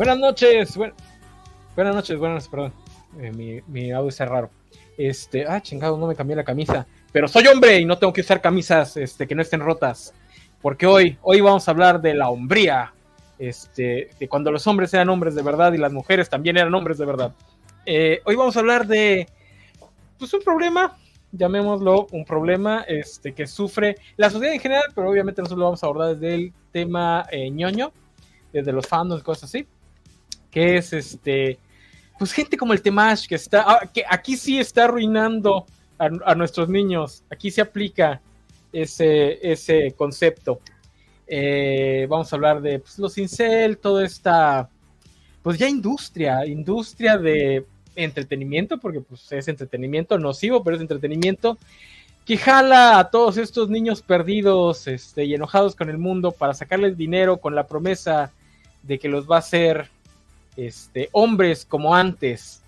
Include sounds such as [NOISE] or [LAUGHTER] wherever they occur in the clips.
Buenas noches, buenas noches, buenas, perdón. Eh, mi, mi, audio está raro. Este, ah, chingado, no me cambié la camisa. Pero soy hombre y no tengo que usar camisas este, que no estén rotas. Porque hoy, hoy vamos a hablar de la hombría. Este, de cuando los hombres eran hombres de verdad y las mujeres también eran hombres de verdad. Eh, hoy vamos a hablar de pues un problema, llamémoslo un problema este, que sufre la sociedad en general, pero obviamente nosotros lo vamos a abordar desde el tema eh, ñoño, desde los fandoms y cosas así que es este, pues gente como el Temash, que está, ah, que aquí sí está arruinando a, nuestros niños, aquí se aplica ese, ese concepto. Eh, vamos a hablar de pues, los incel, toda esta, pues ya industria, industria de entretenimiento, porque pues es entretenimiento nocivo, pero es entretenimiento que jala a todos estos niños perdidos este, y enojados con el mundo para sacarles dinero con la promesa de que los va a hacer este, hombres como antes.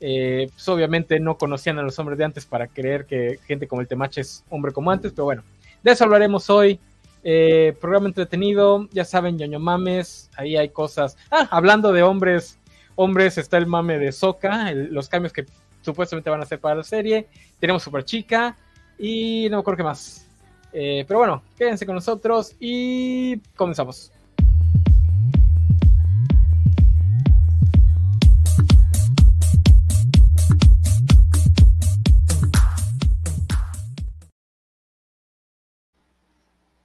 Eh, pues obviamente no conocían a los hombres de antes para creer que gente como el Temache es hombre como antes, pero bueno, de eso hablaremos hoy. Eh, programa entretenido, ya saben, ñoño mames, ahí hay cosas. Ah, hablando de hombres, hombres, está el mame de Soca, los cambios que supuestamente van a hacer para la serie. Tenemos Super Chica y no me acuerdo qué más. Eh, pero bueno, quédense con nosotros y comenzamos.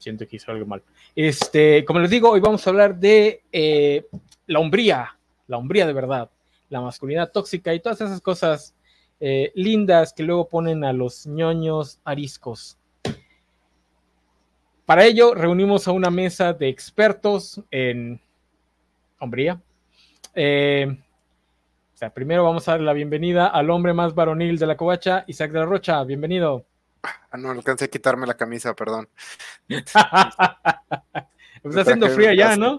Siento que hizo algo mal. Este, como les digo, hoy vamos a hablar de eh, la hombría, la hombría de verdad, la masculinidad tóxica y todas esas cosas eh, lindas que luego ponen a los ñoños ariscos. Para ello, reunimos a una mesa de expertos en hombría. Eh, o sea, primero vamos a dar la bienvenida al hombre más varonil de la covacha, Isaac de la Rocha. Bienvenido. Ah, no alcancé a quitarme la camisa, perdón. [LAUGHS] está haciendo frío ya, ¿no?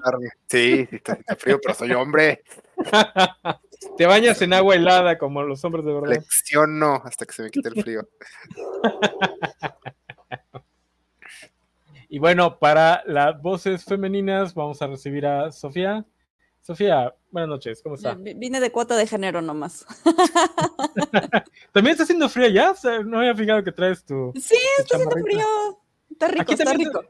Sí, sí está, frío, pero soy hombre. [LAUGHS] Te bañas en agua helada como los hombres de verdad. Lecciono hasta que se me quite el frío. [LAUGHS] Y bueno, para las voces femeninas vamos a recibir a Sofía. Sofía, buenas noches, ¿cómo está? Vine de cuota de género nomás. [LAUGHS] ¿También está haciendo frío ya? no había fijado que traes tu. Sí, está haciendo frío. Está rico, aquí está rico.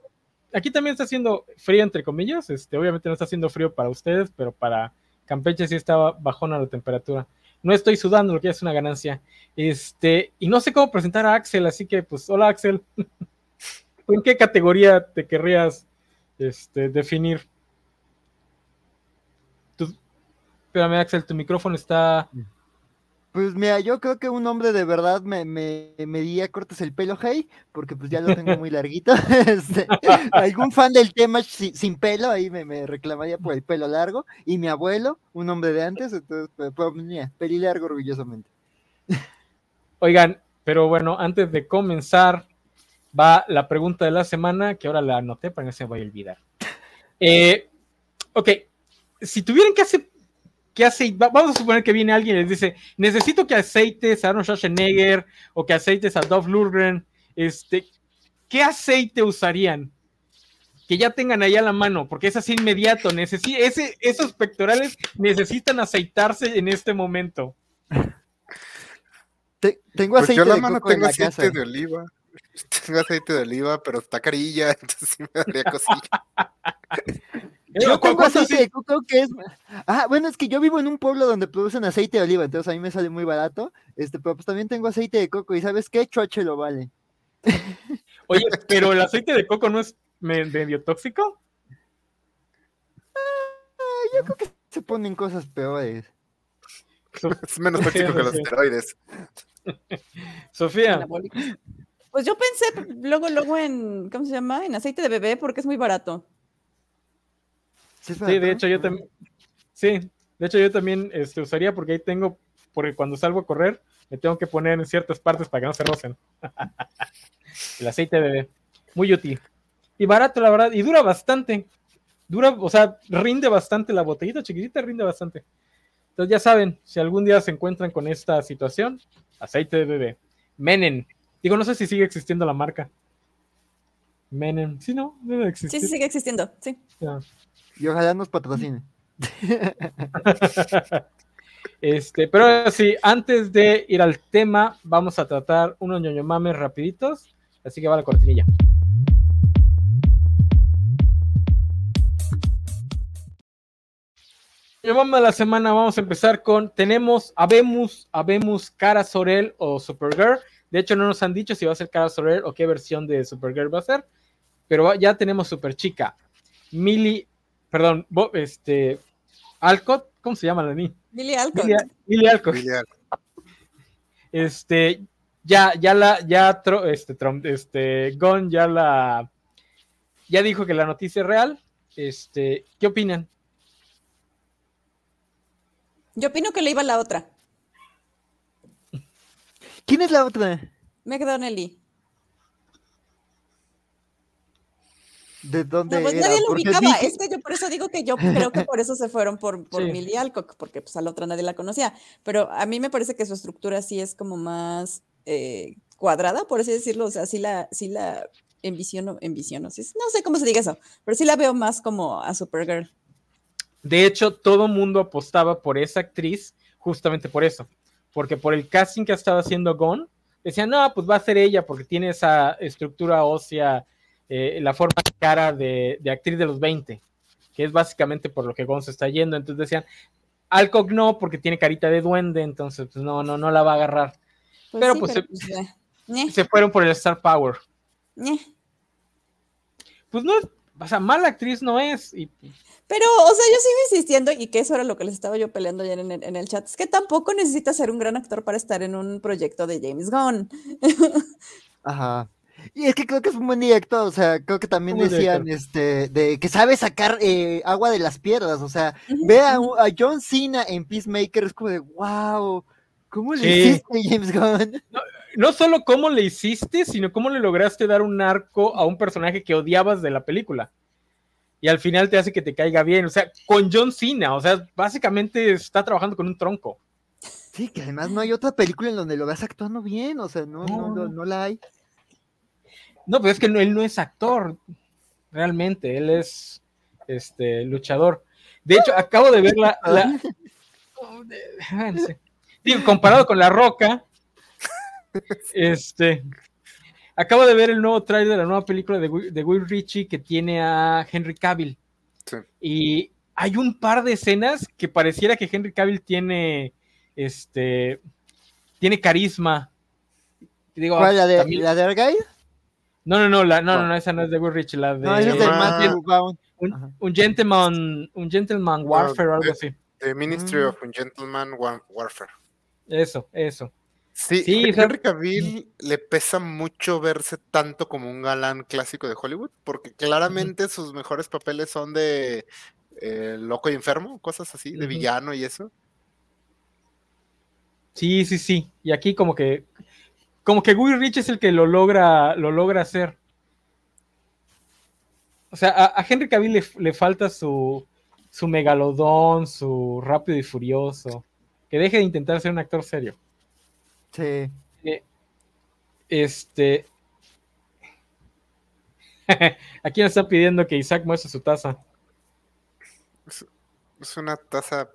aquí también está haciendo frío, entre comillas. Este, obviamente no está haciendo frío para ustedes, pero para Campeche sí estaba bajona la temperatura. No estoy sudando, lo que es una ganancia. Este, y no sé cómo presentar a Axel, así que, pues, hola Axel. [LAUGHS] ¿En qué categoría te querrías este, definir? Espérame, Axel, tu micrófono está. Pues mira, yo creo que un hombre de verdad me, me, me diría cortes el pelo, hey, porque pues ya lo tengo muy larguito. [LAUGHS] Este, algún fan del tema sin, pelo, ahí me, me, reclamaría por el pelo largo. Y mi abuelo, un hombre de antes, entonces, pues, pues mira, peli largo orgullosamente. Oigan, pero bueno, antes de comenzar, va la pregunta de la semana, que ahora la anoté para que no se me vaya a olvidar. Eh, ok, si tuvieran que hacer ¿qué aceite? Vamos a suponer que viene alguien y les dice, necesito que aceites a Arnold Schwarzenegger o que aceites a Dove Lundgren, este, ¿qué aceite usarían? Que ya tengan ahí a la mano, porque es así inmediato. ese, esos pectorales necesitan aceitarse en este momento. tengo pues aceite yo la mano tengo aceite de oliva. [LAUGHS] Tengo aceite de oliva, pero está carilla, [LAUGHS] entonces sí me daría cosilla. [LAUGHS] Yo tengo aceite de coco que es. Ah, bueno, es que yo vivo en un pueblo donde producen aceite de oliva, entonces a mí me sale muy barato. Este, pero pues también tengo aceite de coco, y ¿sabes qué? Choche lo vale. [LAUGHS] Oye, pero el aceite de coco no es medio tóxico. Ah, yo creo que se ponen cosas peores. [LAUGHS] Es menos tóxico que los [LAUGHS] esteroides. Sofía. Pues yo pensé luego, luego en, ¿cómo se llama? En aceite de bebé porque es muy barato. Sí, de hecho yo también. Sí, de hecho yo también este, usaría porque ahí tengo, porque cuando salgo a correr, me tengo que poner en ciertas partes para que no se rocen. [LAUGHS] El aceite de bebé. Muy útil. Y barato, la verdad, y dura bastante. Dura, o sea, rinde bastante la botellita chiquitita, rinde bastante. Entonces ya saben, si algún día se encuentran con esta situación, aceite de bebé. Menen. Digo, no sé si sigue existiendo la marca. Menen. Sí, no, debe existir. Sí, sí, sigue existiendo, sí. Y ojalá nos patrocine. [LAUGHS] Este, pero sí, antes de ir al tema, vamos a tratar unos ñoño mames rapiditos. Así que va la cortinilla. Ñoño de la semana, vamos a empezar con, tenemos Habemos, Habemos Cara Sorel o Supergirl. De hecho, no nos han dicho si va a ser Cara Sorel o qué versión de Supergirl va a ser. Pero ya tenemos Super Chica. Millie, perdón, este, Alcott, ¿cómo se llama la niña? Billy Alcott. Billy Alcott. Billy Alcott. Este, ya, ya la, ya, tro- este, Trump, este, Gon ya la, ya dijo que la noticia es real. Este, ¿qué opinan? Yo opino que le iba la otra. ¿Quién es la otra? Meg ¿De dónde No, pues era? nadie lo Porque ubicaba. Es que yo por eso digo que yo creo que por eso se fueron por, por Sí. Millie Alcock, porque pues a la otra nadie la conocía. Pero a mí me parece que su estructura sí es como más eh, cuadrada, por así decirlo. O sea, sí la, sí la envisiono, envisiono. sí, no sé cómo se diga eso, pero sí la veo más como a Supergirl. De hecho, todo mundo apostaba por esa actriz justamente por eso. Porque por el casting que estaba haciendo Gon, decían, no, pues va a ser ella porque tiene esa estructura ósea, eh, la forma cara de, de actriz de los 20, que es básicamente por lo que Gon se está yendo. Entonces decían, Alcock no, porque tiene carita de duende, entonces pues no, no, no la va a agarrar. Pues Pero, sí, pues, pero, se- pues, eh, ñe, Se fueron por el Star Power. ñe. Pues no es, o sea, mala actriz no es. Y, Pero, o sea, yo sigo insistiendo, y que eso era lo que les estaba yo peleando ayer en el, en el chat, es que tampoco necesitas ser un gran actor para estar en un proyecto de James Gunn. [LAUGHS] Ajá. Y es que creo que es un buen director, o sea, creo que también decían, este, de que sabe sacar eh, agua de las piedras, o sea, ve a, John Cena en Peacemaker, es como de, wow, ¿cómo le Sí. hiciste, James Gunn? [LAUGHS] no solo cómo le hiciste, sino cómo le lograste dar un arco a un personaje que odiabas de la película. Y al final te hace que te caiga bien. O sea, con John Cena, o sea, básicamente está trabajando con un tronco. Sí, que además no hay otra película en donde lo veas actuando bien, o sea, no, no, no, No. no la hay. No, pero es que no- él no es actor, realmente, él es este luchador. De hecho, acabo de ver la. la- Digo, comparado con La Roca, este. Acabo de ver el nuevo trailer de la nueva película de, Will- de Will Ritchie que tiene a Henry Cavill. Sí. Y hay un par de escenas que pareciera que Henry Cavill tiene este tiene carisma. Digo, ¿Cuál, la de, también- la de Argyle? No, no, no, la, no, no, No. esa no es de Will Rich, la de No, esa es de Ah. Un, gentleman, un gentleman warfare o algo así. The Ministry Mm. of Gentleman Wa- Warfare. Eso, eso. Sí, Sí, Henry Cavill le pesa mucho verse tanto como un galán clásico de Hollywood, porque claramente sus mejores papeles son de eh, loco y enfermo, cosas así, de villano y eso. Sí, sí, sí. Y aquí como que como que Will Rich es el que lo logra lo logra hacer. O sea, a, a Henry Cavill le, le falta su su megalodón, su rápido y furioso. Que deje de intentar ser un actor serio. Sí. Este. [LAUGHS] Aquí nos está pidiendo que Isaac muestre su taza. Es una taza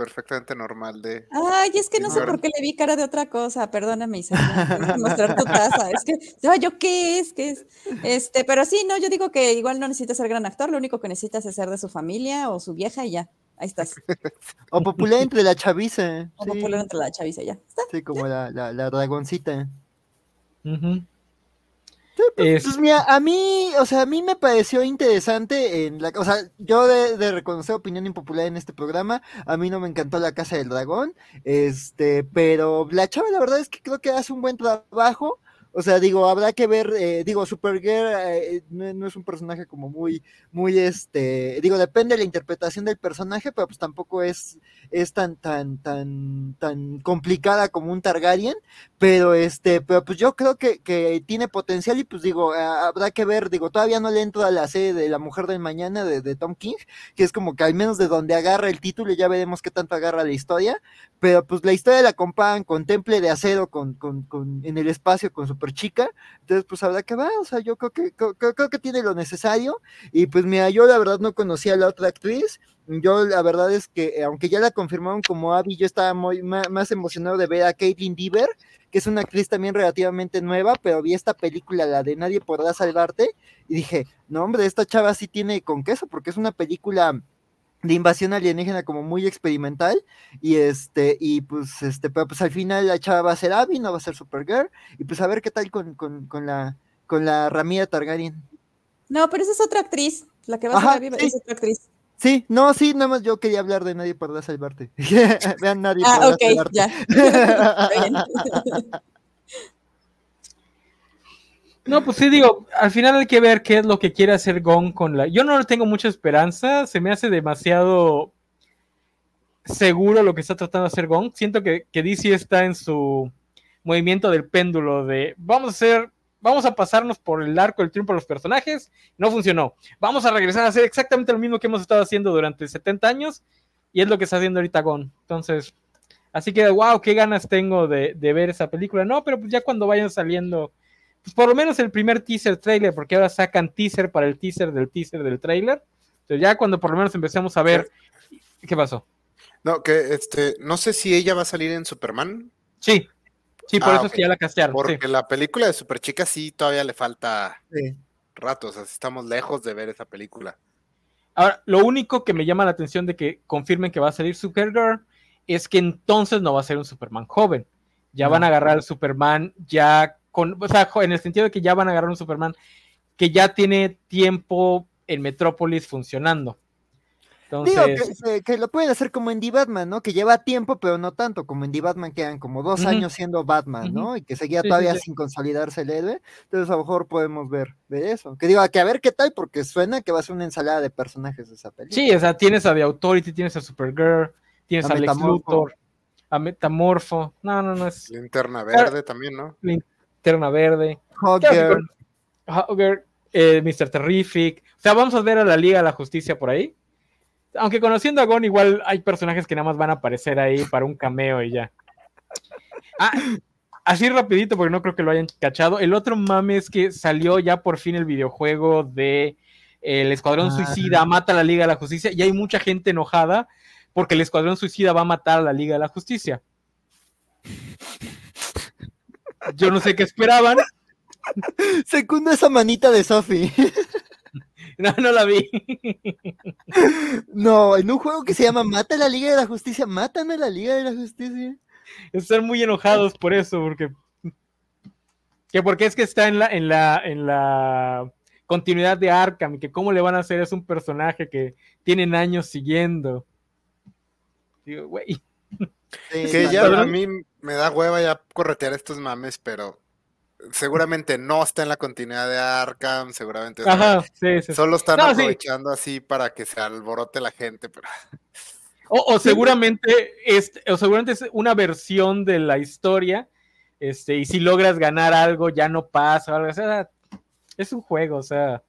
perfectamente normal de... Ay, es que no sé por qué le vi cara de otra cosa. Perdóname, [LAUGHS] Isabel. Mostrar tu taza. Es que, no, yo qué es, qué es. Este, pero sí, no, yo digo que igual no necesitas ser gran actor, lo único que necesitas es ser de su familia o su vieja y ya. Ahí estás. [LAUGHS] O popular entre la chaviza. O sí, popular entre la chaviza ya. Está. sí, como la, la, la dragoncita. Pues Es- mira, a mí, o sea, a mí me pareció interesante en la, o sea, yo de, de reconocer opinión impopular en este programa, a mí no me encantó la Casa del Dragón, este, pero la chava la verdad es que creo que hace un buen trabajo, o sea, digo, habrá que ver, eh, digo, Supergirl eh, no, no es un personaje como muy, muy, este, digo, depende de la interpretación del personaje, pero pues tampoco es, es tan, tan, tan, tan complicada como un Targaryen, pero este, pero pues yo creo que, que tiene potencial y pues digo, habrá que ver, digo, todavía no le entro a la serie de La Mujer del Mañana de, Tom King, que es como que al menos de donde agarra el título, ya veremos qué tanto agarra la historia, pero pues la historia la comparan con Temple de Acero con, con, con, en el espacio con super chica, entonces pues habrá que ver, o sea, yo creo que, creo, creo que tiene lo necesario, y pues mira, yo la verdad no conocía a la otra actriz, yo la verdad es que, eh, aunque ya la confirmaron como Abby, yo estaba muy más, más emocionado de ver a Caitlin Deaver, que es una actriz también relativamente nueva, pero vi esta película, la de Nadie podrá salvarte, y dije, no hombre, esta chava sí tiene con queso, porque es una película de invasión alienígena como muy experimental y este y pues este pero pues al final la chava va a ser Abby no va a ser Supergirl y pues a ver qué tal con, con, con la con la Ramira Targaryen No, pero esa es otra actriz. La que va a Ajá, ser Abby sí. es otra actriz. sí no sí nada más yo quería hablar de nadie podrá salvarte [LAUGHS] vean nadie Ah, podrá ok, salvarte ya. [LAUGHS] [LAUGHS] No, pues sí, digo, al final hay que ver qué es lo que quiere hacer Gon con la. Yo no tengo mucha esperanza, se me hace demasiado seguro lo que está tratando de hacer Gon. Siento que, que DC está en su movimiento del péndulo de vamos a hacer, vamos a pasarnos por el arco del triunfo de los personajes, no funcionó. Vamos a regresar a hacer exactamente lo mismo que hemos estado haciendo durante 70 años y es lo que está haciendo ahorita Gon. Entonces, así que, wow, qué ganas tengo de, de ver esa película. No, pero pues ya cuando vayan saliendo pues por lo menos el primer teaser trailer, porque ahora sacan teaser para el teaser del teaser del trailer. Entonces ya cuando por lo menos empecemos a ver qué pasó. No, que este, no sé si ella va a salir en Superman, Sí, sí, por Ah, eso es que ya la castearon. porque sí. la película de Superchica sí todavía le falta Sí. rato, o sea, estamos lejos de ver esa película. Ahora, lo único que me llama la atención de que confirmen que va a salir Supergirl es que entonces no va a ser un Superman joven. Ya No. van a agarrar al Superman ya con, o sea, en el sentido de que ya van a agarrar un Superman que ya tiene tiempo en Metrópolis funcionando. Entonces, Digo que, lo pueden hacer como en D-Batman, ¿no? Que lleva tiempo, pero no tanto. Como en D-Batman quedan como dos años siendo Batman, ¿no? Y que seguía Sí, todavía sí. sin consolidarse el héroe. Entonces a lo mejor podemos ver de eso. Que digo, que a ver qué tal, porque suena que va a ser una ensalada de personajes de esa película. Sí, o sea, tienes a The Authority, tienes a Supergirl, tienes A a, Lex. Luthor, a Metamorfo. No, no, no es Linterna verde también, ¿no? Linterna Verde. Hawker, Hawker, eh, Mr. Terrific. O sea, vamos a ver a la Liga de la Justicia por ahí. Aunque conociendo a Gon, igual hay personajes que nada más van a aparecer ahí para un cameo y ya. Ah, así rapidito, porque no creo que lo hayan cachado. El otro mame es que salió ya por fin el videojuego de El Escuadrón Ah. Suicida mata a la Liga de la Justicia y hay mucha gente enojada porque el Escuadrón Suicida va a matar a la Liga de la Justicia. Yo no sé qué esperaban. Segundo esa manita de Sophie. [LAUGHS] No, no la vi. no, en un juego que se llama Mata a la Liga de la Justicia, matan a la Liga de la Justicia. Están muy enojados por eso, porque. Que porque es que está en la, en la, en la continuidad de Arkham, y que cómo le van a hacer es un personaje que tienen años siguiendo. Digo, güey. Sí, Que ya a mí me da hueva ya corretear estos mames, pero seguramente no está en la continuidad de Arkham, seguramente Ajá, sí, sí. solo están No, sí. aprovechando así para que se alborote la gente, pero O, o seguramente es, o seguramente es una versión de la historia. Este, y si logras ganar algo, ya no pasa. o algo, o sea, es un juego, o sea.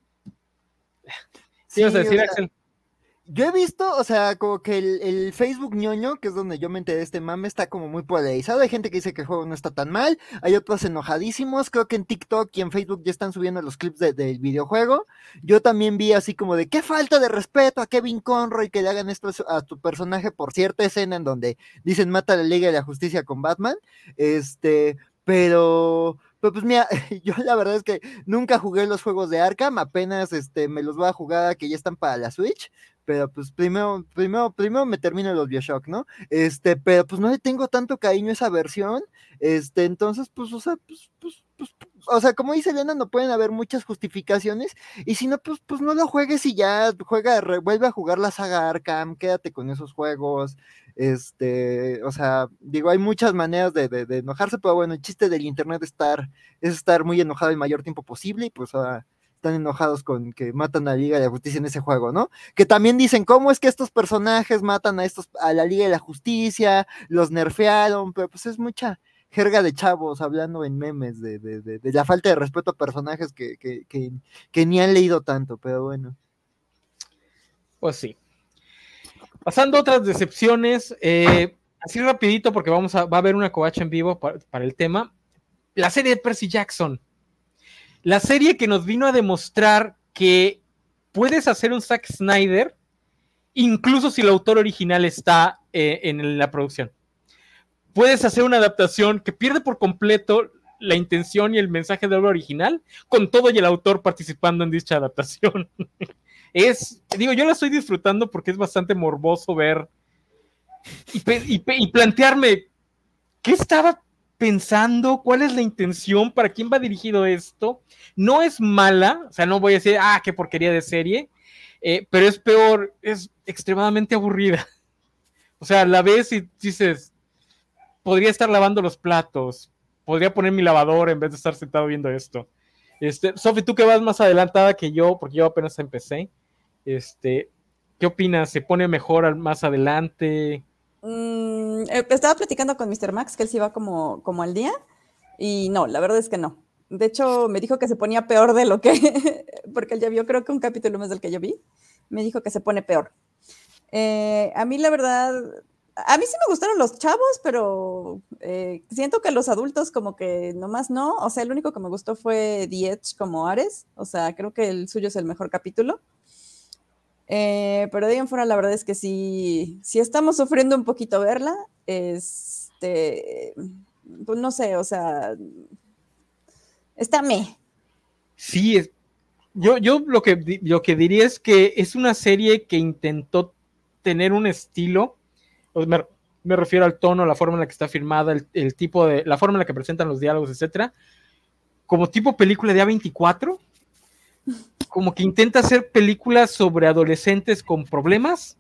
¿Qué ibas a decir, sea, Axel? Yo he visto, o sea, como que el, Facebook ñoño, que es donde yo me enteré de este mame, está como muy polarizado. Hay gente que dice que el juego no está tan mal, hay otros enojadísimos. Creo que en TikTok y en Facebook ya están subiendo los clips de- del videojuego. Yo también vi así como de qué falta de respeto a Kevin Conroy que le hagan esto a tu personaje por cierta escena en donde dicen mata a la Liga de la Justicia con Batman. Este, pero. Pero pues mira, [LAUGHS] yo la verdad es que nunca jugué los juegos de Arkham, apenas este, me los voy a jugar que ya están para la Switch pero pues primero, primero, primero me termino los Bioshock, ¿no? Este, pero pues no le tengo tanto cariño a esa versión, este, entonces, pues, o sea, pues, pues, pues, o sea, como dice Elena, no pueden haber muchas justificaciones, y si no, pues, pues no lo juegues y ya, juega, vuelve a jugar la saga Arkham, quédate con esos juegos, este, o sea, digo, hay muchas maneras de, de- enojarse, pero bueno, el chiste del internet es estar, es estar muy enojado el mayor tiempo posible, y pues, ah, están enojados con que matan a la Liga de la Justicia en ese juego, ¿no? Que también dicen, ¿cómo es que estos personajes matan a estos, a la Liga de la Justicia, los nerfearon? Pero pues es mucha jerga de chavos hablando en memes de, de- de- la falta de respeto a personajes que, que, que- ni han leído tanto, pero bueno. Pues sí. Pasando a otras decepciones, eh, así rapidito porque vamos a, va a haber una covacha en vivo para el tema. la serie de Percy Jackson. La serie que nos vino a demostrar que puedes hacer un Zack Snyder incluso si el autor original está eh, en la producción. Puedes hacer una adaptación que pierde por completo la intención y el mensaje de obra original, con todo y el autor participando en dicha adaptación. [LAUGHS] es, digo, yo la estoy disfrutando porque es bastante morboso ver y, plantearme qué estaba pensando, cuál es la intención, para quién va dirigido esto. No es mala, o sea, no voy a decir, ah, qué porquería de serie, eh, pero es peor, es extremadamente aburrida. O sea, la ves y dices, podría estar lavando los platos, podría poner mi lavadora en vez de estar sentado viendo esto. Este, Sofi, tú que vas más adelantada que yo, porque yo apenas empecé, este, ¿qué opinas? ¿Se pone mejor más adelante? Mm, eh, estaba platicando con Mr. Max que él se iba como, como al día y no, la verdad es que no. De hecho, me dijo que se ponía peor de lo que, [LAUGHS] porque él ya vio creo que un capítulo más del que yo vi, me dijo que se pone peor. Eh, a mí la verdad, a mí sí me gustaron los chavos, pero eh, siento que los adultos como que nomás no, o sea, el único que me gustó fue The como Ares, o sea, creo que el suyo es el mejor capítulo. Eh, pero de ahí en fuera, la verdad es que sí, sí estamos sufriendo un poquito verla. Este, pues no sé, o sea, está me. Sí, yo, yo lo, que, lo que diría es que es una serie que intentó tener un estilo, me, me refiero al tono, la forma en la que está filmada, el, el, tipo de, la forma en la que presentan los diálogos, etcétera, como tipo película de A24 como que intenta hacer películas sobre adolescentes con problemas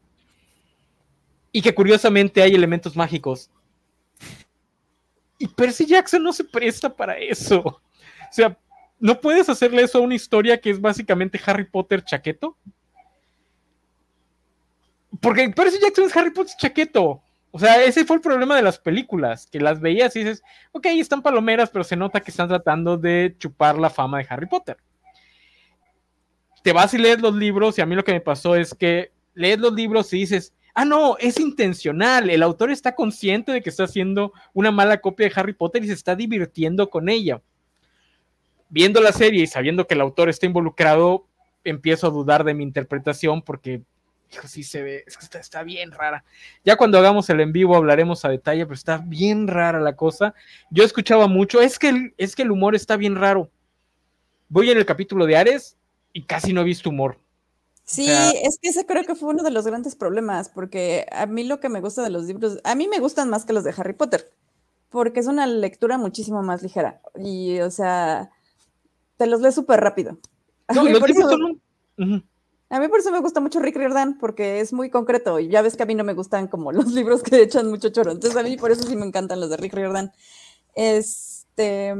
y que curiosamente hay elementos mágicos. Y Percy Jackson no se presta para eso. O sea, no puedes hacerle eso a una historia que es básicamente Harry Potter chaqueto. Porque Percy Jackson es Harry Potter chaqueto. O sea, ese fue el problema de las películas, que las veías y dices, ok, están palomeras, pero se nota que están tratando de chupar la fama de Harry Potter te vas y lees los libros y a mí lo que me pasó es que lees los libros y dices, ah, no, es intencional, el autor está consciente de que está haciendo una mala copia de Harry Potter y se está divirtiendo con ella. Viendo la serie y sabiendo que el autor está involucrado, empiezo a dudar de mi interpretación porque, hijo, sí se ve, está, está bien rara. Ya cuando hagamos el en vivo hablaremos a detalle, pero está bien rara la cosa. Yo escuchaba mucho, es que es que el humor está bien raro. Voy en el capítulo de Ares y casi no he visto humor. Sí, es que ese creo que fue uno de los grandes problemas, porque a mí lo que me gusta de los libros, a mí me gustan más que los de Harry Potter, porque es una lectura muchísimo más ligera y, o sea, te los lees súper rápido. [LAUGHS] A, mí por eso, a mí por eso me gusta mucho Rick Riordan, porque es muy concreto y ya ves que a mí no me gustan como los [LAUGHS] libros que echan mucho choro, entonces a mí por eso sí me encantan los de Rick Riordan. Este...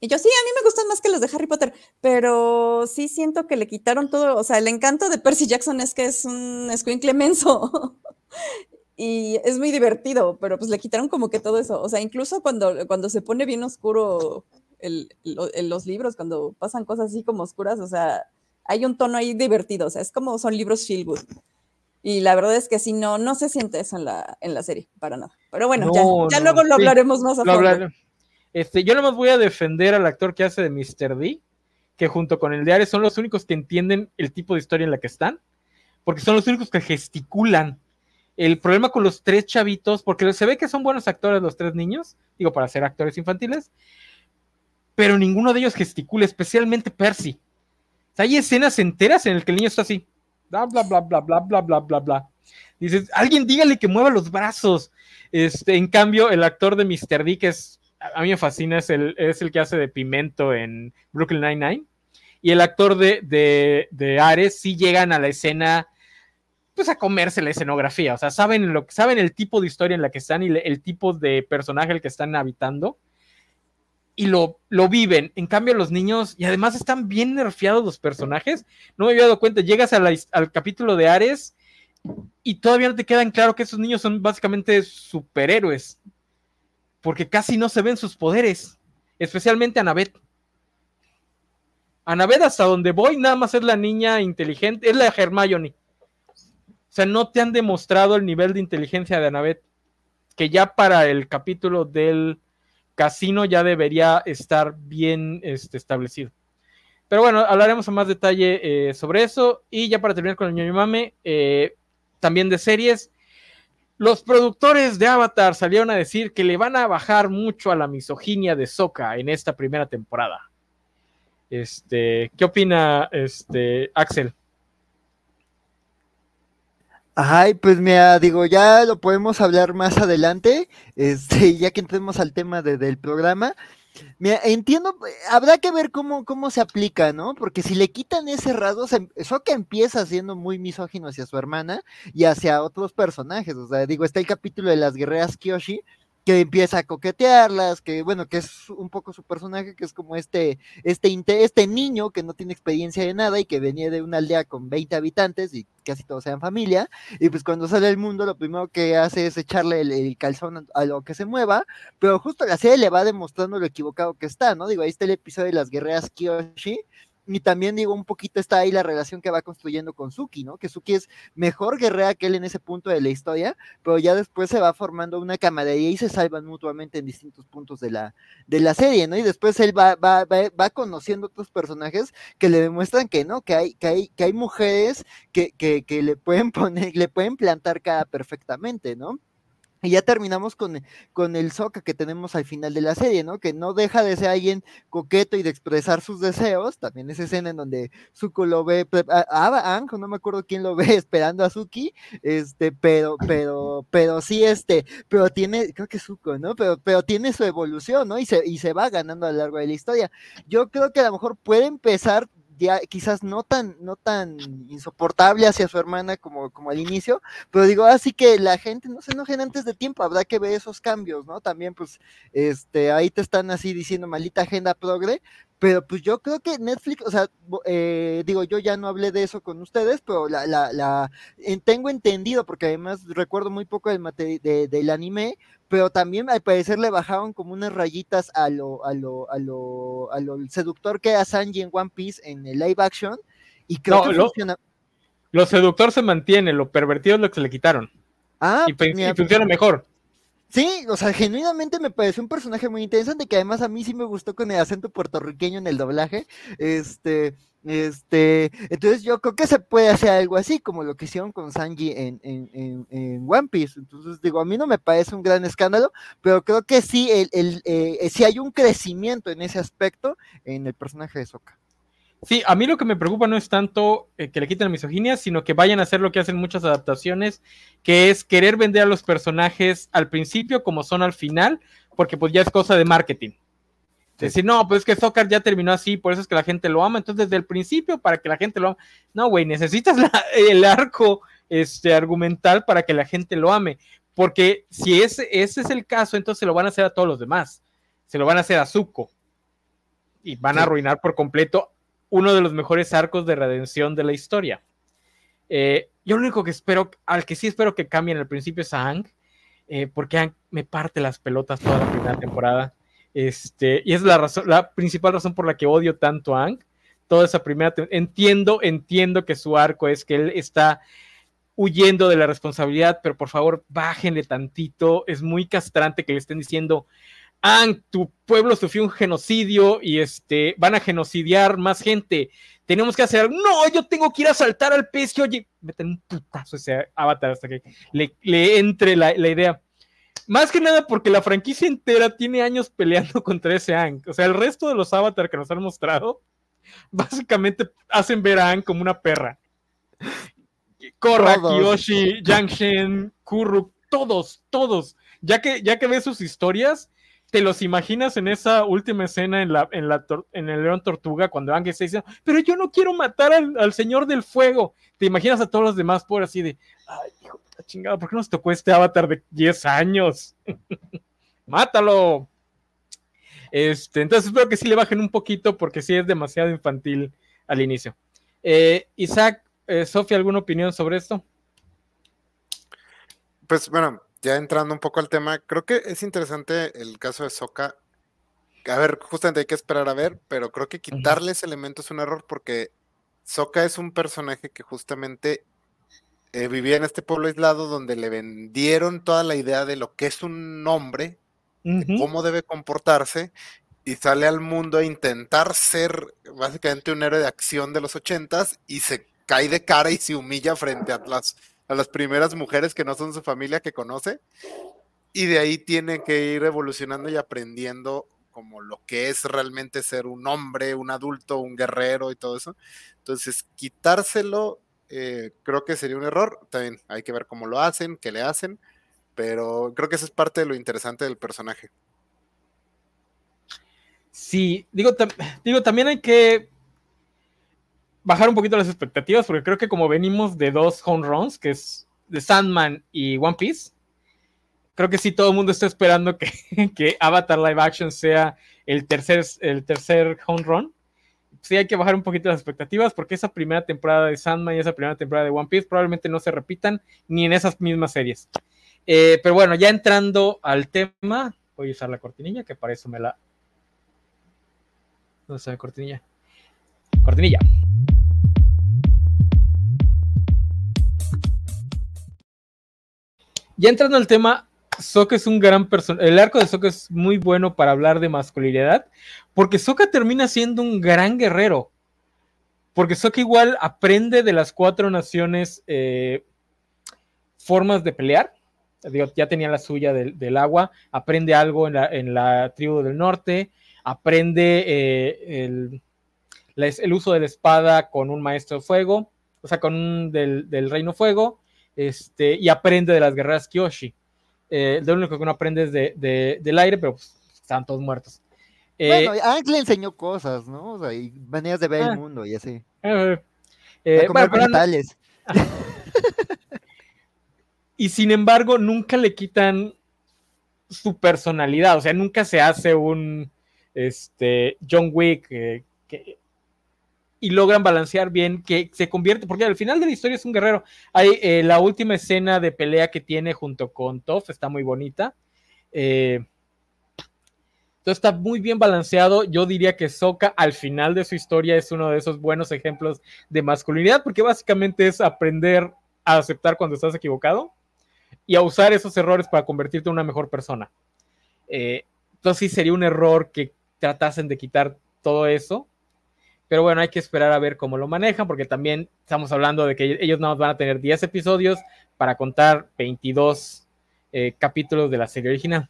Y yo sí, a mí me gustan más que los de Harry Potter, pero sí siento que le quitaron todo, o sea, el encanto de Percy Jackson es que es un escuincle menso [LAUGHS] y es muy divertido, pero pues le quitaron como que todo eso, o sea, incluso cuando, cuando se pone bien oscuro el, los libros, cuando pasan cosas así como oscuras, o sea, hay un tono ahí divertido, o sea, es como son libros feel good. Y la verdad es que sí, no, no se siente eso en la, en la serie, para nada. Pero bueno, ya, ya luego lo hablaremos más a fondo. Este, yo nomás voy a defender al actor que hace de Mr. D, que junto con el de Ares son los únicos que entienden el tipo de historia en la que están, porque son los únicos que gesticulan. El problema con los tres chavitos, porque se ve que son buenos actores los tres niños, digo, para ser actores infantiles, pero ninguno de ellos gesticula, especialmente Percy. hay escenas enteras en las que el niño está así, bla, bla, bla, bla, bla, bla, bla, bla, bla. Dices, alguien dígale que mueva los brazos. Este, en cambio, el actor de Mr. D, que es a mí me fascina, es el, es el que hace de Pimento en Brooklyn Nine-Nine. Y el actor de, de, Ares sí llegan a la escena, pues a comerse la escenografía. O sea, saben, lo, saben el tipo de historia en la que están y el tipo de personaje el que están habitando. Y lo, lo viven. En cambio, los niños, y además están bien nerfeados los personajes. No me había dado cuenta. Llegas al capítulo de Ares y todavía no te quedan claro que esos niños son básicamente superhéroes porque casi no se ven sus poderes, especialmente Anabeth. Anabeth, hasta donde voy, nada más es la niña inteligente, es la Hermione. O sea, no te han demostrado el nivel de inteligencia de Anabeth, que ya para el capítulo del casino ya debería estar bien este, establecido. Pero bueno, hablaremos en más detalle eh, sobre eso. Y ya para terminar con el ñoño mame, eh, también de series. Los productores de Avatar salieron a decir que le van a bajar mucho a la misoginia de Sokka en esta primera temporada. Este, ¿qué opina este Axel? Ay, pues mira, digo, ya lo podemos hablar más adelante, este, [LAUGHS] ya que entremos al tema de- del programa. Mira, entiendo, eh, habrá que ver cómo, cómo se aplica, ¿no? Porque si le quitan ese rasgo, se- Sokka empieza siendo muy misógino hacia su hermana y hacia otros personajes. O sea, digo, está el capítulo de las guerreras Kyoshi, que empieza a coquetearlas, que bueno, que es un poco su personaje, que es como este, este, este niño que no tiene experiencia de nada y que venía de una aldea con 20 habitantes y casi todos sean familia, y pues cuando sale al mundo lo primero que hace es echarle el, calzón a, a lo que se mueva, pero justo la serie le va demostrando lo equivocado que está, ¿no? Digo, ahí está el episodio de las guerreras Kyoshi, y también digo, un poquito está ahí la relación que va construyendo con Suki, ¿no? Que Suki es mejor guerrera que él en ese punto de la historia, pero ya después se va formando una camaradería y se salvan mutuamente en distintos puntos de la, de la serie, ¿no? Y después él va, va, va, va conociendo otros personajes que le demuestran que no, que hay, que hay, que hay mujeres que, que, que le pueden [LAUGHS] poner, le pueden plantar cara perfectamente, ¿no? Y ya terminamos con, con el Soca que tenemos al final de la serie, ¿no? Que no deja de ser alguien coqueto y de expresar sus deseos. También esa escena en donde Zuko lo ve, a, Anjo, no me acuerdo quién lo [LAUGHS] ve esperando a Suki, este, pero, pero, pero sí, este, pero tiene, creo que Zuko, ¿no? Pero, pero tiene su evolución, ¿no? Y se, y se va ganando a lo largo de la historia. Yo creo que a lo mejor puede empezar ya quizás no tan, no tan insoportable hacia su hermana como, como al inicio, pero digo, así que la gente no se enojen antes de tiempo, habrá que ver esos cambios, ¿no? También, pues, este, ahí te están así diciendo maldita agenda progre, pero pues yo creo que Netflix, o sea, eh, digo, yo ya no hablé de eso con ustedes, pero la, la, la, en- tengo entendido, porque además recuerdo muy poco del, mate- de- del anime, pero también al parecer le bajaron como unas rayitas a lo, a lo, a lo, a lo seductor que era Sanji en One Piece en el live action, y creo No, que lo- funciona. Lo seductor se mantiene, lo pervertido es lo que se le quitaron. Ah, y, mira, y funciona mejor. Sí, o sea, genuinamente me pareció un personaje muy interesante que además a mí sí me gustó con el acento puertorriqueño en el doblaje. Este, este, entonces yo creo que se puede hacer algo así como lo que hicieron con Sanji en, en, en, en One Piece. Entonces digo, a mí no me parece un gran escándalo, pero creo que sí, el, el, eh, sí hay un crecimiento en ese aspecto en el personaje de Sokka. Sí, a mí lo que me preocupa no es tanto eh, que le quiten la misoginia, sino que vayan a hacer lo que hacen muchas adaptaciones, que es querer vender a los personajes al principio como son al final, porque pues ya es cosa de marketing. Es decir, no, pues es que Soccer ya terminó así, por eso es que la gente lo ama. Entonces, desde el principio, para que la gente lo ame. No, güey, necesitas la- el arco este, argumental para que la gente lo ame. Porque si ese, ese es el caso, entonces se lo van a hacer a todos los demás. Se lo van a hacer a Zuko. Y van a Sí. arruinar por completo uno de los mejores arcos de redención de la historia. Eh, yo lo único que espero, al que sí espero que cambien al principio es a Hank, eh, porque Hank me parte las pelotas toda la primera temporada. Este, y es la razón, la principal razón por la que odio tanto a Hank. Toda esa primera entiendo, entiendo que su arco es que él está huyendo de la responsabilidad, pero por favor, bájenle tantito. Es muy castrante que le estén diciendo, Hank, tu pueblo sufrió un genocidio y este van a genocidiar más gente. Tenemos que hacer. No, yo tengo que ir a saltar al pez. que, Oye, meten un putazo ese avatar hasta que le, le entre la, la idea. Más que nada porque la franquicia entera tiene años [LAUGHS] peleando contra ese Hank. O sea, el resto de los avatar que nos han mostrado, [LAUGHS] básicamente hacen ver a Hank como una perra. Korra, Todos. Kiyoshi, Yangshen, Kuruk, todos, todos. Ya que, ya que ves sus historias, te los imaginas en esa última escena en, la, en, la en el León Tortuga, cuando Ángel está diciendo, pero yo no quiero matar al, al Señor del Fuego. Te imaginas a todos los demás por así de, ay, hijo de chingada, ¿por qué nos tocó este avatar de 10 años? [LAUGHS] Mátalo. Este, entonces espero que sí le bajen un poquito porque sí es demasiado infantil al inicio. Eh, Isaac, eh, Sofía, ¿alguna opinión sobre esto? Pues bueno, ya entrando un poco al tema, creo que es interesante el caso de Soka. A ver, justamente hay que esperar a ver, pero creo que quitarle ese elemento es un error porque Soka es un personaje que justamente eh, vivía en este pueblo aislado donde le vendieron toda la idea de lo que es un hombre Ujú. cómo debe comportarse y sale al mundo a intentar ser básicamente un héroe de acción de los ochentas y se cae de cara y se humilla frente a las, a las primeras mujeres que no son su familia que conoce y de ahí tiene que ir evolucionando y aprendiendo como lo que es realmente ser un hombre, un adulto, un guerrero y todo eso. Entonces, quitárselo eh, creo que sería un error. También hay que ver cómo lo hacen, qué le hacen, pero creo que eso es parte de lo interesante del personaje. Sí, digo, digo, también hay que bajar un poquito las expectativas, porque creo que como venimos de dos home runs, que es de Sandman y One Piece, creo que sí todo el mundo está esperando que, [LAUGHS] que Avatar Live Action sea el tercer, el tercer home run. Sí hay que bajar un poquito las expectativas, porque esa primera temporada de Sandman y esa primera temporada de One Piece probablemente no se repitan ni en esas mismas series. Eh, pero bueno, ya entrando al tema, voy a usar la cortinilla, que para eso me la, ¿Dónde está mi cortinilla? Cortinilla. Ya entrando al tema, Sokka es un gran personaje. El arco de Sokka es muy bueno para hablar de masculinidad, porque Sokka termina siendo un gran guerrero. Porque Sokka igual aprende de las cuatro naciones eh, formas de pelear. Ya tenía la suya del, del agua, aprende algo en la, en la tribu del norte, aprende eh, el, el uso de la espada con un maestro de fuego, o sea, con un del, del reino fuego, este, y aprende de las guerreras Kyoshi. Eh, lo único que no aprende es de, de- del aire, pero pues, están todos muertos. Eh, Bueno, Ang le enseñó cosas, ¿no? O sea, y maneras de ver Ah. el mundo y así. eh, A eh, comer bueno, no- [LAUGHS] y sin embargo, nunca le quitan su personalidad, o sea, nunca se hace un este, John Wick eh, que- y logran balancear bien que se convierte, porque al final de la historia es un guerrero. Hay eh, la última escena de pelea que tiene junto con Toph, está muy bonita. Eh, entonces está muy bien balanceado. Yo diría que Sokka al final de su historia es uno de esos buenos ejemplos de masculinidad, porque básicamente es aprender a aceptar cuando estás equivocado y a usar esos errores para convertirte en una mejor persona. Eh, entonces sí sería un error que tratasen de quitar todo eso. Pero bueno, hay que esperar a ver cómo lo manejan, porque también estamos hablando de que ellos nada más van a tener 10 episodios para contar 22 eh, capítulos de la serie original.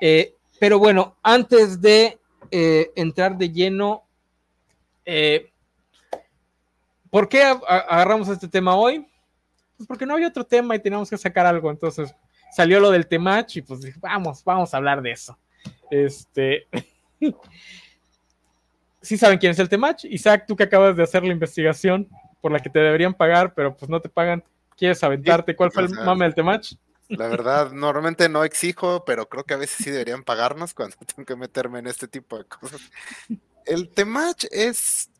Eh, pero bueno, antes de eh, entrar de lleno, eh, ¿por qué agarramos este tema hoy? Pues porque no había otro tema y teníamos que sacar algo. Entonces salió lo del temach y pues dije, vamos, vamos a hablar de eso. Este. [LAUGHS] sí saben quién es el temach. Isaac, tú que acabas de hacer la investigación por la que te deberían pagar, pero pues no te pagan. ¿Quieres aventarte? ¿Cuál fue el mame del temach? La verdad, normalmente no exijo, pero creo que a veces sí deberían pagarnos cuando [LAUGHS] tengo que meterme en este tipo de cosas. El Temach es.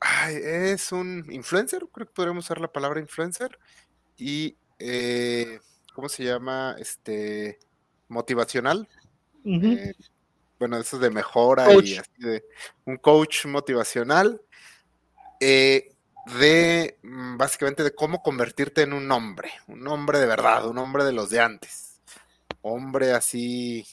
ay, es un influencer, creo que podríamos usar la palabra influencer. Y. eh, ¿Cómo se llama? Este. Motivacional. Eh, bueno, eso es de mejora Coach. y así de. Un coach motivacional. eh, de mm, básicamente de cómo convertirte en un hombre, un hombre de verdad, un hombre de los de antes, hombre así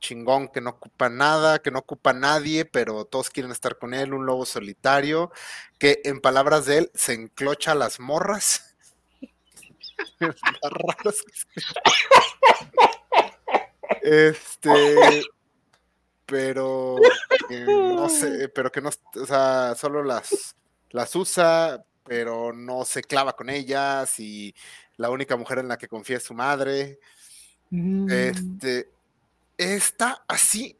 chingón que no ocupa nada, que no ocupa nadie, pero todos quieren estar con él, un lobo solitario, que en palabras de él se enclocha a las morras. [LAUGHS] [LAUGHS] Este, pero no [LAUGHS] sé, pero que no, o sea, solo las las usa, pero no se clava con ellas y la única mujer en la que confía es su madre. Mm. Este está así,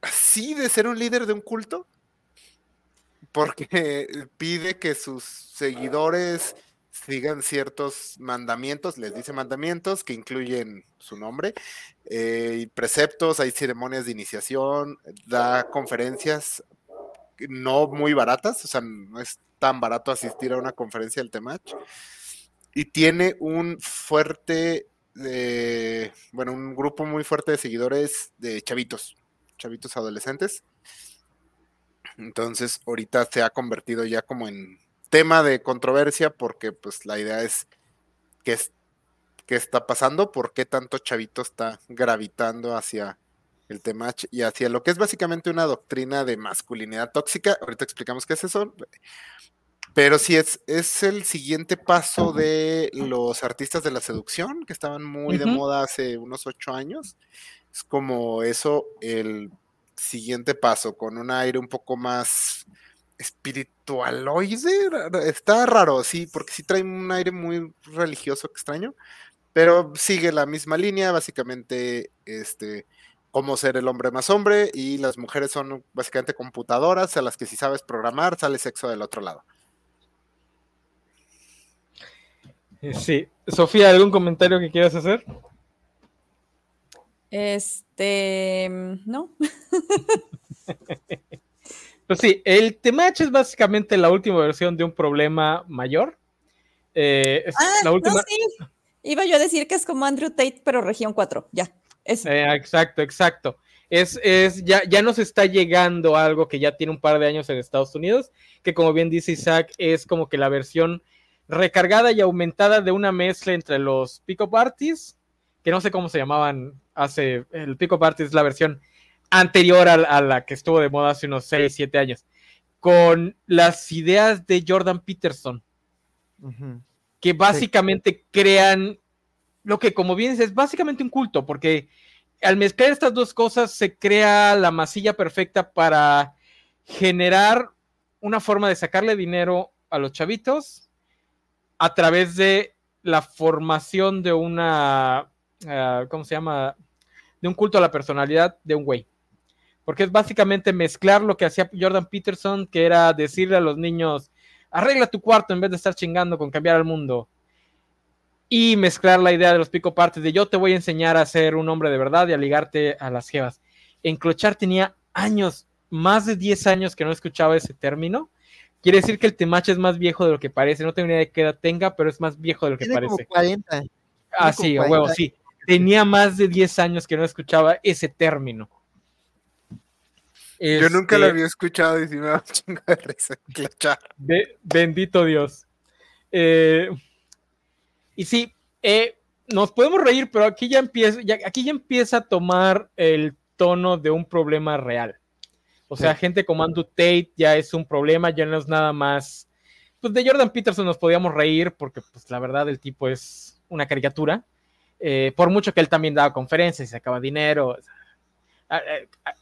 así de ser un líder de un culto, porque [LAUGHS] pide que sus seguidores sigan ciertos mandamientos, les dice mandamientos que incluyen su nombre, eh, preceptos, hay ceremonias de iniciación, da conferencias no muy baratas, o sea, no es tan barato asistir a una conferencia del Temach. Y tiene un fuerte, eh, bueno, un grupo muy fuerte de seguidores de chavitos, chavitos adolescentes. Entonces, ahorita se ha convertido ya como en tema de controversia porque pues la idea es que es qué está pasando, por qué tanto chavito está gravitando hacia el tema y hacia lo que es básicamente una doctrina de masculinidad tóxica. Ahorita explicamos qué es eso. Pero sí, es, es el siguiente paso de los artistas de la seducción, que estaban muy de moda hace unos ocho años. Es como eso, el siguiente paso, con un aire un poco más espiritualoide. Está raro, sí, porque sí trae un aire muy religioso extraño, pero sigue la misma línea, básicamente, este, cómo ser el hombre más hombre, y las mujeres son básicamente computadoras a las que si sabes programar, sale sexo del otro lado. Sí. Sofía, ¿algún comentario que quieras hacer? Este, no. [LAUGHS] pues sí, el Temach es básicamente la última versión de un problema mayor. Eh, ah, la última... sí. Iba yo a decir que es como Andrew Tate, pero región 4, ya. Eh, exacto, exacto. Es, es, ya, ya nos está llegando algo que ya tiene un par de años en Estados Unidos, que como bien dice Isaac, es como que la versión recargada y aumentada de una mezcla entre los pick-up artists, que no sé cómo se llamaban hace, el pick-up artist es la versión anterior a, la que estuvo de moda hace unos 6, 7 años, con las ideas de Jordan Peterson, que básicamente crean lo que como bien dices, es básicamente un culto, porque al mezclar estas dos cosas se crea la masilla perfecta para generar una forma de sacarle dinero a los chavitos a través de la formación de una, ah, ¿cómo se llama? De un culto a la personalidad de un güey. Porque es básicamente mezclar lo que hacía Jordan Peterson, que era decirle a los niños, arregla tu cuarto en vez de estar chingando con cambiar al mundo. Y mezclar la idea de los pico partes de yo te voy a enseñar a ser un hombre de verdad y a ligarte a las jevas. Enclochar tenía años, más de 10 años que no escuchaba ese término Quiere decir que el Temache es más viejo de lo que parece. No tengo ni idea de qué edad tenga, pero es más viejo de lo que parece. Como 40. Ah, sí, huevo, sí. Tenía más de 10 años que no escuchaba ese término. Yo nunca lo este había escuchado y si me da chingo de risa. bendito Dios. Eh, y sí, eh, nos podemos reír, pero aquí ya empieza, aquí ya empieza a tomar el tono de un problema real. O sea, gente como Andrew Tate ya es un problema, ya no es nada más. Pues de Jordan Peterson nos podíamos reír porque, pues la verdad, el tipo es una caricatura. Eh, por mucho que él también daba conferencias y sacaba dinero.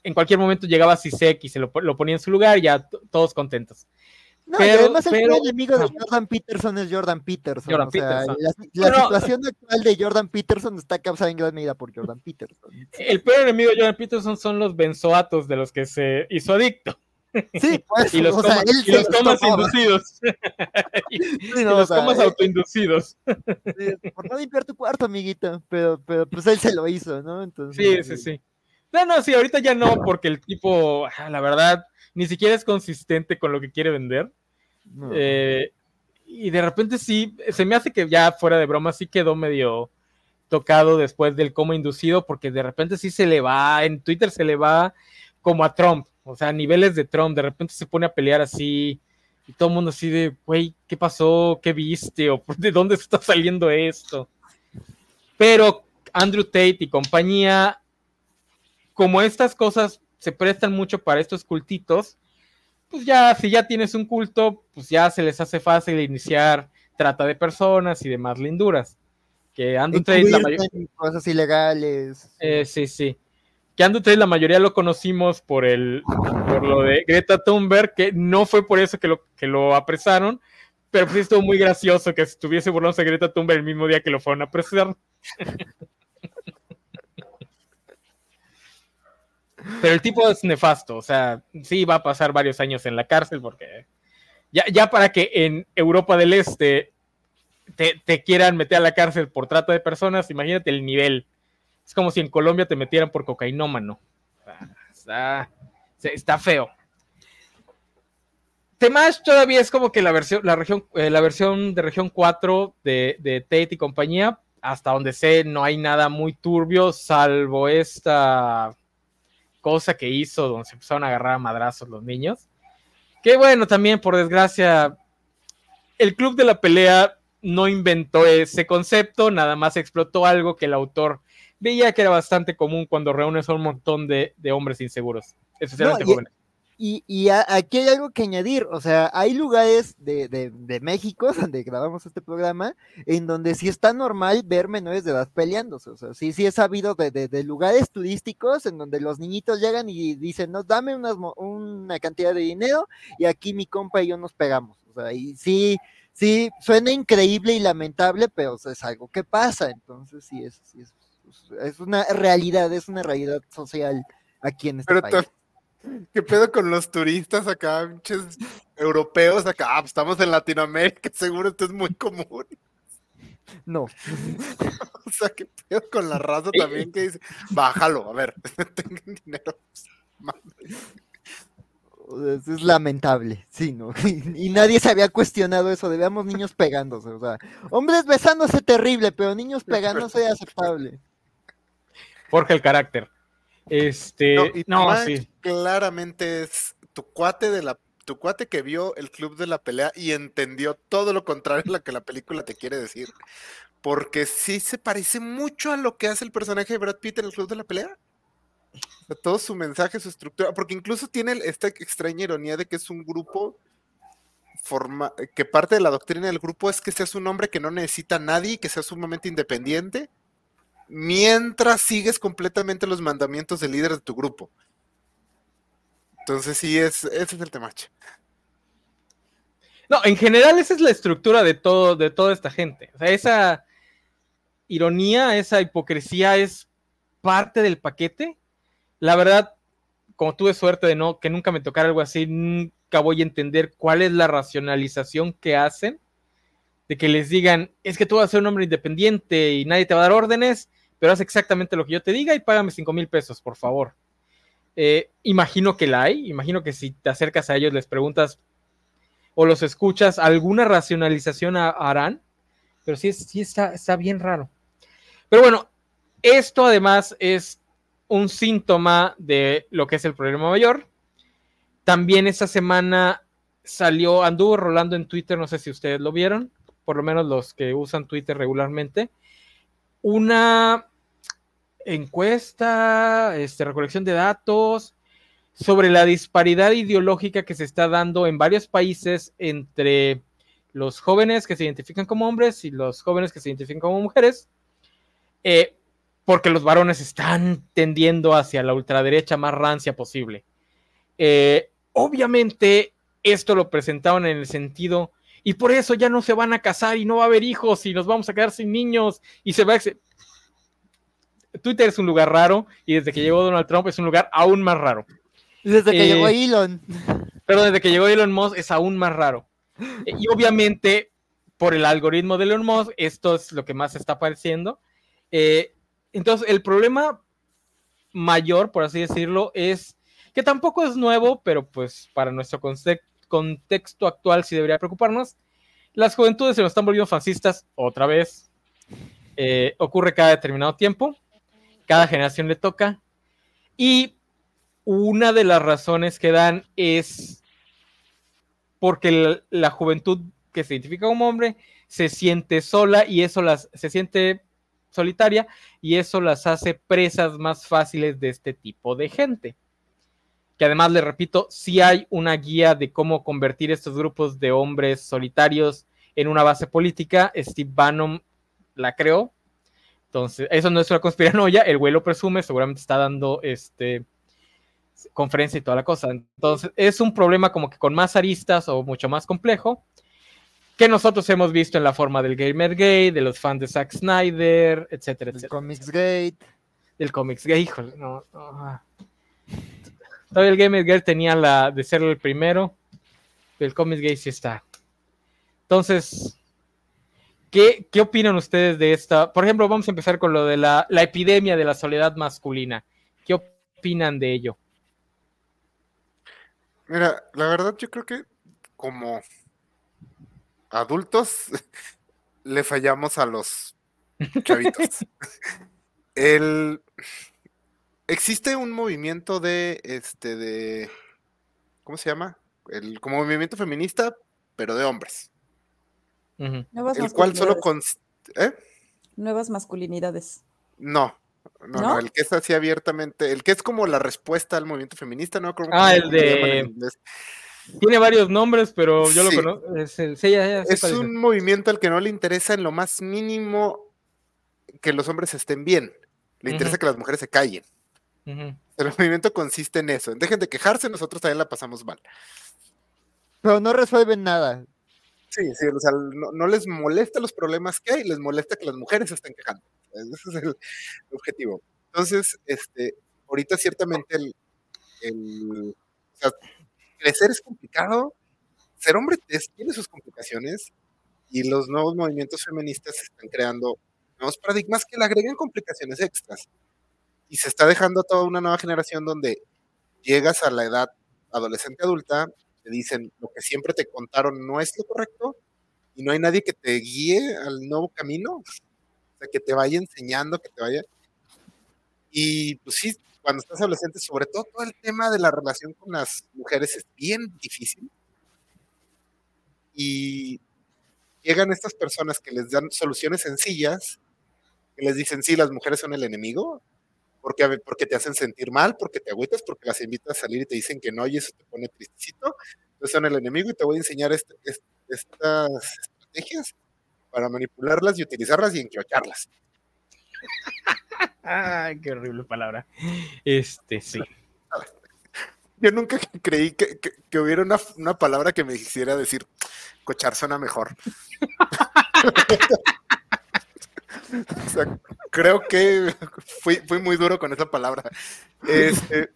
En cualquier momento llegaba Sisek y se lo, lo ponía en su lugar ya todos contentos. No, pero, además el enemigo de Jordan Peterson es Jordan Peterson. o sea, La, situación actual de Jordan Peterson está causada en gran medida por Jordan Peterson. El peor enemigo de Jordan Peterson son los benzoatos de los que se hizo adicto. Sí, [LAUGHS] pues, y los, comas, y los comas inducidos. [LAUGHS] y, los comas autoinducidos. por no limpiar tu cuarto, amiguito. Pero, pero pues él se lo hizo, ¿no? Entonces, sí, sí, sí. No, no, sí, ahorita ya no, porque el tipo, ah, la verdad, ni siquiera es consistente con lo que quiere vender. Eh, y de repente sí, se me hace que ya fuera de broma sí quedó medio tocado después del coma inducido, porque de repente sí se le va, en Twitter se le va como a Trump, o sea, a niveles de Trump, de repente se pone a pelear así, y todo el mundo así de, güey, ¿qué pasó? ¿Qué viste? ¿O de dónde está saliendo esto? Pero Andrew Tate y compañía, como estas cosas se prestan mucho para estos cultitos, pues ya, si ya tienes un culto, pues ya se les hace fácil iniciar trata de personas y demás linduras. Que Andrew Tate, la mayoría. Cosas ilegales. Eh, sí, sí. Que Tate, la mayoría lo conocimos por el por lo de Greta Thunberg, que no fue por eso que lo, que lo apresaron, pero pues estuvo muy gracioso que estuviese burlándose de Greta Thunberg el mismo día que lo fueron a apresar. [LAUGHS] Pero el tipo es nefasto, o sea, sí va a pasar varios años en la cárcel porque ya, ya para que en Europa del Este te, quieran meter a la cárcel por trata de personas, imagínate el nivel. Es como si en Colombia te metieran por cocainómano. Está, está feo. Temash todavía es como que la versión, la región, eh, la versión de región 4 de, de Tate y compañía. Hasta donde sé, no hay nada muy turbio, salvo esta cosa que hizo donde se empezaron a agarrar a madrazos los niños. Que bueno, también por desgracia, el club de la pelea no inventó ese concepto, nada más explotó algo que el autor veía que era bastante común cuando reúnes a un montón de, de hombres inseguros, especialmente No, y- jóvenes. Y, y a- aquí hay algo que añadir, o sea, hay lugares de, de, de México [LAUGHS] donde grabamos este programa en donde sí está normal ver menores de edad peleándose, o sea, sí, sí he sabido de, de- lugares turísticos en donde los niñitos llegan y dicen, no, dame unas una cantidad de dinero y aquí mi compa y yo nos pegamos, o sea, y sí, sí, suena increíble y lamentable, pero o sea, es algo que pasa, entonces sí, es, sí es, es una realidad, es una realidad social aquí en este Pero país. [LAUGHS] ¿Qué pedo con los turistas acá, pinches europeos acá? Ah, pues estamos en Latinoamérica, [LAUGHS] seguro esto es muy común. No. [LAUGHS] O sea, ¿qué pedo con la raza también que dice, bájalo, a ver, tengan dinero. Sea, Es, lamentable, sí, ¿no? Y, y nadie se había cuestionado eso, de veamos niños pegándose, o sea, hombres besándose terrible, pero niños pegándose aceptable. Forja el carácter. Este, No, y no, Max sí. claramente es tu cuate de la tu cuate que vio el club de la pelea y entendió todo lo contrario a lo que la película te quiere decir. Porque sí se parece mucho a lo que hace el personaje de Brad Pitt en el club de la pelea. Todo su mensaje, su estructura, porque incluso tiene esta extraña ironía de que es un grupo forma, que parte de la doctrina del grupo es que seas un hombre que no necesita a nadie que sea sumamente independiente, mientras sigues completamente los mandamientos del líder de tu grupo. Entonces sí, es, ese es el temache. No, en general esa es la estructura de todo, de toda esta gente. O sea, esa ironía, esa hipocresía es parte del paquete. La verdad, como tuve suerte de no, que nunca me tocara algo así, nunca voy a entender cuál es la racionalización que hacen de que les digan, es que tú vas a ser un hombre independiente y nadie te va a dar órdenes, pero haz exactamente lo que yo te diga y págame cinco mil pesos, por favor. Eh, imagino que la hay, imagino que si te acercas a ellos, les preguntas o los escuchas, alguna racionalización ha- harán, pero sí, sí está, está bien raro. Pero bueno, esto además es un síntoma de lo que es el problema mayor. También esta semana salió, anduvo rolando en Twitter, no sé si ustedes lo vieron, por lo menos los que usan Twitter regularmente, una encuesta, este, recolección de datos sobre la disparidad ideológica que se está dando en varios países entre los jóvenes que se identifican como hombres y los jóvenes que se identifican como mujeres, eh, porque los varones están tendiendo hacia la ultraderecha más rancia posible. Eh, obviamente, esto lo presentaron en el sentido, y por eso ya no se van a casar y no va a haber hijos y nos vamos a quedar sin niños y se va a... Twitter es un lugar raro y desde que llegó Donald Trump es un lugar aún más raro. Desde que Eh, llegó Elon. Pero desde que llegó Elon Musk es aún más raro. Eh, Y obviamente, por el algoritmo de Elon Musk, esto es lo que más está apareciendo. Eh, entonces, el problema mayor, por así decirlo, es que tampoco es nuevo, pero pues para nuestro conce- contexto actual sí debería preocuparnos. Las juventudes se nos están volviendo fascistas otra vez. Eh, ocurre cada determinado tiempo. Cada generación le toca. Y una de las razones que dan es porque la, la juventud que se identifica como hombre se siente sola y eso las se siente solitaria y eso las hace presas más fáciles de este tipo de gente. Que además, le repito, sí hay una guía de cómo convertir estos grupos de hombres solitarios en una base política. Steve Bannon la creó. Entonces, eso no es una conspiranoia, el güey lo presume, seguramente está dando este conferencia y toda la cosa. Entonces, es un problema como que con más aristas o mucho más complejo que nosotros hemos visto en la forma del gamer gay, de los fans de Zack Snyder, etcétera, El etcétera. Comics Gate. Del cómics gay, híjole, no, no. Todavía el gamer gay tenía la de ser el primero, pero el cómics gay sí está. Entonces, ¿qué, ¿qué opinan ustedes de esta? Por ejemplo, vamos a empezar con lo de la, la epidemia de la soledad masculina. ¿Qué opinan de ello? Mira, la verdad yo creo que como adultos [LAUGHS] le fallamos a los chavitos. [LAUGHS] El existe un movimiento de este de ¿cómo se llama? El como movimiento feminista, pero de hombres. Ujú. Nuevas el cual solo con... ¿eh? Nuevas masculinidades. No, no, no, ¿No? el que es así abiertamente, el que es como la respuesta al movimiento feminista, ¿no? Como- Ah, el ¿cómo se llama en de- inglés? Tiene varios nombres, pero yo Sí. lo conozco. Es, el- sí, ya- ya sé Es cuál un movimiento al que no le interesa en lo más mínimo que los hombres estén bien. Le interesa que las mujeres se callen. El movimiento consiste en eso. en Dejen de quejarse, nosotros también la pasamos mal. Pero no resuelven nada. Sí, sí, o sea, no, no les molesta los problemas que hay, les molesta que las mujeres se estén quejando. Ese es el objetivo. Entonces, este, ahorita ciertamente el, el- o sea, crecer es complicado, ser hombre es- tiene sus complicaciones y los nuevos movimientos feministas están creando nuevos paradigmas que le agregan complicaciones extras. Y se está dejando toda una nueva generación donde llegas a la edad adolescente adulta, te dicen lo que siempre te contaron no es lo correcto y no hay nadie que te guíe al nuevo camino, o sea, que te vaya enseñando, que te vaya. Y pues sí, cuando estás adolescente, sobre todo todo el tema de la relación con las mujeres es bien difícil. Y llegan estas personas que les dan soluciones sencillas, que les dicen, sí, las mujeres son el enemigo, porque, porque te hacen sentir mal, porque te agüitas, porque las invitas a salir y te dicen que no y eso te pone tristecito. Entonces son el enemigo y te voy a enseñar este- est- estas estrategias para manipularlas y utilizarlas y enquiocharlas. Ay, qué horrible palabra. Este, sí. [LAUGHS] Yo nunca creí que, que- que hubiera una, una palabra que me hiciera decir cochar suena mejor. [LAUGHS] O sea, creo que fui, muy duro con esa palabra. Este,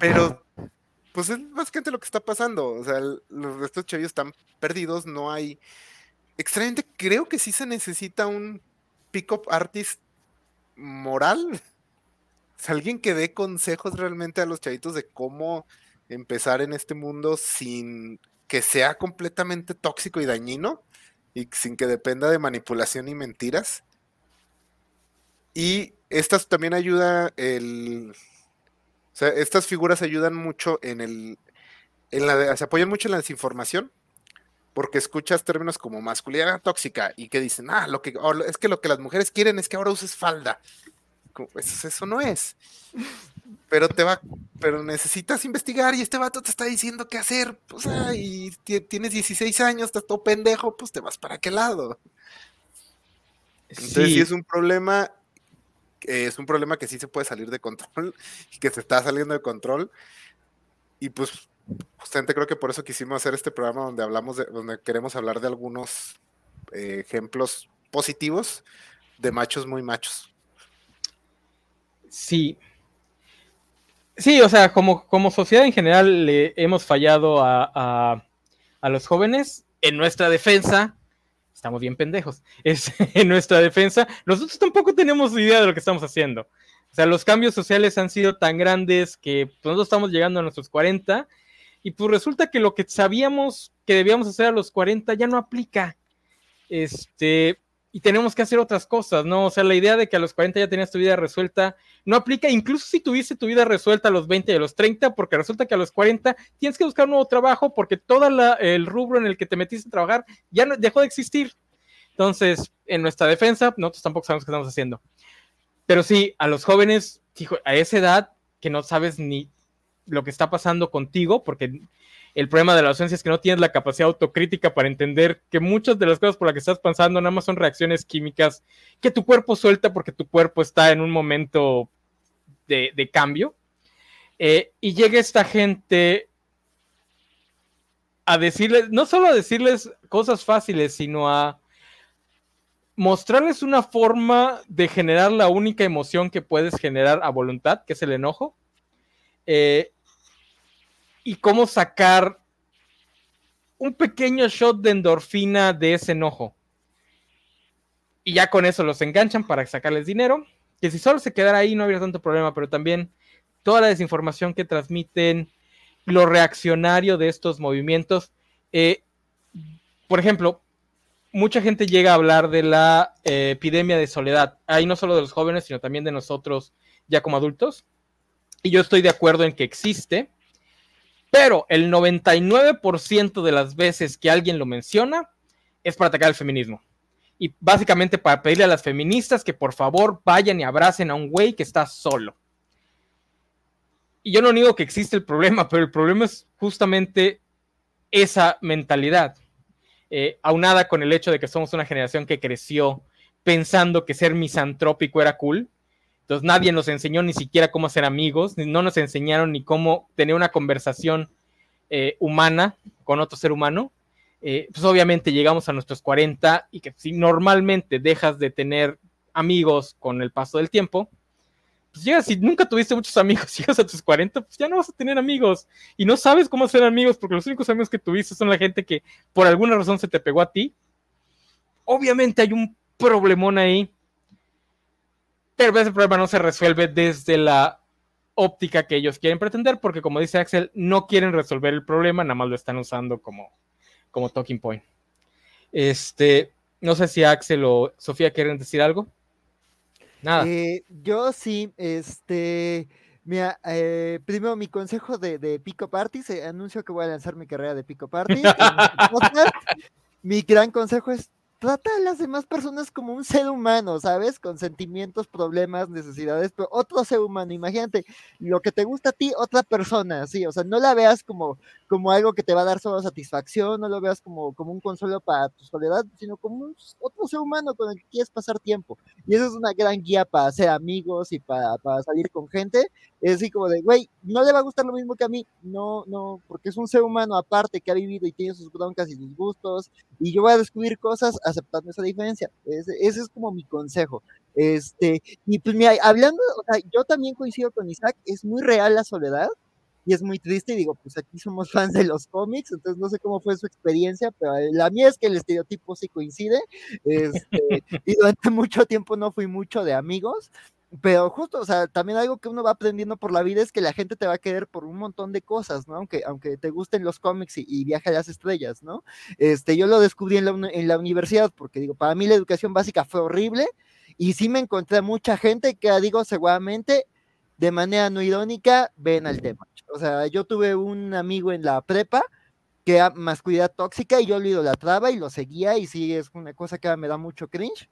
pero, pues es básicamente lo que está pasando. O sea, el- los, estos chavillos están perdidos, no hay. Extrañamente, creo que sí se necesita un pick-up artist moral. Sea, alguien que dé consejos realmente a los chavitos de cómo empezar en este mundo sin que sea completamente tóxico y dañino y sin que dependa de manipulación y mentiras. Y estas también ayuda el... Estas figuras ayudan mucho en el... En la, se apoyan mucho en la desinformación porque escuchas términos como masculinidad tóxica y que dicen, ah, lo que, es que lo que las mujeres quieren es que ahora uses falda. Eso, eso no es. Pero te va, pero necesitas investigar y este vato te está diciendo qué hacer. Pues, ah, y ti- tienes 16 años, estás todo pendejo, pues te vas para qué lado. Entonces sí, Sí, es un problema, eh, es un problema que sí se puede salir de control y [LAUGHS] que se está saliendo de control. Y pues justamente creo que por eso quisimos hacer este programa donde hablamos de, donde queremos hablar de algunos eh, ejemplos positivos de machos muy machos. sí. Sí, o sea, como, como sociedad en general le hemos fallado a, a- a los jóvenes. En nuestra defensa, estamos bien pendejos. [LAUGHS] Es, en nuestra defensa, nosotros tampoco tenemos idea de lo que estamos haciendo. O sea, los cambios sociales han sido tan grandes que pues, nosotros estamos llegando a nuestros 40 y pues resulta que lo que sabíamos que debíamos hacer a los 40 ya no aplica. Este, y tenemos que hacer otras cosas, ¿no? O sea, la idea de que a los 40 ya tenías tu vida resuelta no aplica, incluso si tuviste tu vida resuelta a los 20 y a los 30, porque resulta que a los 40 tienes que buscar un nuevo trabajo porque todo el rubro en el que te metiste a trabajar ya no, dejó de existir. Entonces, en nuestra defensa, nosotros tampoco sabemos qué estamos haciendo. Pero sí, a los jóvenes, hijo, a esa edad que no sabes ni lo que está pasando contigo, porque el problema de la ausencia es que no tienes la capacidad autocrítica para entender que muchas de las cosas por las que estás pasando nada más son reacciones químicas que tu cuerpo suelta porque tu cuerpo está en un momento de, de cambio. Eh, y llega esta gente a decirles, no solo a decirles cosas fáciles, sino a mostrarles una forma de generar la única emoción que puedes generar a voluntad, que es el enojo. Eh, y cómo sacar un pequeño shot de endorfina de ese enojo. Y ya con eso los enganchan para sacarles dinero. Que si solo se quedara ahí no habría tanto problema, pero también toda la desinformación que transmiten, lo reaccionario de estos movimientos. Eh, por ejemplo, mucha gente llega a hablar de la eh, epidemia de soledad. Ahí no solo de los jóvenes, sino también de nosotros ya como adultos. Y yo estoy de acuerdo en que existe. Pero el 99% de las veces que alguien lo menciona, es para atacar al feminismo. Y básicamente para pedirle a las feministas que por favor vayan y abracen a un güey que está solo. Y yo no digo que existe el problema, pero el problema es justamente esa mentalidad, eh, aunada con el hecho de que somos una generación que creció pensando que ser misantrópico era cool. Entonces nadie nos enseñó ni siquiera cómo ser amigos, no nos enseñaron ni cómo tener una conversación eh, humana con otro ser humano. Eh, pues obviamente llegamos a nuestros 40 y que si normalmente dejas de tener amigos con el paso del tiempo, pues llegas, si nunca tuviste muchos amigos, [LAUGHS] llegas a tus 40, pues ya no vas a tener amigos y no sabes cómo ser amigos porque los únicos amigos que tuviste son la gente que por alguna razón se te pegó a ti. Obviamente hay un problemón ahí, pero ese problema no se resuelve desde la óptica que ellos quieren pretender porque como dice Axel, no quieren resolver el problema, nada más lo están usando como, como talking point. Este, no sé si Axel o Sofía quieren decir algo. Nada. Eh, yo sí, este, mira, eh, primero mi consejo de, de Pico Party, se anuncio que voy a lanzar mi carrera de Pico Party. [LAUGHS] mi gran consejo es trata a las demás personas como un ser humano, ¿sabes? Con sentimientos, problemas, necesidades, pero otro ser humano, imagínate, lo que te gusta a ti, otra persona, sí, o sea, no la veas como, como algo que te va a dar solo satisfacción, no lo veas como, como un consuelo para tu soledad, sino como un, otro ser humano con el que quieres pasar tiempo. Y eso es una gran guía para hacer amigos y para, para salir con gente. Es así como de, güey, no le va a gustar lo mismo que a mí, no, no, porque es un ser humano aparte que ha vivido y tiene sus broncas y sus gustos, y yo voy a descubrir cosas aceptando esa diferencia. Ese, ese es como mi consejo. Este, y pues mira, hablando, o sea, yo también coincido con Isaac, es muy real la soledad y es muy triste. Y digo, pues aquí somos [LAUGHS] fans de los cómics, entonces no sé cómo fue su experiencia, pero la mía es que el estereotipo sí coincide. Este, [LAUGHS] y durante mucho tiempo no fui mucho de amigos, pero justo, o sea, también algo que uno va aprendiendo por la vida es que la gente te va a querer por un montón de cosas, ¿no? Aunque, aunque te gusten los cómics y, y viaje a las estrellas, ¿no? Este, yo lo descubrí en la, universidad, porque digo, para mí la educación básica fue horrible, y sí me encontré mucha gente que, digo, seguramente, de manera no irónica, ven al tema. O sea, yo tuve un amigo en la prepa que era masculinidad tóxica y yo lo idolatraba y lo seguía, y sí es una cosa que me da mucho cringe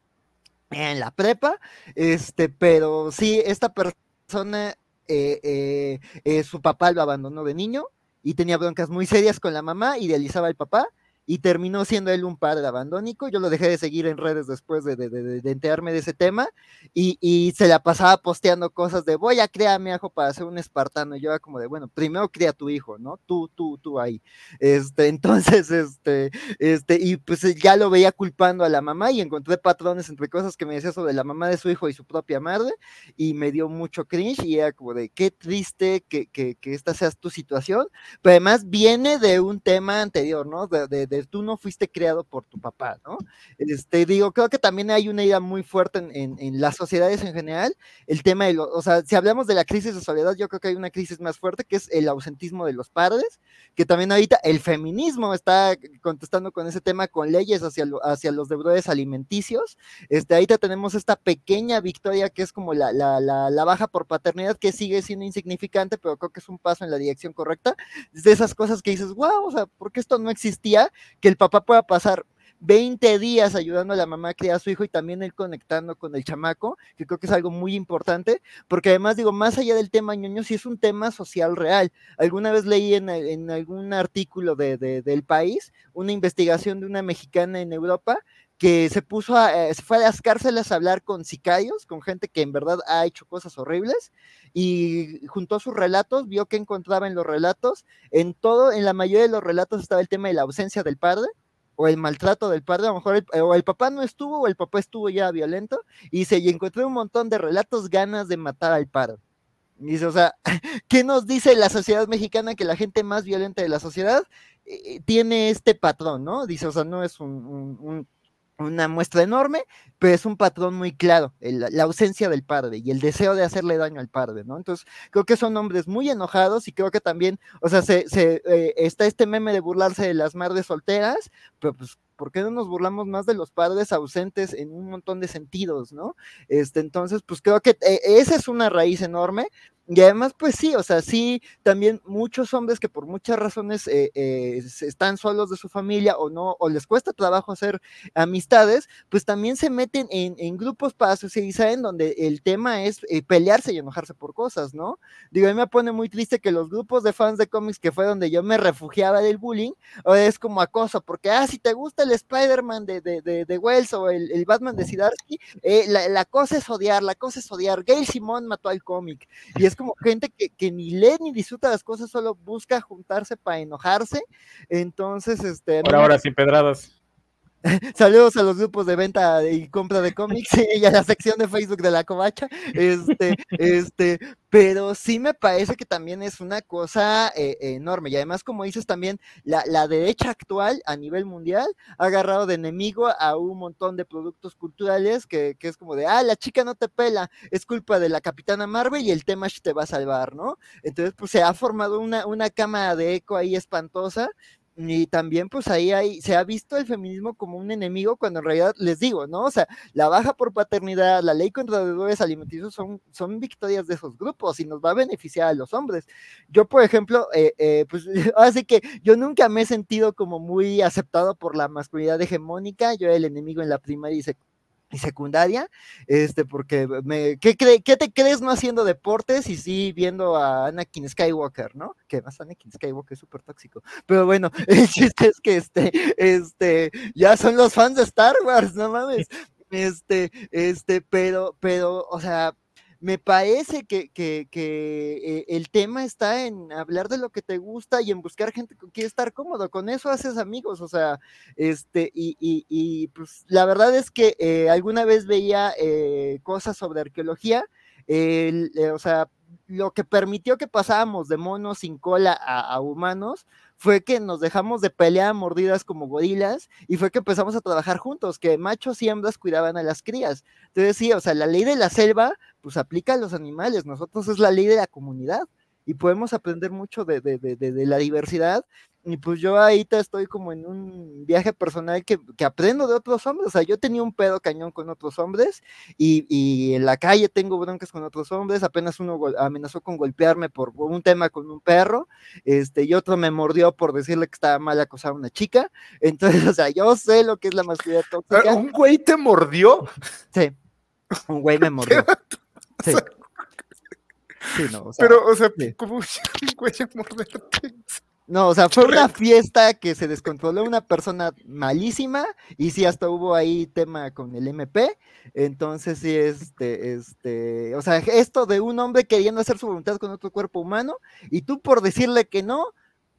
en la prepa, este, pero sí, esta persona, eh, eh, eh, su papá lo abandonó de niño y tenía broncas muy serias con la mamá, idealizaba al papá y terminó siendo él un padre abandónico. Yo lo dejé de seguir en redes después de, de, de, enterarme de ese tema y, y, se la pasaba posteando cosas de voy a criar a mi hijo para ser un espartano. Y yo era como de, bueno, primero cría a tu hijo, ¿no? Tú, tú, tú ahí. Este, [LAUGHS] entonces, este, este, y pues ya lo veía culpando a la mamá y encontré patrones entre cosas que me decía sobre la mamá de su hijo y su propia madre y me dio mucho cringe y era como de, qué triste que, que, que esta sea tu situación, pero además viene de un tema anterior, ¿no? de, tú no fuiste creado por tu papá, ¿no? Este, digo, creo que también hay una idea muy fuerte en, en, en, las sociedades en general, el tema de, lo, o sea, si hablamos de la crisis de soledad, yo creo que hay una crisis más fuerte que es el ausentismo de los padres, que también ahorita el feminismo está contestando con ese tema con leyes hacia, lo, hacia los deudores alimenticios, este, ahorita tenemos esta pequeña victoria que es como la, la, la, la baja por paternidad, que sigue siendo insignificante, pero creo que es un paso en la dirección correcta, de esas cosas que dices, wow, o sea, ¿por qué esto no existía? Que el papá pueda pasar 20 días ayudando a la mamá a criar a su hijo y también él conectando con el chamaco, que creo que es algo muy importante, porque además digo, más allá del tema ñoño, sí es un tema social real. Alguna vez leí en, en algún artículo de, de, del país una investigación de una mexicana en Europa que se puso a, eh, se fue a las cárceles a hablar con sicarios, con gente que en verdad ha hecho cosas horribles, y juntó sus relatos, vio que encontraba en los relatos, en todo, en la mayoría de los relatos estaba el tema de la ausencia del padre, o el maltrato del padre, a lo mejor el, o el papá no estuvo, o el papá estuvo ya violento, y se y encontré un montón de relatos ganas de matar al padre. Dice, o sea, [LAUGHS] ¿qué nos dice la sociedad mexicana que la gente más violenta de la sociedad eh, tiene este patrón, ¿no? Dice, o sea, no es un una muestra enorme, pero es un patrón muy claro, la ausencia del padre y el deseo de hacerle daño al padre, ¿no? Entonces, creo que son hombres muy enojados y creo que también, o sea, se, se eh, está este meme de burlarse de las madres solteras, pero pues, ¿por qué no nos burlamos más de los padres ausentes en un montón de sentidos, ¿no? Este, entonces, pues creo que eh, esa es una raíz enorme Y además, pues sí, o sea, sí, también muchos hombres que por muchas razones eh, eh, están solos de su familia o no, o les cuesta trabajo hacer amistades, pues también se meten en, grupos para socializar en donde el tema es eh, pelearse y enojarse por cosas, ¿no? Digo, a mí me pone muy triste que los grupos de fans de cómics, que fue donde yo me refugiaba del bullying, es como acoso, porque, ah, si te gusta el Spider-Man de, de, de, Wells o el, Batman de Sidarsky, la, la, cosa es odiar, la cosa es odiar. Gail Simón mató al cómic, y es como gente que, ni lee ni disfruta las cosas, solo busca juntarse para enojarse. Entonces, este. Por ahora, sin pedradas. [LAUGHS] Saludos a los grupos de venta y compra de cómics [LAUGHS] y a la sección de Facebook de la Covacha. Este, este, pero sí me parece que también es una cosa eh, enorme. Y además, como dices también, la, la, derecha actual a nivel mundial ha agarrado de enemigo a un montón de productos culturales que, que, es como de, ah, la chica no te pela, es culpa de la capitana Marvel y el tema te va a salvar, ¿no? Entonces, pues se ha formado una, una cámara de eco ahí espantosa y también pues ahí hay, se ha visto el feminismo como un enemigo cuando en realidad les digo, ¿no? O sea, la baja por paternidad, la ley contra deudores alimenticios son, son victorias de esos grupos y nos va a beneficiar a los hombres. Yo, por ejemplo, eh, eh, pues [LAUGHS] así que yo nunca me he sentido como muy aceptado por la masculinidad hegemónica, yo era el enemigo en la primaria y y secundaria, este, porque me, ¿qué, ¿qué, te crees no haciendo deportes y sí viendo a Anakin Skywalker, ¿no? Que más Anakin Skywalker es súper tóxico. Pero bueno, [LAUGHS] el chiste es que este, este, ya son los fans de Star Wars, no mames. Este, este, pero, pero, o sea, me parece que, eh, el tema está en hablar de lo que te gusta y en buscar gente que quiere estar cómodo. Con eso haces amigos, o sea, este, y, pues la verdad es que eh, alguna vez veía eh, cosas sobre arqueología, o sea, lo que permitió que pasáramos de monos sin cola a, humanos fue que nos dejamos de pelear mordidas como gorilas y fue que empezamos a trabajar juntos, que machos y hembras cuidaban a las crías. Entonces sí, o sea, la ley de la selva pues aplica a los animales, nosotros es la ley de la comunidad y podemos aprender mucho de, de, de, de la diversidad y pues yo ahorita estoy como en un viaje personal que, que, aprendo de otros hombres. O sea, yo tenía un pedo cañón con otros hombres y, y en la calle tengo broncas con otros hombres. Apenas uno amenazó con golpearme por un tema con un perro, este, y otro me mordió por decirle que estaba mal acosar a una chica. [LAUGHS] Entonces, o sea, yo sé lo que es la masculinidad tóxica. ¿Un güey te mordió? Sí, un güey me [LAUGHS] mordió. Sí. [LAUGHS] Sí, no, o sea, Pero, o sea, ¿cómo un güey a morderte? No, o sea, fue una fiesta que se descontroló una persona malísima y sí hasta hubo ahí tema con el MP. Entonces sí, este, este, o sea, esto de un hombre queriendo hacer su voluntad con otro cuerpo humano y tú por decirle que no,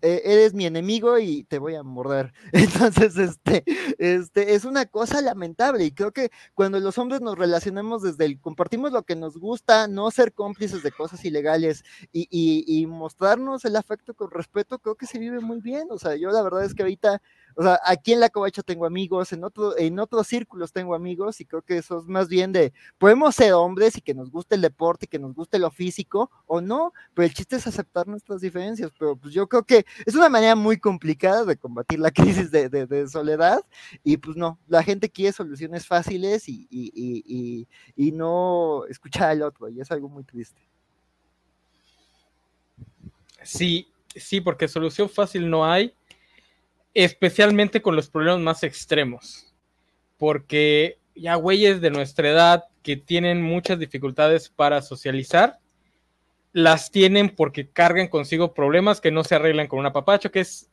eres mi enemigo y te voy a morder. [LAUGHS] Entonces, este, este, es una cosa lamentable y creo que cuando los hombres nos relacionamos desde el, compartimos lo que nos gusta, no ser cómplices de cosas ilegales y, y, y mostrarnos el afecto con respeto, creo que se vive muy bien. O sea, yo la verdad es que ahorita o sea, aquí en la covacha tengo amigos, en, otro, en otros círculos tengo amigos y creo que eso es más bien de, podemos ser hombres y que nos guste el deporte, y que nos guste lo físico o no, pero el chiste es aceptar nuestras diferencias, pero pues yo creo que es una manera muy complicada de combatir la [LAUGHS] crisis de, de, soledad y pues no, la gente quiere soluciones fáciles y, y, y, y no escuchar al otro y es algo muy triste. Sí, sí, porque solución fácil no hay especialmente con los problemas más extremos, porque ya güeyes de nuestra edad que tienen muchas dificultades para socializar, las tienen porque cargan consigo problemas que no se arreglan con un apapacho, que es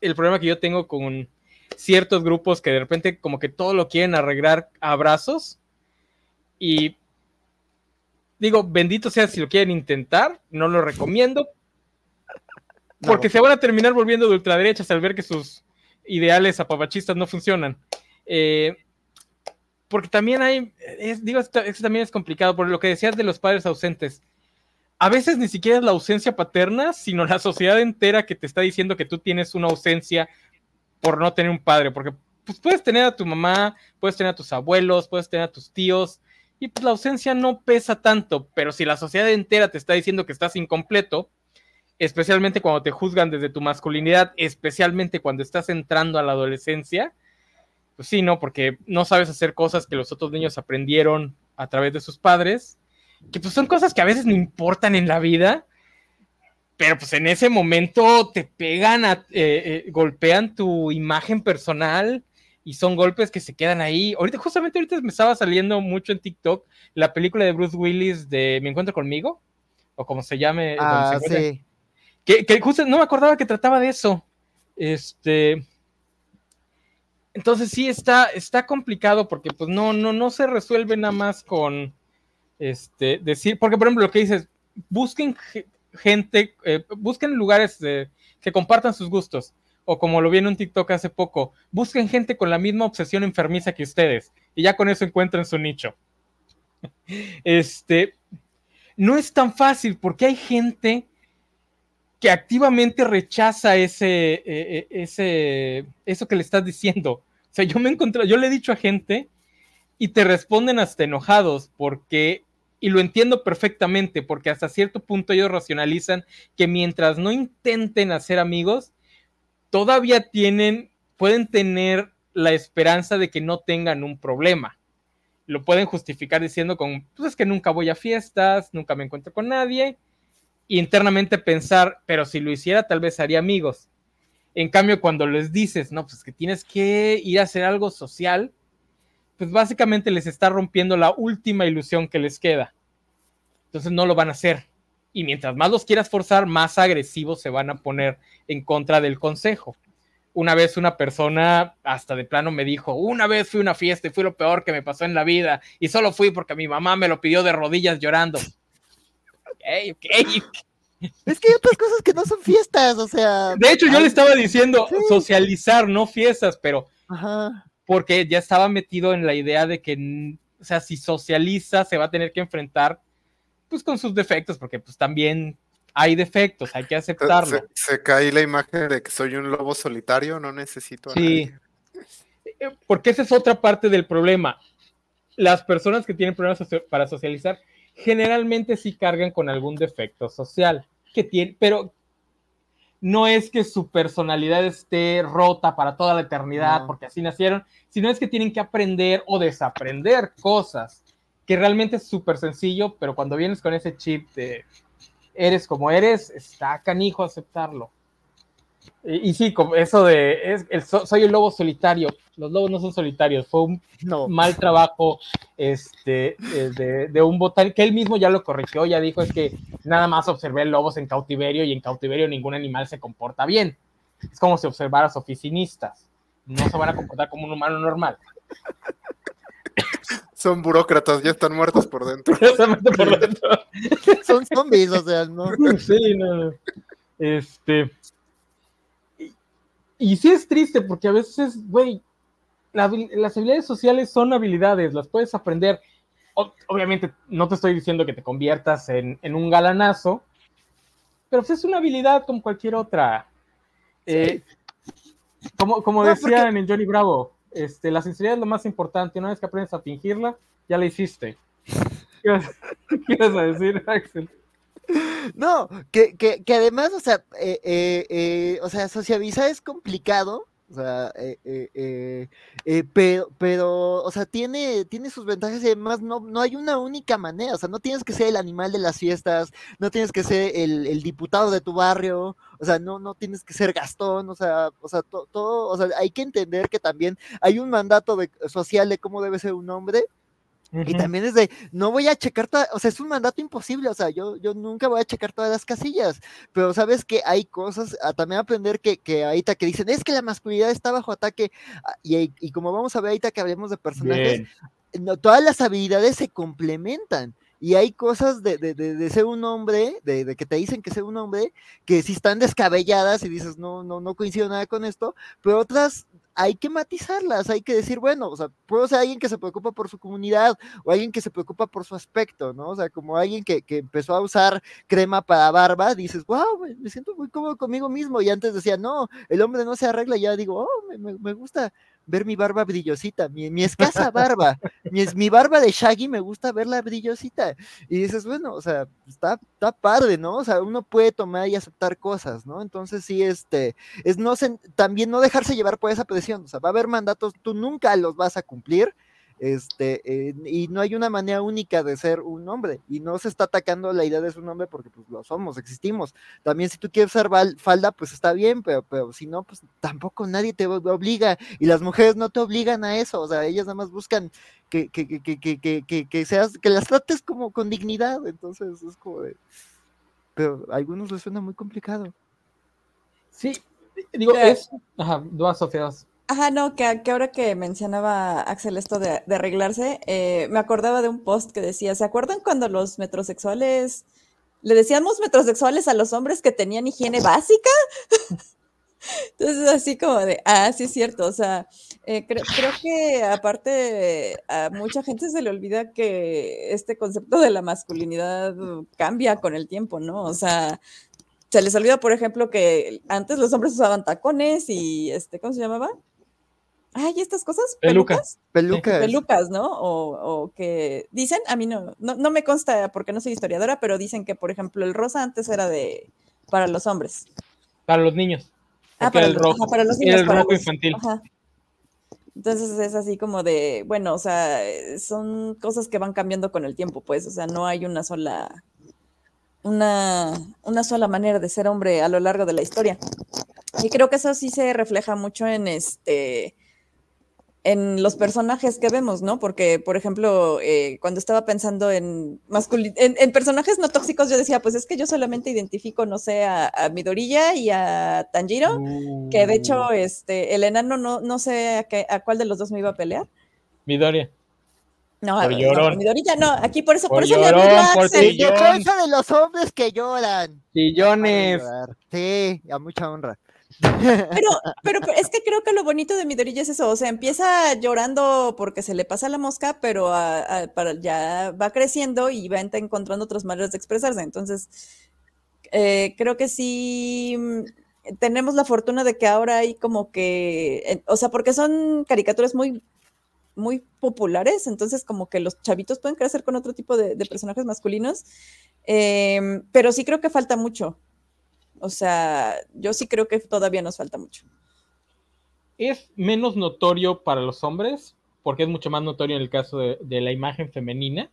el problema que yo tengo con ciertos grupos que de repente como que todo lo quieren arreglar a abrazos y digo, bendito sea si lo quieren intentar, no lo recomiendo, [LAUGHS] porque se van a terminar volviendo de ultraderechas al ver que sus ideales apapachistas no funcionan. Eh, porque también hay, digo, esto, también es complicado, por lo que decías de los padres ausentes. A veces ni siquiera es la ausencia paterna, sino la sociedad entera que te está diciendo que tú tienes una ausencia por no tener un padre, porque pues, puedes tener a tu mamá, puedes tener a tus abuelos, puedes tener a tus tíos, y pues la ausencia no pesa tanto, pero si la sociedad entera te está diciendo que estás incompleto, especialmente cuando te juzgan desde tu masculinidad, especialmente cuando estás entrando a la adolescencia, pues sí, ¿no? Porque no sabes hacer cosas que los otros niños aprendieron a través de sus padres que pues son cosas que a veces no importan en la vida, pero pues en ese momento te pegan, a, eh, eh, golpean tu imagen personal y son golpes que se quedan ahí. Ahorita, justamente ahorita me estaba saliendo mucho en TikTok la película de Bruce Willis de Me Encuentro Conmigo, o como se llame. Ah, se sí. Que, justo no me acordaba que trataba de eso. Este. Entonces sí está, está complicado porque pues no, no, no se resuelve nada más con este decir, porque por ejemplo lo que dices, busquen gente, eh, busquen lugares de, que compartan sus gustos. O como lo vi en un TikTok hace poco, busquen gente con la misma obsesión enfermiza que ustedes. Y ya con eso encuentran su nicho. [LAUGHS] Este, no es tan fácil porque hay gente que activamente rechaza ese, eh, eh, ese, eso que le estás diciendo. O sea, yo me encontré, yo le he dicho a gente y te responden hasta enojados porque, y lo entiendo perfectamente, porque hasta cierto punto ellos racionalizan que mientras no intenten hacer amigos, todavía tienen, pueden tener la esperanza de que no tengan un problema. Lo pueden justificar diciendo con, pues es que nunca voy a fiestas, nunca me encuentro con nadie, internamente pensar, pero si lo hiciera tal vez haría amigos. En cambio, cuando les dices, no, pues que tienes que ir a hacer algo social, pues básicamente les está rompiendo la última ilusión que les queda. Entonces no lo van a hacer. Y mientras más los quieras forzar, más agresivos se van a poner en contra del consejo. Una vez una persona hasta de plano me dijo, una vez fui a una fiesta y fue lo peor que me pasó en la vida y solo fui porque mi mamá me lo pidió de rodillas llorando. Es que hay otras cosas que no son fiestas, o sea. De hecho, yo le estaba diciendo sí. socializar, no fiestas, pero Ajá. porque ya estaba metido en la idea de que, o sea, si socializa, se va a tener que enfrentar, pues, con sus defectos, porque, pues, también hay defectos, hay que aceptarlo. Se, se cae la imagen de que soy un lobo solitario, no necesito. A sí. Nadie. Porque esa es otra parte del problema. Las personas que tienen problemas para socializar generalmente sí cargan con algún defecto social, que tiene, pero no es que su personalidad esté rota para toda la eternidad, no. porque así nacieron, sino es que tienen que aprender o desaprender cosas, que realmente es súper sencillo, pero cuando vienes con ese chip de eres como eres, está canijo aceptarlo. Y, y sí, como eso de es, el, soy el lobo solitario. Los lobos no son solitarios, fue un no. mal trabajo este, de, de, un botánico, que él mismo ya lo corrigió, ya dijo, es que nada más observé lobos en cautiverio y en cautiverio ningún animal se comporta bien. Es como si observaras oficinistas, no se van a comportar como un humano normal. Son burócratas, ya están muertos por dentro. [LAUGHS] por dentro. Son zombies, o sea, no. Sí, no. Este. Y, y sí es triste porque a veces, güey, la, las habilidades sociales son habilidades, las puedes aprender. O, obviamente, no te estoy diciendo que te conviertas en, en un galanazo, pero pues es una habilidad como cualquier otra. Sí. Eh, como, como no, decían porque... en Johnny Bravo, este, la sinceridad es lo más importante. Una vez que aprendes a fingirla, ya la hiciste. [LAUGHS] ¿Qué vas, ¿qué vas a decir, Axel? No, que, que, que además, o sea, eh, eh, eh, o sea, socializar es complicado, o sea, eh, eh, eh, pero, pero, o sea, tiene, tiene sus ventajas y además no, no hay una única manera, o sea, no tienes que ser el animal de las fiestas, no tienes que ser el, el diputado de tu barrio, o sea, no, no tienes que ser Gastón, o sea, o sea, to, todo, o sea, hay que entender que también hay un mandato de, social de cómo debe ser un hombre, Uh -huh. Y también es de, no voy a checar, toda, o sea, es un mandato imposible, o sea, yo, yo nunca voy a checar todas las casillas, pero sabes que hay cosas, a también aprender que, que ahorita que dicen, es que la masculinidad está bajo ataque, y, y como vamos a ver ahorita que hablemos de personajes, no, todas las habilidades se complementan. Y hay cosas de, de, de, de ser un hombre, de, que te dicen que ser un hombre, que sí están descabelladas y dices, no, no, no coincido nada con esto, pero otras hay que matizarlas, hay que decir, bueno, o sea, puedo ser alguien que se preocupa por su comunidad o alguien que se preocupa por su aspecto, ¿no? O sea, como alguien que, que empezó a usar crema para barba, dices, wow, me, siento muy cómodo conmigo mismo. Y antes decía, no, el hombre no se arregla, y ya digo, oh, me gusta ver mi barba brillosita, mi, mi escasa barba, mi, mi, barba de Shaggy me gusta verla brillosita. Y dices, bueno, o sea, está, está padre, ¿no? O sea, uno puede tomar y aceptar cosas, ¿no? Entonces sí, este, es no también no dejarse llevar por esa presión, o sea, va a haber mandatos, tú nunca los vas a cumplir, Este, eh, y no hay una manera única de ser un hombre, y no se está atacando la idea de ser un hombre porque pues lo somos, existimos. También si tú quieres usar falda, pues está bien, pero, pero si no, pues tampoco nadie te obliga, y las mujeres no te obligan a eso, o sea, ellas nada más buscan que, que, que, que, que, que seas, que las trates como con dignidad, entonces es como de... Pero a algunos les suena muy complicado. Sí, digo, es... Ajá, dos Sofías. Ajá, no, que, que, ahora que mencionaba Axel esto de, arreglarse, eh, me acordaba de un post que decía, ¿se acuerdan cuando los metrosexuales, le decíamos metrosexuales a los hombres que tenían higiene básica? [LAUGHS] Entonces, así como de, ah, sí es cierto, o sea, eh, creo, que aparte a mucha gente se le olvida que este concepto de la masculinidad cambia con el tiempo, ¿no? O sea, se les olvida, por ejemplo, que antes los hombres usaban tacones y, este, ¿cómo se llamaba? Ay, estas cosas, pelucas. Pelucas. Pelucas, ¿no? O, que dicen, a mí no, no, me consta porque no soy historiadora, pero dicen que, por ejemplo, el rosa antes era de para los hombres. Para los niños. Ah, para, el rojo, para los niños. el rojo infantil. Entonces es así como de, bueno, o sea, son cosas que van cambiando con el tiempo, pues, o sea, no hay una sola, una, una sola manera de ser hombre a lo largo de la historia. Y creo que eso sí se refleja mucho en este, en los personajes que vemos, ¿no? Porque, por ejemplo, eh, cuando estaba pensando en, en, personajes no tóxicos, yo decía, pues es que yo solamente identifico, no sé, a, Midorilla y a Tanjiro, que de hecho, uh. este, el enano no, no sé a, cuál de los dos me iba a pelear. Midoriya. No, a, no, Midorilla no, aquí por eso, por, eso llorón, le a Axel. Yo de los hombres que lloran. Sillones. Sí, a mucha honra. Pero, pero, es que creo que lo bonito de Midoriya es eso, o sea, empieza llorando porque se le pasa la mosca, pero para, ya va creciendo y va encontrando otras maneras de expresarse. Entonces, eh, creo que sí mm, tenemos la fortuna de que ahora hay como que, o sea, porque son caricaturas muy muy populares, entonces como que los chavitos pueden crecer con otro tipo de, personajes masculinos, em, pero sí creo que falta mucho. O sea, yo sí creo que todavía nos falta mucho. Es menos notorio para los hombres, porque es mucho más notorio en el caso de, la imagen femenina,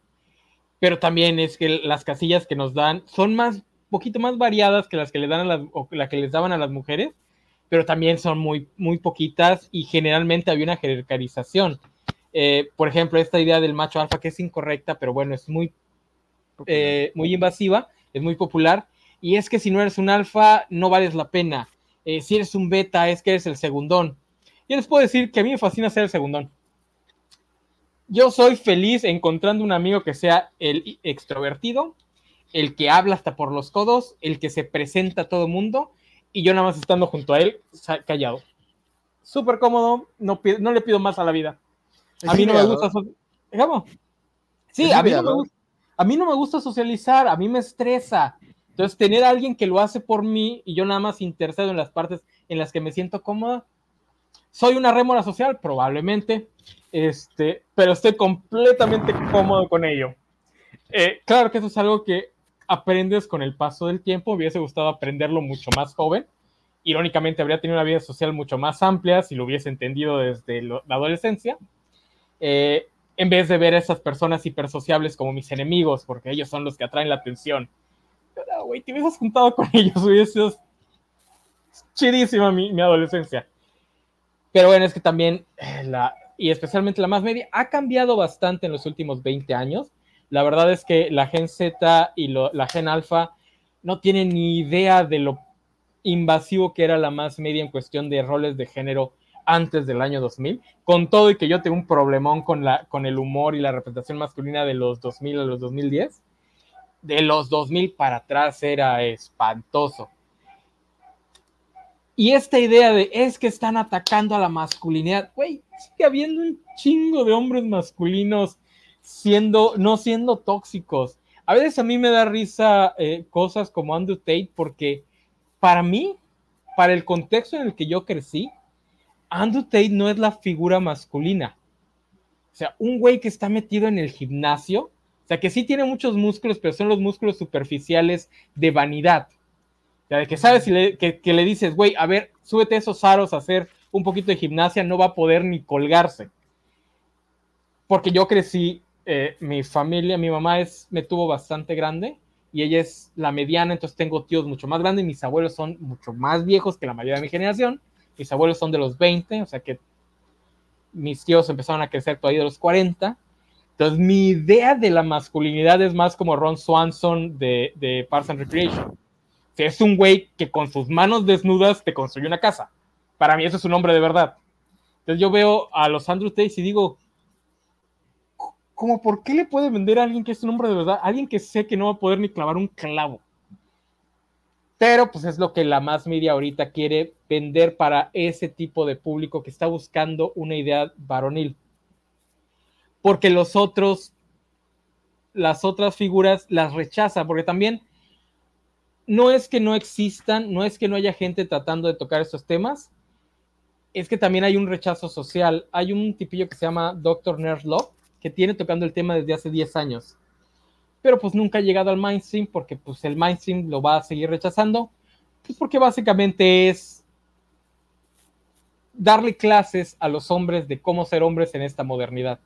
pero también es que las casillas que nos dan son más, poquito más variadas que las que le dan a las, o la que les daban a las mujeres, pero también son muy, muy poquitas y generalmente había una jerarquización. Eh, por ejemplo, esta idea del macho alfa que es incorrecta, pero bueno, es muy, eh, muy invasiva, es muy popular, y es que si no eres un alfa, no vales la pena. Eh, si eres un beta, es que eres el segundón. Yo les puedo decir que a mí me fascina ser el segundón. Yo soy feliz encontrando un amigo que sea el extrovertido, el que habla hasta por los codos, el que se presenta a todo mundo, y yo nada más estando junto a él, callado. Súper cómodo, no, no le pido más a la vida. A mí no me gusta. Sí, a mí no me gusta. A mí no me gusta socializar, a mí me estresa. Entonces, tener a alguien que lo hace por mí y yo nada más intercedo en las partes en las que me siento cómoda. Soy una rémora social, probablemente, este, pero estoy completamente cómodo con ello. Eh, claro que eso es algo que aprendes con el paso del tiempo. Me hubiese gustado aprenderlo mucho más joven. Irónicamente, habría tenido una vida social mucho más amplia si lo hubiese entendido desde la adolescencia. Eh, en vez de ver a esas personas hipersociables como mis enemigos, porque ellos son los que atraen la atención güey, te hubieses juntado con ellos, hubiese sido chidísima mi, mi, adolescencia. Pero bueno, es que también eh, la, y especialmente la más media, ha cambiado bastante en los últimos 20 años. La verdad es que la Gen Z y la Gen Alpha no tienen ni idea de lo invasivo que era la más media en cuestión de roles de género antes del año 2000, con todo y que yo tengo un problemón con, la, con el humor y la representación masculina de los 2000 a los 2010 de los 2000 para atrás era espantoso. Y esta idea de es que están atacando a la masculinidad, güey, sigue habiendo un chingo de hombres masculinos siendo, no siendo tóxicos. A veces a mí me da risa eh, cosas como Andrew Tate porque para mí, para el contexto en el que yo crecí, Andrew Tate no es la figura masculina. O sea, un güey que está metido en el gimnasio o sea, que sí tiene muchos músculos, pero son los músculos superficiales de vanidad. O sea, de que sabes que, le dices, güey, a ver, súbete esos aros a hacer un poquito de gimnasia, no va a poder ni colgarse. porque yo crecí, eh, mi familia, mi mamá es, me tuvo bastante grande y ella es la mediana, entonces tengo tíos mucho más grandes, mis abuelos son mucho más viejos que la mayoría de mi generación, mis abuelos son de los 20, o sea que mis tíos empezaron a crecer todavía de los 40. Entonces, mi idea de la masculinidad es más como Ron Swanson de, de Parks and Recreation. Es un güey que con sus manos desnudas te construyó una casa. Para mí eso es un hombre de verdad. Entonces yo veo a los Andrew Tate y digo, como por qué le puede vender a alguien que es un hombre de verdad? Alguien que sé que no va a poder ni clavar un clavo. Pero pues es lo que la más media ahorita quiere vender para ese tipo de público que está buscando una idea varonil. Porque los otros, las otras figuras las rechaza, porque también no es que no existan, no es que no haya gente tratando de tocar estos temas, es que también hay un rechazo social. Hay un tipillo que se llama Dr. Love que tiene tocando el tema desde hace 10 años pero pues nunca ha llegado al mainstream porque pues el mainstream lo va a seguir rechazando, pues porque básicamente es darle clases a los hombres de cómo ser hombres en esta modernidad.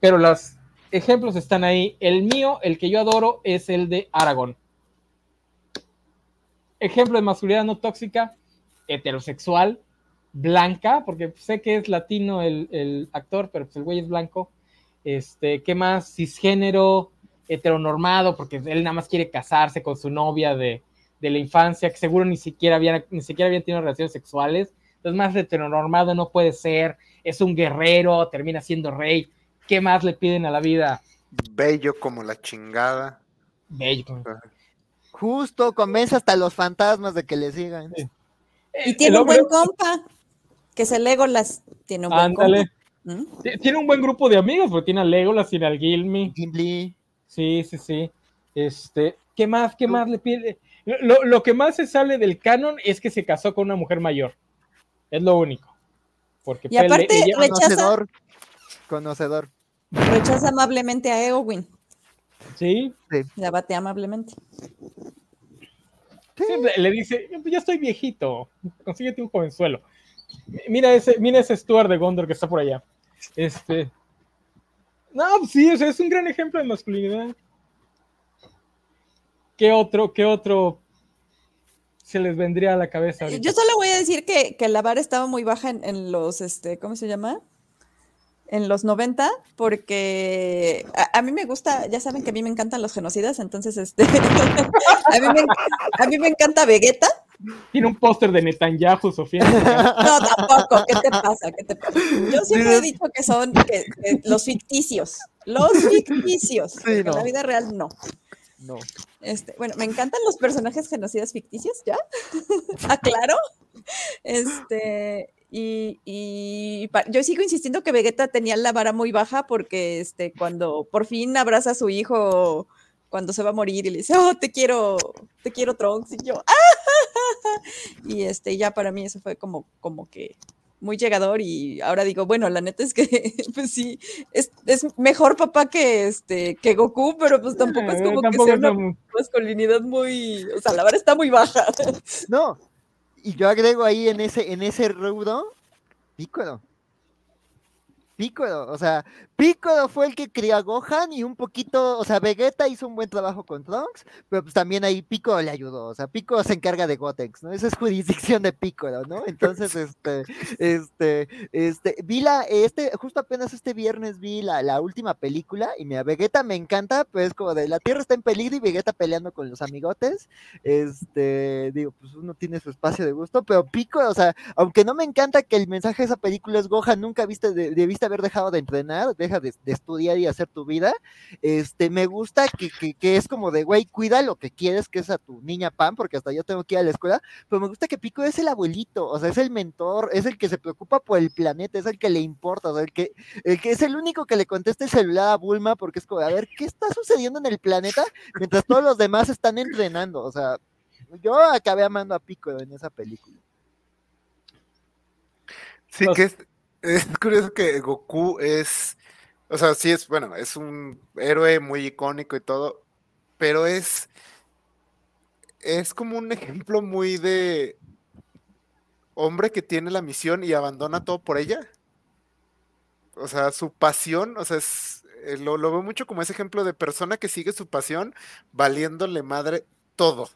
Pero los ejemplos están ahí. El mío, el que yo adoro, es el de Aragón. Ejemplo de masculinidad no tóxica, heterosexual, blanca, porque sé que es latino el, el actor, pero pues el güey es blanco. Este, ¿qué más? Cisgénero, heteronormado, porque él nada más quiere casarse con su novia de, la infancia, que seguro ni siquiera habían, ni siquiera habían tenido relaciones sexuales. Entonces, más heteronormado no puede ser, es un guerrero, termina siendo rey. ¿Qué más le piden a la vida? Bello como la chingada. Bello. Justo, convence hasta los fantasmas de que le sigan. Y tiene un buen compa, que es el Legolas. Tiene un buen compa. ¿Mm? Tiene un buen grupo de amigos, porque tiene a Legolas, tiene al Gilmy. Gimli. Sí, sí, sí. Este, ¿qué más? ¿Qué más le pide? Lo, que más se sale del canon es que se casó con una mujer mayor. Es lo único. Porque y aparte rechaza, conocedor, Rechaza amablemente a Eowyn. Sí. sí. La bate amablemente. Sí, le dice, ya estoy viejito, consíguete un jovenzuelo. Mira ese, mira ese Stuart de Gondor que está por allá. Este, no, pues sí, es un gran ejemplo de masculinidad. ¿Qué otro, qué otro se les vendría a la cabeza? Yo solo voy a decir que, la vara estaba muy baja en, los, este, ¿cómo se llama? En los 90, porque a, mí me gusta, ya saben que a mí me encantan los genocidas, entonces este, [LAUGHS] a, mí me, a mí me encanta Vegeta. Tiene un póster de Netanyahu, Sofía. [LAUGHS] No, tampoco. ¿Qué te pasa? ¿Qué te pasa? Yo siempre he dicho que son los ficticios. Los ficticios. En la vida real no. No. Este, bueno, me encantan los personajes genocidas ficticios, ¿ya? [LAUGHS] ¿Aclaro? Este, y, yo sigo insistiendo que Vegeta tenía la vara muy baja porque este, cuando por fin abraza a su hijo cuando se va a morir y le dice, oh, te quiero, te quiero Trunks, y yo, ¡ah! [LAUGHS] Y este, ya para mí eso fue como, como que muy llegador y ahora digo, bueno, la neta es que, [LAUGHS] pues sí, es, mejor papá que, este, que Goku, pero pues tampoco es como que sea una masculinidad muy, o sea, la vara está muy baja. No, y yo agrego ahí en ese, en ese rubro, Piccolo. Piccolo, o sea, Piccolo fue el que crió a Gohan y un poquito, o sea, Vegeta hizo un buen trabajo con Trunks, pero pues también ahí Piccolo le ayudó, o sea, Piccolo se encarga de Gotex, ¿no? Esa es jurisdicción de Piccolo, ¿no? [LAUGHS] Entonces, este, este, este, vi la, este, justo apenas este viernes vi la, la última película y mira, Vegeta me encanta, pues como de la Tierra está en peligro y Vegeta peleando con los amigotes, este, digo, pues uno tiene su espacio de gusto, pero Piccolo, o sea, aunque no me encanta que el mensaje de esa película es Gohan, nunca viste, de, de vista haber dejado de entrenar, deja de, estudiar y hacer tu vida, este, me gusta que, que, es como de, güey, cuida lo que quieres, que es a tu niña Pam, porque hasta yo tengo que ir a la escuela, pero me gusta que Pico es el abuelito, o sea, es el mentor, es el que se preocupa por el planeta, es el que le importa, o sea, el que, el que es el único que le contesta el celular a Bulma, porque es como, a ver, ¿qué está sucediendo en el planeta? Mientras todos los demás están entrenando, o sea, yo acabé amando a Pico en esa película. Sí, que es, es curioso que Goku es, o sea, sí es, bueno, es un héroe muy icónico y todo, pero es, es como un ejemplo muy de hombre que tiene la misión y abandona todo por ella. o sea, su pasión, o sea, es, eh, lo, lo veo mucho como ese ejemplo de persona que sigue su pasión valiéndole madre todo.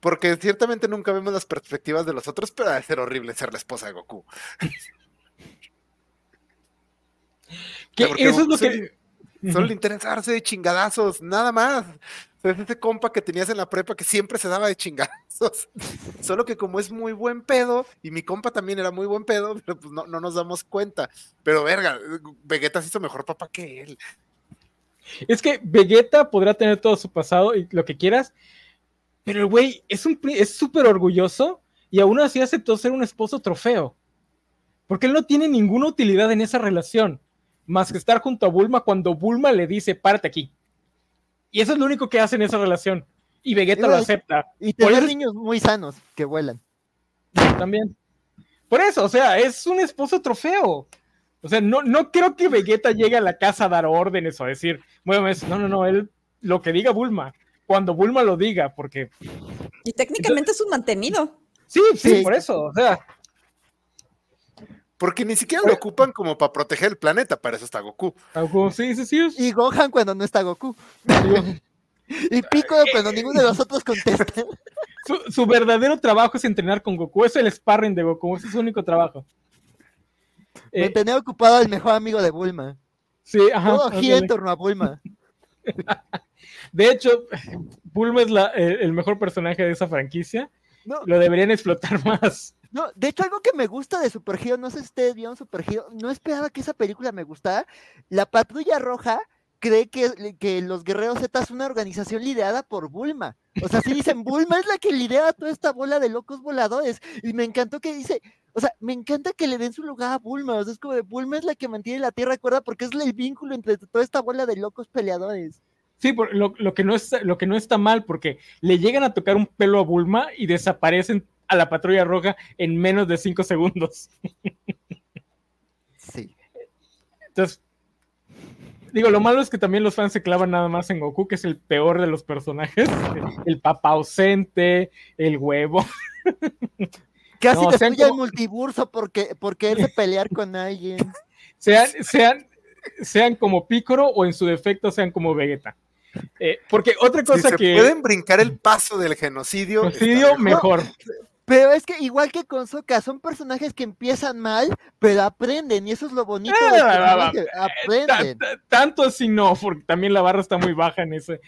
Porque ciertamente nunca vemos las perspectivas de los otros, pero debe ser horrible ser la esposa de Goku. [LAUGHS] Que porque eso es lo que. Solo le interesarse de chingadazos, nada más. O sea, es ese compa que tenías en la prepa que siempre se daba de chingadazos. [LAUGHS] Solo que como es muy buen pedo, y mi compa también era muy buen pedo, pero pues no, no nos damos cuenta. Pero verga, Vegeta se hizo mejor papá que él. Es que Vegeta podrá tener todo su pasado y lo que quieras, pero el güey es un pri- es súper orgulloso y aún así aceptó ser un esposo trofeo. Porque él no tiene ninguna utilidad en esa relación, más que estar junto a Bulma cuando Bulma le dice, párate aquí. Y eso es lo único que hace en esa relación. Y Vegeta lo acepta Y Por tener eso- niños muy sanos que vuelan. también. Por eso, o sea, es un esposo trofeo. O sea, no, no creo que Vegeta llegue a la casa a dar órdenes o a decir, bueno, es- no, no, no, él lo que diga Bulma, cuando Bulma lo diga, porque Y técnicamente es un mantenido. sí, sí, Sí. por eso, o sea, Porque ni siquiera lo ocupan como para proteger el planeta, para eso está Goku. algo- sí, sí, sí, es- Y Gohan cuando no está Goku. [LAUGHS] Y Piccolo cuando ninguno de los otros contesta. [LAUGHS] su, su verdadero trabajo es entrenar con Goku, es el sparring de Goku, ese es su único trabajo. Eh, Mantener ocupado al mejor amigo de Bulma. sí, ajá, Todo gira en torno a Bulma. [LAUGHS] De hecho, Bulma es la- eh, el mejor personaje de esa franquicia, No, lo deberían explotar más. No, de hecho, algo que me gusta de Super Hero, no sé si ustedes vieron Super Hero, no esperaba que esa película me gustara. La Patrulla Roja cree que, que los Guerreros Z es una organización liderada por Bulma. O sea, si dicen, Bulma es la que lidera toda esta bola de locos voladores. Y me encantó que dice, o sea, me encanta que le den su lugar a Bulma. O sea, es como de Bulma es la que mantiene la Tierra cuerda porque es el vínculo entre toda esta bola de locos peleadores. Sí, por- lo, lo que no es, lo que no está mal, porque le llegan a tocar un pelo a Bulma y desaparecen a la patrulla roja en menos de cinco segundos. Sí. Entonces, digo, lo malo es que también los fans se clavan nada más en Goku, que es el peor de los personajes. El papá ausente, el huevo. Casi No, sean destruye el como- multiverso porque, por quererse pelear con alguien. Sean, sean, sean como Picoro o en su defecto sean como Vegeta. Eh, porque otra Si cosa se que. pueden brincar el paso del genocidio, Genocidio, mejor. mejor. Pero es que igual que con Sokka, son personajes que empiezan mal, pero aprenden, y eso es lo bonito de Ah, Ta- aprenden. ta- Tanto así no, porque también la barra está muy baja en ese,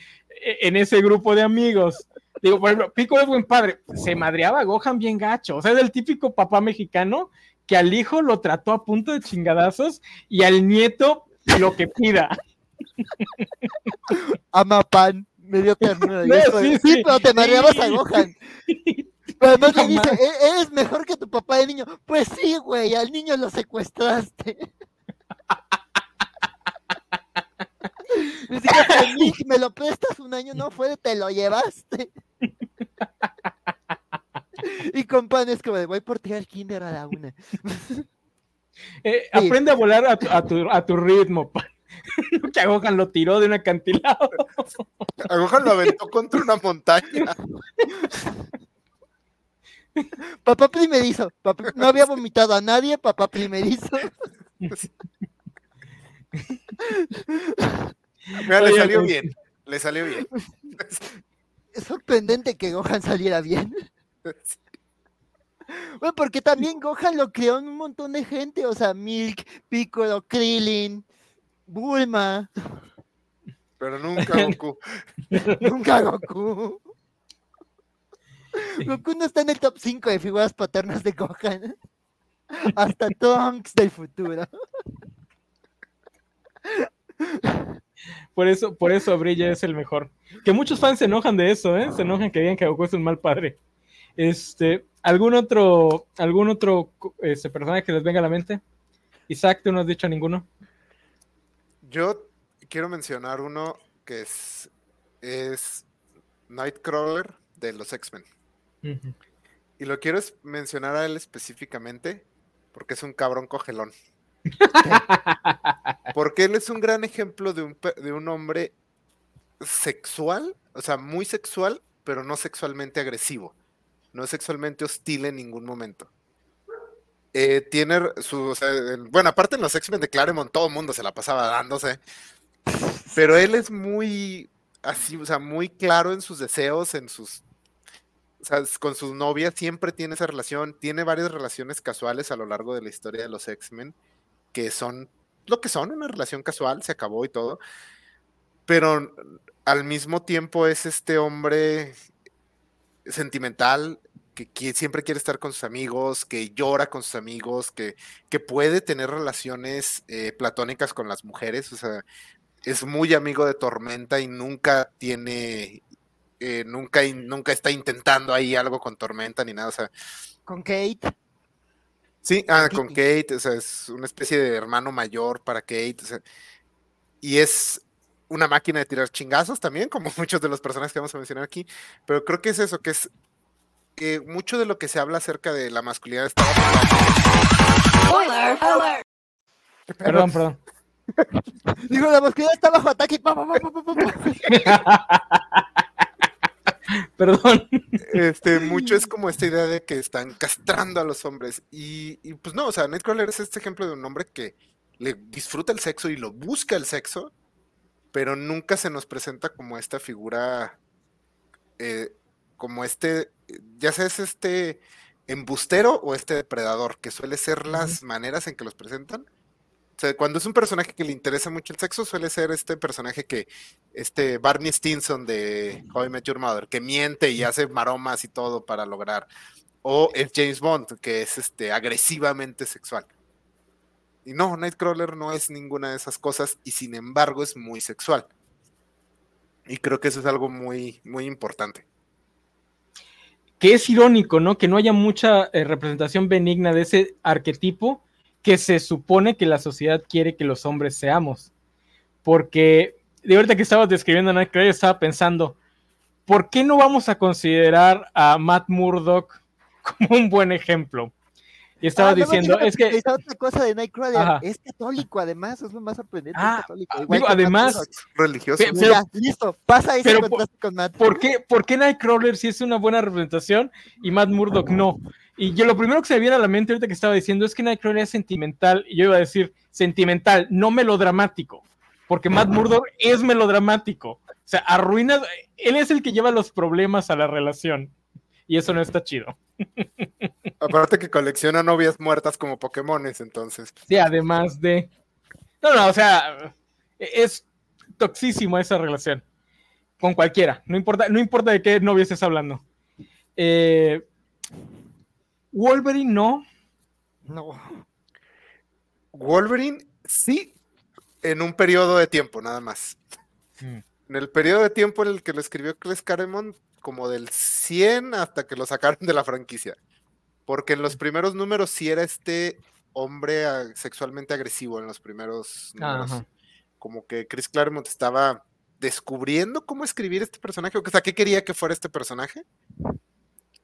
en ese grupo de amigos. Digo, por ejemplo, Pico es buen padre. Se madreaba a Gohan bien gacho. O sea, es el típico papá mexicano que al hijo lo trató a punto de chingadazos y al nieto lo que pida. Ama pan, me dio ternura. [LAUGHS] No, sí, sí, sí. pero te mareabas a Sí. Gohan. [LAUGHS] Pero además le dice. "E- eres mejor que tu papá de niño. Pues sí, güey, al niño lo secuestraste. [LAUGHS] Dice que "Nick, me lo prestas un año, no fue te lo llevaste. [LAUGHS] Y con pan es como de voy por ti al kinder a la una. [LAUGHS] Eh, Aprende a volar a tu, a tu, a tu ritmo. pa. que a Gohan lo tiró de un acantilado. A Gohan lo aventó contra una montaña. [LAUGHS] Papá primerizo. papá- no había vomitado a nadie, papá primerizo. [LAUGHS] Mira, le salió pues- bien. Le salió bien. [LAUGHS] Es sorprendente que Gohan saliera bien. Bueno, porque también Gohan lo creó en un montón de gente, o sea, Milk, Piccolo, Krillin, Bulma, Pero nunca Goku. nunca Goku. Goku no está en el top 5 de figuras paternas de Gohan. [LAUGHS] Hasta Trunks del futuro. Por eso, por eso Brilla es el mejor. Que muchos fans se enojan de eso, ¿eh? Se enojan que digan que Goku es un mal padre. Este, ¿algún otro, algún otro este, personaje que les venga a la mente? Isaac, tú no has dicho ninguno. Yo quiero mencionar uno que es, es Nightcrawler de los X-Men. Y lo quiero mencionar a él específicamente porque es un cabrón cogelón. [LAUGHS] Porque él es un gran ejemplo de un, de un hombre sexual, o sea, muy sexual, pero no sexualmente agresivo. No es sexualmente hostil en ningún momento. eh, tiene su, o sea, en- bueno, aparte en los X-Men de Claremont todo el mundo se la pasaba dándose, pero él es muy así, o sea, muy claro en sus deseos, en sus, con su novia siempre tiene esa relación, tiene varias relaciones casuales a lo largo de la historia de los X-Men, que son lo que son, una relación casual, se acabó y todo, pero al mismo tiempo es este hombre sentimental que, siempre quiere estar con sus amigos, que llora con sus amigos, que, que puede tener relaciones eh, platónicas con las mujeres, o sea, es muy amigo de Tormenta y nunca tiene, eh, nunca, in- nunca está intentando ahí algo con Tormenta ni nada, o sea, Con Kate. Sí, ah, con. Kate, o sea, es una especie de hermano mayor para Kate, o sea, y es una máquina de tirar chingazos también, como [LAUGHS] muchos de los personajes que vamos a mencionar aquí, pero creo que es eso, que es que mucho de lo que se habla acerca de la masculinidad está Perdón, perdón. [LAUGHS] Digo, la masculinidad está bajo ataque. pa, pa, pa. [LAUGHS] [LAUGHS] Perdón. este, mucho es como esta idea de que están castrando a los hombres. Y, y, pues no, o sea, Nightcrawler es este ejemplo de un hombre que le disfruta el sexo y lo busca el sexo, pero nunca se nos presenta como esta figura, eh, como este, ya sea es este embustero o este depredador, que suele ser las maneras en que los presentan. Sea, cuando es un personaje que le interesa mucho el sexo, suele ser este personaje que, este Barney Stinson de How I Met Your Mother, que miente y hace maromas y todo para lograr. O es James Bond, que es este agresivamente sexual. Y no, Nightcrawler no es ninguna de esas cosas y sin embargo es muy sexual. Y creo que eso es algo muy, muy importante. que es irónico, ¿no? Que no haya mucha eh, representación benigna de ese arquetipo que se supone que la sociedad quiere que los hombres seamos. Porque de ahorita que estabas describiendo a Nightcrawler, estaba pensando, ¿por qué no vamos a considerar a Matt Murdock [LAUGHS] como un buen ejemplo? Y estaba Ah, diciendo, es que, puntualizar otra cosa de Nightcrawler. Ajá. Es católico, además, es lo más sorprendente. Ah, es católico. ah, igual digo, que Matt además-. Religioso. Pero- Ya, listo, pasa ese pero contraste con Matt. ¿por qué, ¿por qué Nightcrawler sí es una buena representación y Matt Murdock no? Y yo lo primero que se me viene a la mente ahorita que estaba diciendo es que Nightcrawler es sentimental, y yo iba a decir sentimental, no melodramático, porque Matt Murdock es melodramático. O sea, arruina, él es el que lleva los problemas a la relación, y eso no está chido. [LAUGHS] Aparte que colecciona novias muertas como Pokémones, entonces. Sí, además de... No, no, o sea, es toxísimo esa relación. Con cualquiera. No importa, no importa de qué novio estés hablando. Eh, Wolverine no. No. Wolverine, sí, en un periodo de tiempo, nada más. En el periodo de tiempo en el que lo escribió Chris Claremont, como del 100 hasta que lo sacaron de la franquicia. Porque en los primeros números sí era este hombre sexualmente agresivo en los primeros números. Ajá. Como que Chris Claremont estaba descubriendo cómo escribir este personaje, o sea, qué quería que fuera este personaje.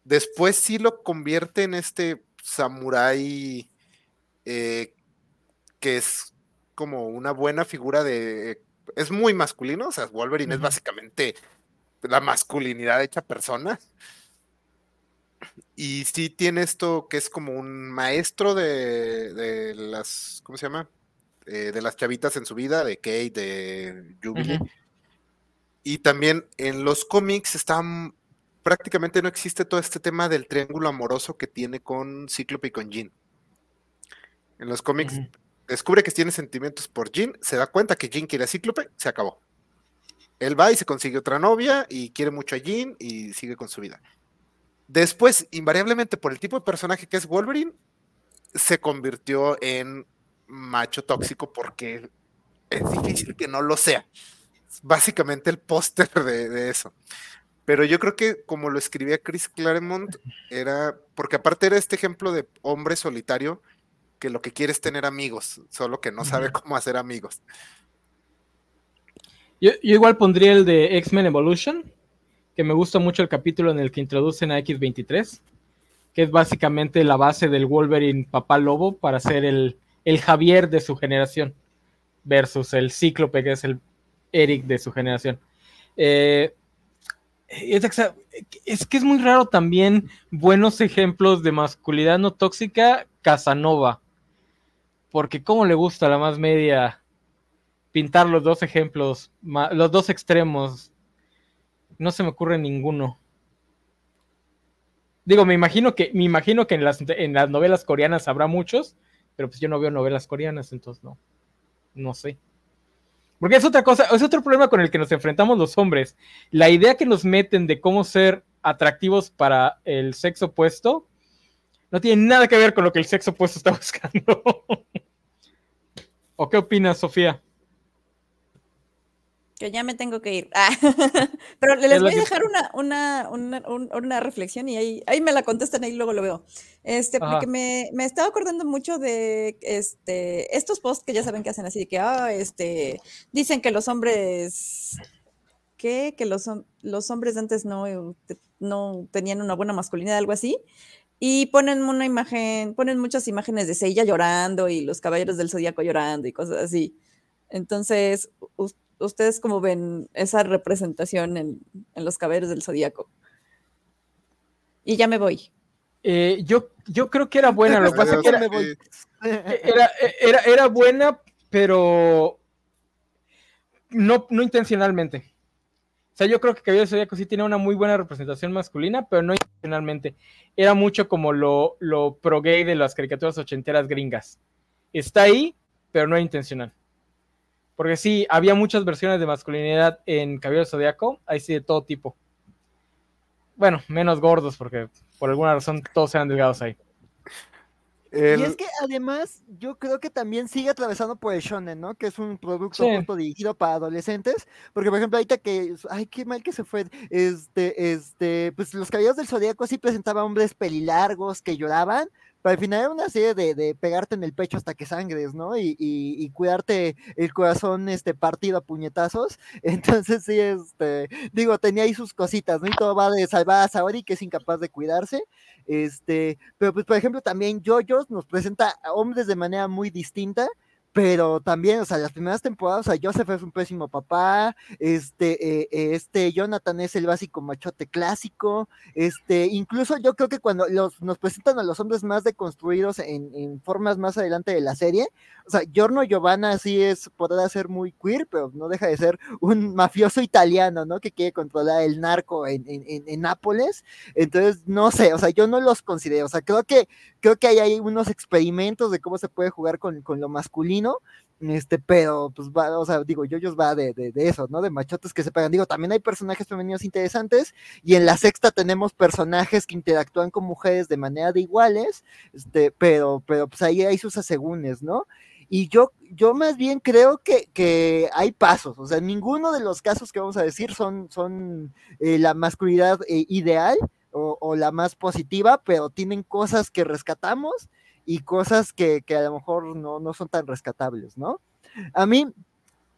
Después sí lo convierte en este samurái eh, que es como una buena figura de... Es muy masculino, o sea, Wolverine es básicamente la masculinidad hecha persona. Y sí tiene esto que es como un maestro de, de las, ¿cómo se llama? Eh, de las chavitas en su vida, de Kate, de Jubilee. Y también en los cómics están prácticamente no existe todo este tema del triángulo amoroso que tiene con Cíclope y con Jean. En los cómics descubre que tiene sentimientos por Jean, se da cuenta que Jean quiere a Cíclope, se acabó. Él va y se consigue otra novia y quiere mucho a Jean y sigue con su vida. Después, invariablemente por el tipo de personaje que es Wolverine, se convirtió en macho tóxico porque es difícil que no lo sea. Es básicamente el póster de, de eso. Pero yo creo que como lo escribía Chris Claremont, era, porque aparte era este ejemplo de hombre solitario que lo que quiere es tener amigos, solo que no sabe cómo hacer amigos. Yo, igual pondría el de X-Men Evolution, que me gusta mucho el capítulo en el que introducen a X23, que es básicamente la base del Wolverine Papá Lobo para ser el, el Javier de su generación, versus el Cíclope, que es el Eric de su generación. Eh, es, es que es muy raro también buenos ejemplos de masculinidad no tóxica Casanova. Porque cómo le gusta a la más media pintar los dos ejemplos, los dos extremos. No se me ocurre ninguno. Digo, me imagino que, me imagino que en las, en las novelas coreanas habrá muchos, pero pues yo no veo novelas coreanas, entonces no. No sé. Porque es otra cosa, es otro problema con el que nos enfrentamos los hombres. La idea que nos meten de cómo ser atractivos para el sexo opuesto no tiene nada que ver con lo que el sexo opuesto está [LAUGHS] buscando. ¿O qué opinas, Sofía? Que ya me tengo que ir. Ah, [LAUGHS] Pero Es les voy a que- dejar una, una, una, un- una reflexión y ahí, ahí me la contestan, ahí luego lo veo. Este, Ajá. porque me, me estaba acordando mucho de este, estos posts que ya saben que hacen así, de que ah, este, dicen que los hombres, ¿qué? Que los, los hombres de antes no, eh, no tenían una buena masculinidad, algo así. Y ponen una imagen, ponen muchas imágenes de Seiya llorando y los caballeros del zodiaco llorando y cosas así. Entonces, ¿ustedes cómo ven esa representación en, en los caballeros del zodiaco? Y ya me voy. Eh, yo, yo creo que era buena, lo que pasa es que [LAUGHS] era, era, era, era buena, pero no, no intencionalmente. O sea, yo creo que Cabello de Zodíaco sí tiene una muy buena representación masculina, pero no intencionalmente. Era mucho como lo, lo pro gay de las caricaturas ochenteras gringas. Está ahí, pero no intencional. Porque sí, había muchas versiones de masculinidad en Cabello de Zodíaco, ahí sí de todo tipo. Bueno, menos gordos, porque por alguna razón todos eran delgados ahí. El- Y es que además yo creo que también sigue atravesando por el shonen, ¿no? Que es un producto Sí. justo dirigido para adolescentes, porque por ejemplo ahorita que, ay, qué mal que se fue, este, este, pues los caballeros del zodiaco sí presentaban hombres pelilargos que lloraban, pero al final era una serie de, pegarte en el pecho hasta que sangres, ¿no? Y cuidarte el corazón, este, partido a puñetazos, [LAUGHS] entonces sí, este, digo, tenía ahí sus cositas, ¿no? Y todo va de salvar a Saori, que es incapaz de cuidarse, este, pero pues por ejemplo también JoJo's nos presenta a hombres de manera muy distinta, pero también, o sea, las primeras temporadas, o sea, Joseph es un pésimo papá, este, eh, eh, este, Jonathan es el básico machote clásico, este, incluso yo creo que cuando los, nos presentan a los hombres más deconstruidos en, formas más adelante de la serie, o sea, Giorno Giovanna sí es, podrá ser muy queer, pero no deja de ser un mafioso italiano, ¿no? Que quiere controlar el narco en, en, en Nápoles, entonces, no sé, o sea, yo no los considero, o sea, creo que, creo que hay, hay unos experimentos de cómo se puede jugar con, con lo masculino, este, pero, pues, va, o sea, digo, Yoyos va de, de, eso, ¿no? De machotes que se pegan. Digo, también hay personajes femeninos interesantes, y en la sexta tenemos personajes que interactúan con mujeres de manera de iguales, este, pero, pero, pues ahí hay sus asegúnes, ¿no? Y yo, yo más bien creo que, que hay pasos, o sea, ninguno de los casos que vamos a decir son, son eh, la masculinidad eh, ideal o, la más positiva, pero tienen cosas que rescatamos y cosas que, que a lo mejor no, no, son tan rescatables, ¿no? A mí,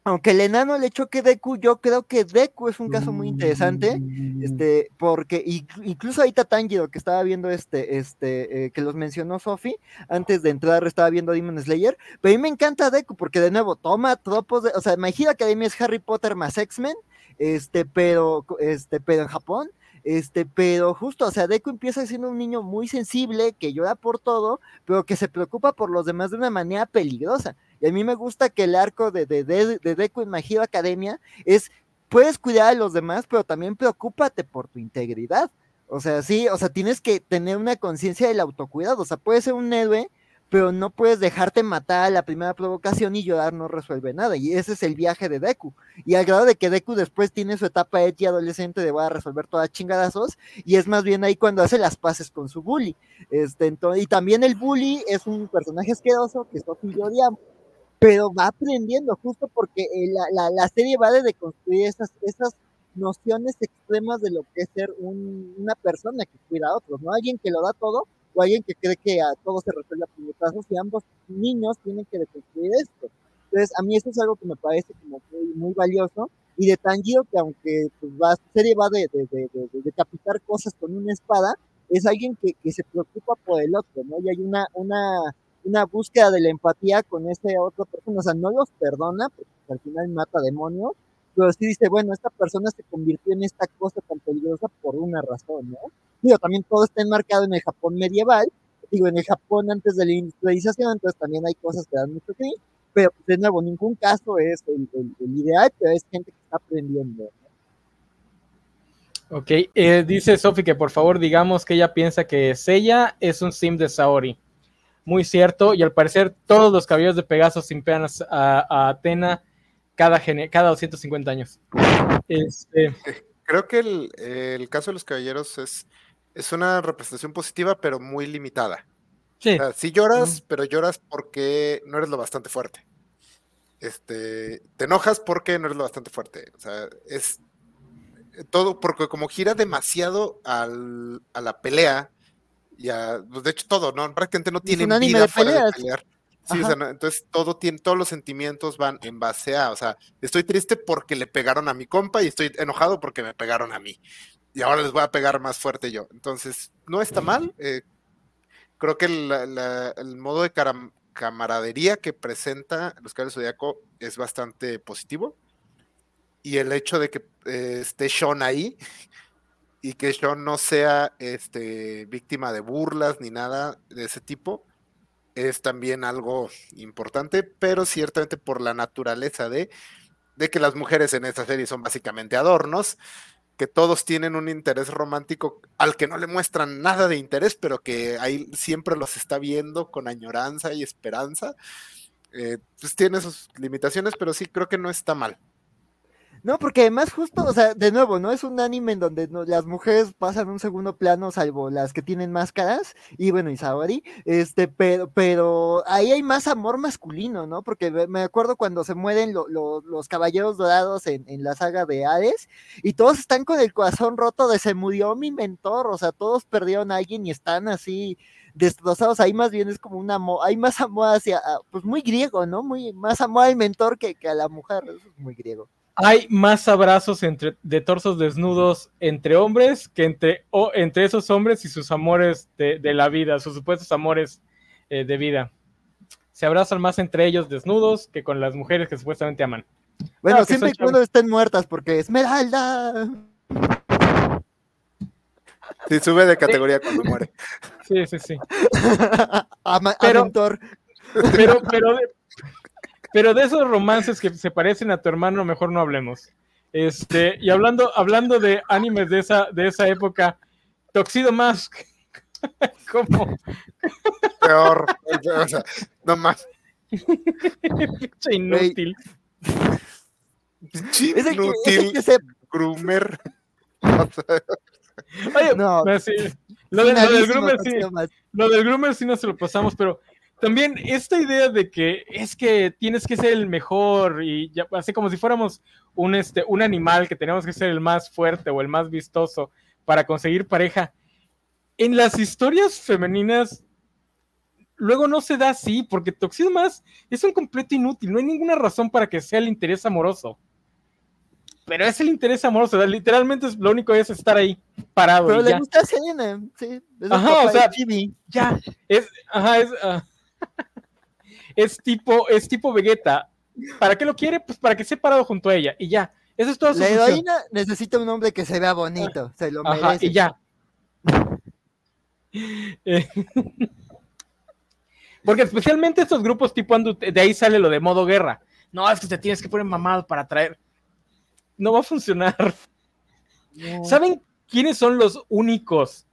aunque el enano le choque Deku, yo creo que Deku es un caso muy interesante, este, porque incluso ahorita Tanjiro, que estaba viendo este, este, eh, que los mencionó Sofi, antes de entrar estaba viendo Demon Slayer, pero a mí me encanta Deku, porque de nuevo, toma tropos, de, o sea, My Hero Academia es Harry Potter más X-Men, este, pero, este, pero en Japón, este, pero justo, o sea, Deku empieza siendo un niño muy sensible, que llora por todo, pero que se preocupa por los demás de una manera peligrosa. Y a mí me gusta que el arco de, de, de, de Deku en My Hero Academia es, puedes cuidar a los demás, pero también preocúpate por tu integridad. O sea, sí, o sea, tienes que tener una conciencia del autocuidado. O sea, puedes ser un héroe, pero no puedes dejarte matar a la primera provocación y llorar no resuelve nada. Y ese es el viaje de Deku. Y al grado de que Deku después tiene su etapa edgy adolescente de voy a resolver todas chingadazos, y es más bien ahí cuando hace las paces con su bully. Este, entonces, y también el bully es un personaje asqueroso que Sophie y yo odiamos, pero va aprendiendo justo porque eh, la, la, la, serie va de deconstruir esas, esas nociones extremas de lo que es ser un, una persona que cuida a otros, ¿no? Alguien que lo da todo o alguien que cree que a todo se resuelve a puñetazos y ambos niños tienen que deconstruir esto. Entonces, a mí eso es algo que me parece como muy, muy valioso. Y de Tanjiro, que aunque pues, va, serie va de, de, de, de, decapitar cosas con una espada, es alguien que, que, se preocupa por el otro, ¿no? Y hay una, una, una búsqueda de la empatía con esa otra persona. O sea, no los perdona, porque al final mata demonios, pero sí dice, bueno, esta persona se convirtió en esta cosa tan peligrosa por una razón, ¿no? Digo, también todo está enmarcado en el Japón medieval, digo, en el Japón antes de la industrialización, entonces también hay cosas que dan mucho cringe, pero pues, de nuevo, ningún caso es el, ideal, pero es gente que está aprendiendo. ¿no? Ok, eh, dice Sofi que por favor digamos que ella piensa que Seiya es un sim de Saori. Muy cierto, y al parecer todos los caballeros de Pegaso simpean a, a Atena cada, cada 250 años. Este, Creo que el, el caso de los caballeros es, es una representación positiva, pero muy limitada. sí, O sea, sí lloras, pero lloras porque no eres lo bastante fuerte. Este, te enojas porque no eres lo bastante fuerte. O sea, es todo, porque como gira demasiado al- a la pelea, y a, pues, de hecho todo, ¿no? Prácticamente no anime vida de fuera de pelear. Sí, o Ajá. sea, no, entonces todo tiene, todos los sentimientos van en base a, o sea, estoy triste porque le pegaron a mi compa y estoy enojado porque me pegaron a mí. Y ahora les voy a pegar más fuerte yo. Entonces, no está mal. eh, creo que la- la- el modo de caram- camaradería que presenta los Caballeros del Zodiaco es bastante positivo. Y el hecho de que eh, esté Sean ahí [LAUGHS] y que Sean no sea este, víctima de burlas ni nada de ese tipo es también algo importante, pero ciertamente por la naturaleza de, de que las mujeres en esta serie son básicamente adornos, que todos tienen un interés romántico al que no le muestran nada de interés, pero que ahí siempre los está viendo con añoranza y esperanza. Eh, pues tiene sus limitaciones, pero sí creo que no está mal. No, porque además justo, o sea, de nuevo, ¿no? Es un anime en donde no- las mujeres pasan un segundo plano, salvo las que tienen máscaras, y bueno, y Saori, este, pero, pero ahí hay más amor masculino, ¿no? Porque me- acuerdo cuando se mueren lo- lo- los caballeros dorados en, en la saga de Hades, y todos están con el corazón roto de se murió mi mentor, o sea, todos perdieron a alguien y están así destrozados, ahí más bien es como un amor, hay más amor hacia, a- pues muy griego, ¿no? Muy, más amor al mentor que, que a la mujer, eso es muy griego. Hay más abrazos entre, de torsos desnudos entre hombres que entre, o, entre esos hombres y sus amores de, de la vida, sus supuestos amores eh, de vida. Se abrazan más entre ellos desnudos que con las mujeres que supuestamente aman. Bueno, Ah, que siempre y cuando estén muertas, porque Esmeralda. Sí, sube de categoría cuando muere. Sí, sí, sí. [LAUGHS] Ama- Pero-. Pero, pero, pero de esos romances que se parecen a tu hermano, mejor no hablemos. Este, y hablando, hablando de animes de esa, de esa época, Toxido Mask. [LAUGHS] como Peor. o sea, no más. pinche inútil. Pinche Es el que, es el Inútil que se. groomer. Oye, No. sí, lo, de- lo del groomer sí, lo del groomer sí no se lo pasamos, pero también esta idea de que es que tienes que ser el mejor y ya, así como si fuéramos un, este, un animal que tenemos que ser el más fuerte o el más vistoso para conseguir pareja. En las historias femeninas luego no se da así, porque Toxido más es un completo inútil, no hay ninguna razón para que sea el interés amoroso. Pero es el interés amoroso, literalmente es, lo único es estar ahí parado. Pero le ya. gusta Selena. Sí. Es Ajá, o sea, ya, es, ajá, es, ah, es tipo, es tipo Vegeta. ¿Para qué lo quiere? Pues para que esté parado junto a ella y ya. Eso es toda su La función. heroína necesita un hombre que se vea bonito. Se lo Ajá, merece. y ya. Eh, [LAUGHS] Porque especialmente estos grupos tipo Andu, de ahí sale lo de modo guerra. No, es que te tienes que poner mamado para atraer. No va a funcionar. No. ¿Saben quiénes son los únicos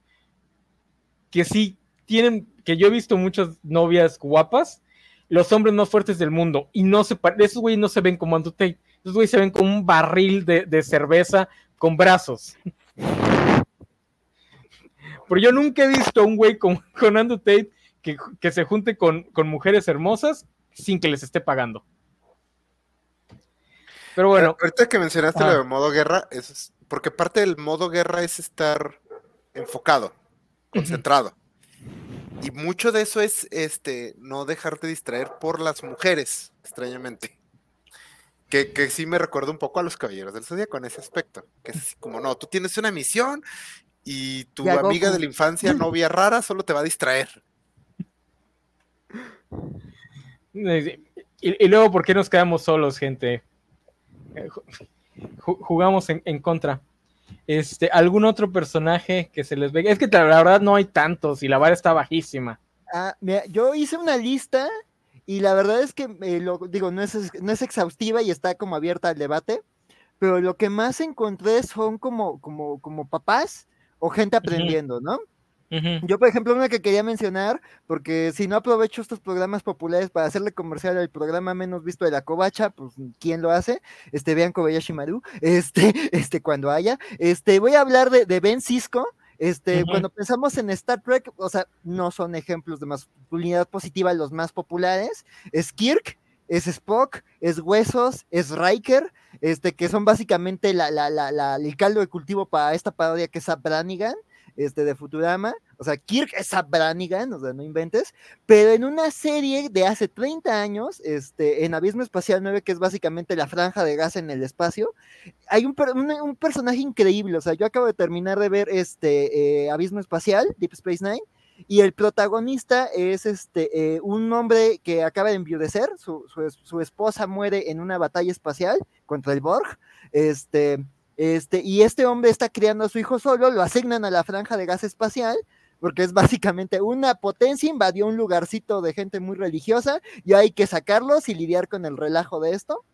que sí tienen, que yo he visto muchas novias guapas, los hombres más fuertes del mundo, y no se, esos güeyes no se ven como Andrew Tate, esos güeyes se ven como un barril de, de cerveza con brazos. [LAUGHS] Pero yo nunca he visto a un güey con, [LAUGHS] con Andrew Tate que, que se junte con, con mujeres hermosas sin que les esté pagando. Pero bueno, ahorita que mencionaste Ah. lo de modo guerra, es porque parte del modo guerra es estar enfocado, concentrado. Y mucho de eso es este no dejarte distraer por las mujeres, extrañamente. Que, que sí me recuerda un poco a los caballeros del zodiaco en ese aspecto. Que es así como, no, tú tienes una misión y tu amiga Goku. de la infancia, [LAUGHS] novia rara, solo te va a distraer. Y, y luego, ¿por qué nos quedamos solos, gente? Eh, ju- Jugamos en, en contra. Este, ¿Algún otro personaje que se les ve? Es que la verdad no hay tantos y la vara está bajísima. Ah, mira, yo hice una lista y la verdad es que, eh, lo, digo, no es, no es exhaustiva y está como abierta al debate, pero lo que más encontré son como, como, como papás o gente aprendiendo, ¿no? Yo, por ejemplo, una que quería mencionar, porque si no aprovecho estos programas populares para hacerle comercial al programa menos visto de la covacha, pues ¿quién lo hace? Este, vean Kobayashi Maru, [LAUGHS] este, este, cuando haya. Este, voy a hablar de, de Ben Cisco. Este, cuando pensamos en Star Trek, o sea, no son ejemplos de masculinidad positiva los más populares. Es Kirk, es Spock, es Huesos, es Riker, este, que son básicamente la, la, la, la- el caldo de cultivo para esta parodia que es Zap Brannigan, este, de Futurama. O sea, Kirk es Zap Brannigan, o sea, no inventes. Pero en una serie de hace 30 años, este, en Abismo Espacial 9, que es básicamente la franja de gas en el espacio, hay un, per- un, un personaje increíble. O sea, yo acabo de terminar de ver este eh, Abismo Espacial, Deep Space Nine, y el protagonista es este eh, un hombre que acaba de enviudecer, su, su, su esposa muere en una batalla espacial contra el Borg, este, este, y este hombre está criando a su hijo solo, lo asignan a la franja de gas espacial, porque es básicamente una potencia invadió un lugarcito de gente muy religiosa, y hay que sacarlos y lidiar con el relajo de esto.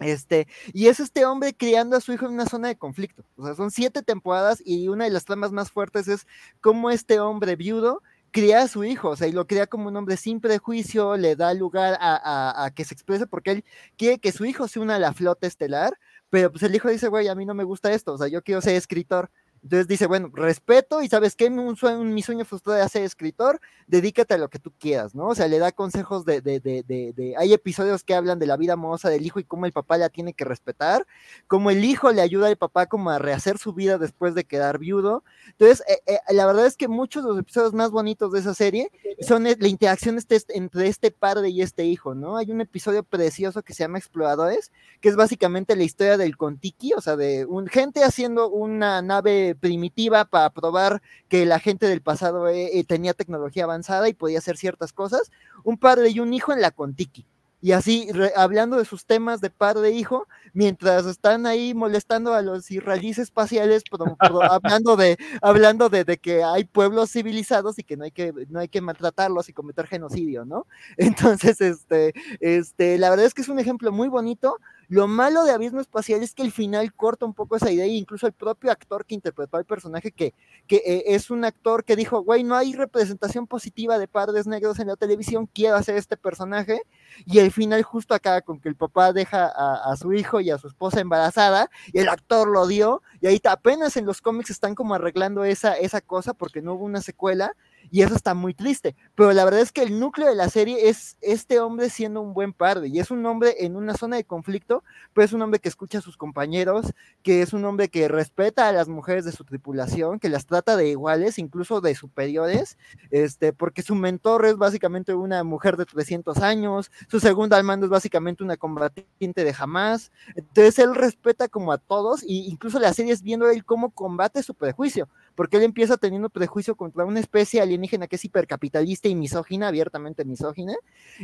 Este, y es este hombre criando a su hijo en una zona de conflicto. O sea, son siete temporadas y una de las tramas más fuertes es cómo este hombre viudo cría a su hijo, o sea, y lo cría como un hombre sin prejuicio, le da lugar a, que se exprese porque él quiere que su hijo se una a la flota estelar, pero pues el hijo dice, güey, a mí no me gusta esto, o sea, yo quiero ser escritor. Entonces dice, bueno, respeto y sabes qué, un sueño, mi sueño frustrado era ser escritor, dedícate a lo que tú quieras, ¿no? O sea, le da consejos de, de, de, de, de- hay episodios que hablan de la vida amorosa del hijo y cómo el papá la tiene que respetar, cómo el hijo le ayuda al papá como a rehacer su vida después de quedar viudo. Entonces, eh, eh, la verdad es que muchos de los episodios más bonitos de esa serie son eh, la interacción este, entre este padre y este hijo, ¿no? Hay un episodio precioso que se llama Exploradores, que es básicamente la historia del Contiki, o sea, de un, gente haciendo una nave primitiva para probar que la gente del pasado eh, eh, tenía tecnología avanzada y podía hacer ciertas cosas, un padre y un hijo en la Contiki. Y así, re- hablando de sus temas de padre e hijo, mientras están ahí molestando a los israelíes espaciales, [LAUGHS] hablando de, hablando de, de que hay pueblos civilizados y que no hay que, no hay que maltratarlos y cometer genocidio, ¿no? [LAUGHS] Entonces, este, este, la verdad es que es un ejemplo muy bonito. Lo malo de Abismo Espacial es que el final corta un poco esa idea, e incluso el propio actor que interpretó al personaje, que, que eh, es un actor que dijo, güey, no hay representación positiva de padres negros en la televisión, quiero hacer este personaje, y el final justo acaba con que el papá deja a, a su hijo y a su esposa embarazada, y el actor lo dio, y ahí apenas en los cómics están como arreglando esa, esa cosa porque no hubo una secuela, y eso está muy triste. Pero la verdad es que el núcleo de la serie es este hombre siendo un buen padre, y es un hombre en una zona de conflicto, pero es un hombre que escucha a sus compañeros, que es un hombre que respeta a las mujeres de su tripulación, que las trata de iguales, incluso de superiores, este, porque su mentor es básicamente una mujer de 300 años, su segundo al mando es básicamente una combatiente de jamás, entonces él respeta como a todos, y incluso la serie es viendo él cómo combate su prejuicio, porque él empieza teniendo prejuicio contra una especie alienígena que es hipercapitalista y misógina, abiertamente misógina,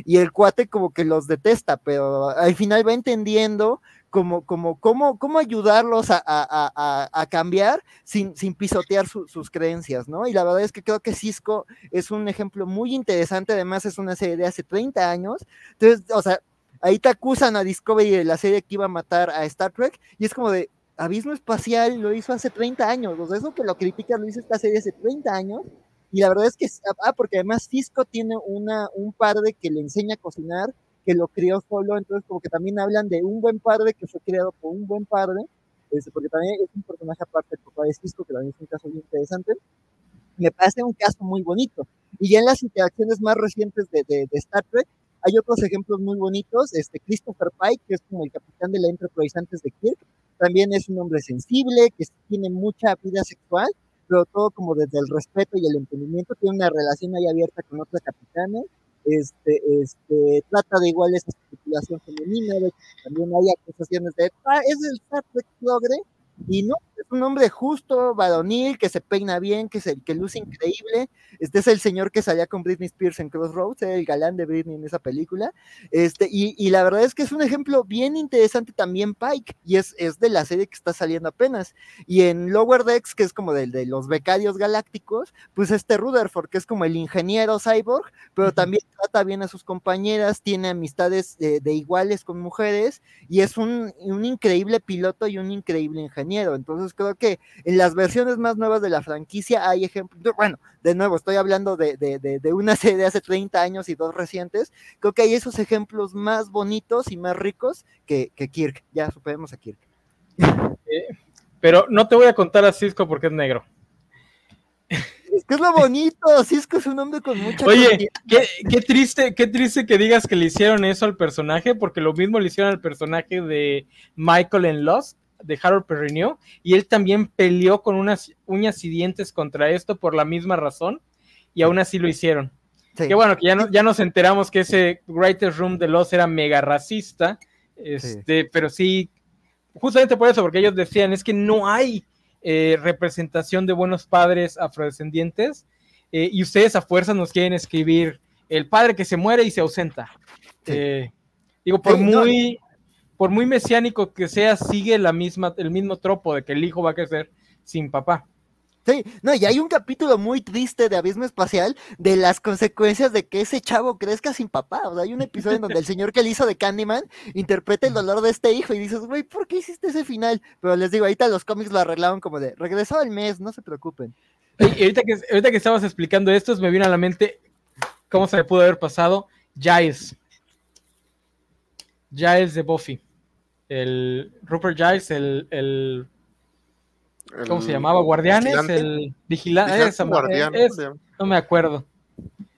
y el cuate como que los detesta, pero al final va entendiendo como, como, cómo, cómo ayudarlos a, a, a, a cambiar sin, sin pisotear su, sus creencias, ¿no? Y la verdad es que creo que Cisco es un ejemplo muy interesante, además es una serie de hace 30 años, entonces, o sea, ahí te acusan a Discovery de la serie que iba a matar a Star Trek, y es como de, Abismo Espacial lo hizo hace 30 años, o sea, eso que lo criticas lo hizo esta serie hace 30 años, y la verdad es que, ah, porque además Cisco tiene una, un padre que le enseña a cocinar, que lo crió solo, entonces como que también hablan de un buen padre que fue criado por un buen padre, este, porque también es un personaje aparte del papá de Cisco, que también es un caso muy interesante, me parece un caso muy bonito. Y ya en las interacciones más recientes de, de, de Star Trek, hay otros ejemplos muy bonitos, este Christopher Pike, que es como el capitán de la Enterprise antes de Kirk, también es un hombre sensible, que tiene mucha vida sexual, pero todo como desde el respeto y el entendimiento, tiene una relación ahí abierta con otra capitana, este, este, trata de igual esa tripulación femenina, de también hay acusaciones de, ah, es el Star Trek progre, y no, es un hombre justo, varonil, que se peina bien, que, se, que luce increíble. Este es el señor que salía con Britney Spears en Crossroads, era el galán de Britney en esa película. Este, y, y la verdad es que es un ejemplo bien interesante también Pike, y es, es de la serie que está saliendo apenas. Y en Lower Decks, que es como del de los becarios galácticos, pues este Rutherford, que es como el ingeniero cyborg, pero también trata bien a sus compañeras, tiene amistades de, de iguales con mujeres, y es un, un increíble piloto y un increíble ingeniero. Entonces creo que en las versiones más nuevas de la franquicia hay ejemplos, bueno, de nuevo, estoy hablando de, de, de, de, una [LAUGHS] serie de hace 30 años y dos recientes, creo que hay esos ejemplos más bonitos y más ricos que, que Kirk. Ya superemos a Kirk. Eh, pero no te voy a contar a Cisco porque es negro. Es que es lo bonito, Cisco es un hombre con mucha Oye, qué, qué, triste, qué triste que digas que le hicieron eso al personaje, porque lo mismo le hicieron al personaje de Michael en Lost, de Harold Perrineau, y él también peleó con unas uñas y dientes contra esto por la misma razón, y aún así lo hicieron. Sí. Que bueno, que ya, no, ya nos enteramos que ese Writer's Room de Lost era mega racista, este, sí. pero sí, justamente por eso, porque ellos decían, es que no hay eh, representación de buenos padres afrodescendientes, eh, y ustedes a fuerza nos quieren escribir el padre que se muere y se ausenta. Sí. Eh, digo, por muy... No por muy mesiánico que sea, sigue la misma, el mismo tropo de que el hijo va a crecer sin papá. Sí, no, y hay un capítulo muy triste de Abismo Espacial de las consecuencias de que ese chavo crezca sin papá. O sea, hay un episodio en donde el señor que le hizo de Candyman interpreta el dolor de este hijo y dices, güey, ¿por qué hiciste ese final? Pero les digo, ahorita los cómics lo arreglaron como de, regresó al mes, no se preocupen. Y ahorita que, ahorita que estabas explicando esto, me vino a la mente cómo se le pudo haber pasado Giles. Giles de Buffy el Rupert Giles, el, el, el, ¿cómo se llamaba? Guardianes, vigilante. el vigilante, esa, guardián, es, no me acuerdo.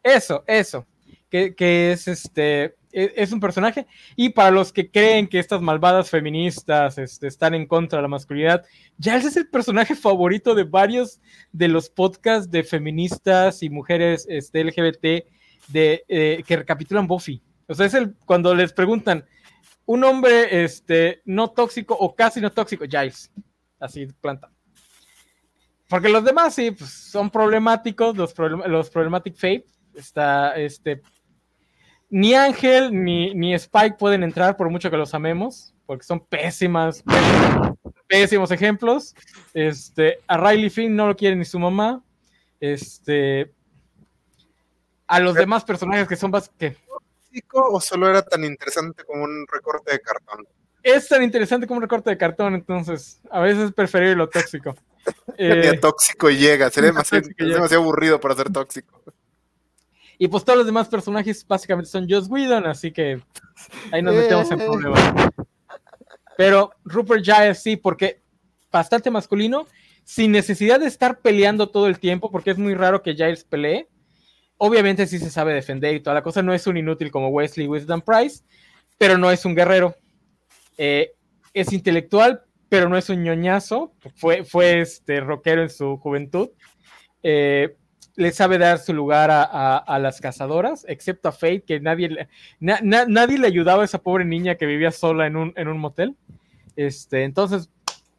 Eso, eso, que, que es este, es, es, un personaje, y para los que creen que estas malvadas feministas este, están en contra de la masculinidad, Giles es el personaje favorito de varios de los podcasts de feministas y mujeres este, LGBT de, eh, que recapitulan Buffy. O sea, es el, cuando les preguntan, un hombre este, no tóxico o casi no tóxico, Giles. Así planta. Porque los demás sí pues, son problemáticos, los, problem los problematic fate. Está este. Ni Ángel ni, ni Spike pueden entrar por mucho que los amemos, porque son pésimas, pésimos ejemplos. Este, a Riley Finn no lo quiere ni su mamá. Este, a los demás personajes que son que o solo era tan interesante como un recorte de cartón? Es tan interesante como un recorte de cartón, entonces a veces es preferible lo tóxico. [LAUGHS] eh, tóxico llega, sería [LAUGHS] demasiado, aburrido para ser tóxico. Y pues todos los demás personajes básicamente son Joss Whedon, así que ahí nos metemos en problemas. Pero Rupert Giles sí, porque bastante masculino, sin necesidad de estar peleando todo el tiempo, porque es muy raro que Giles pelee obviamente sí se sabe defender y toda la cosa, no es un inútil como Wesley Wisdom Price, pero no es un guerrero. Eh, es intelectual, pero no es un ñoñazo, fue, fue este rockero en su juventud. Eh, le sabe dar su lugar a, las cazadoras, excepto a Faith, que nadie, na, na, nadie le ayudaba a esa pobre niña que vivía sola en un, en un motel. Este, entonces,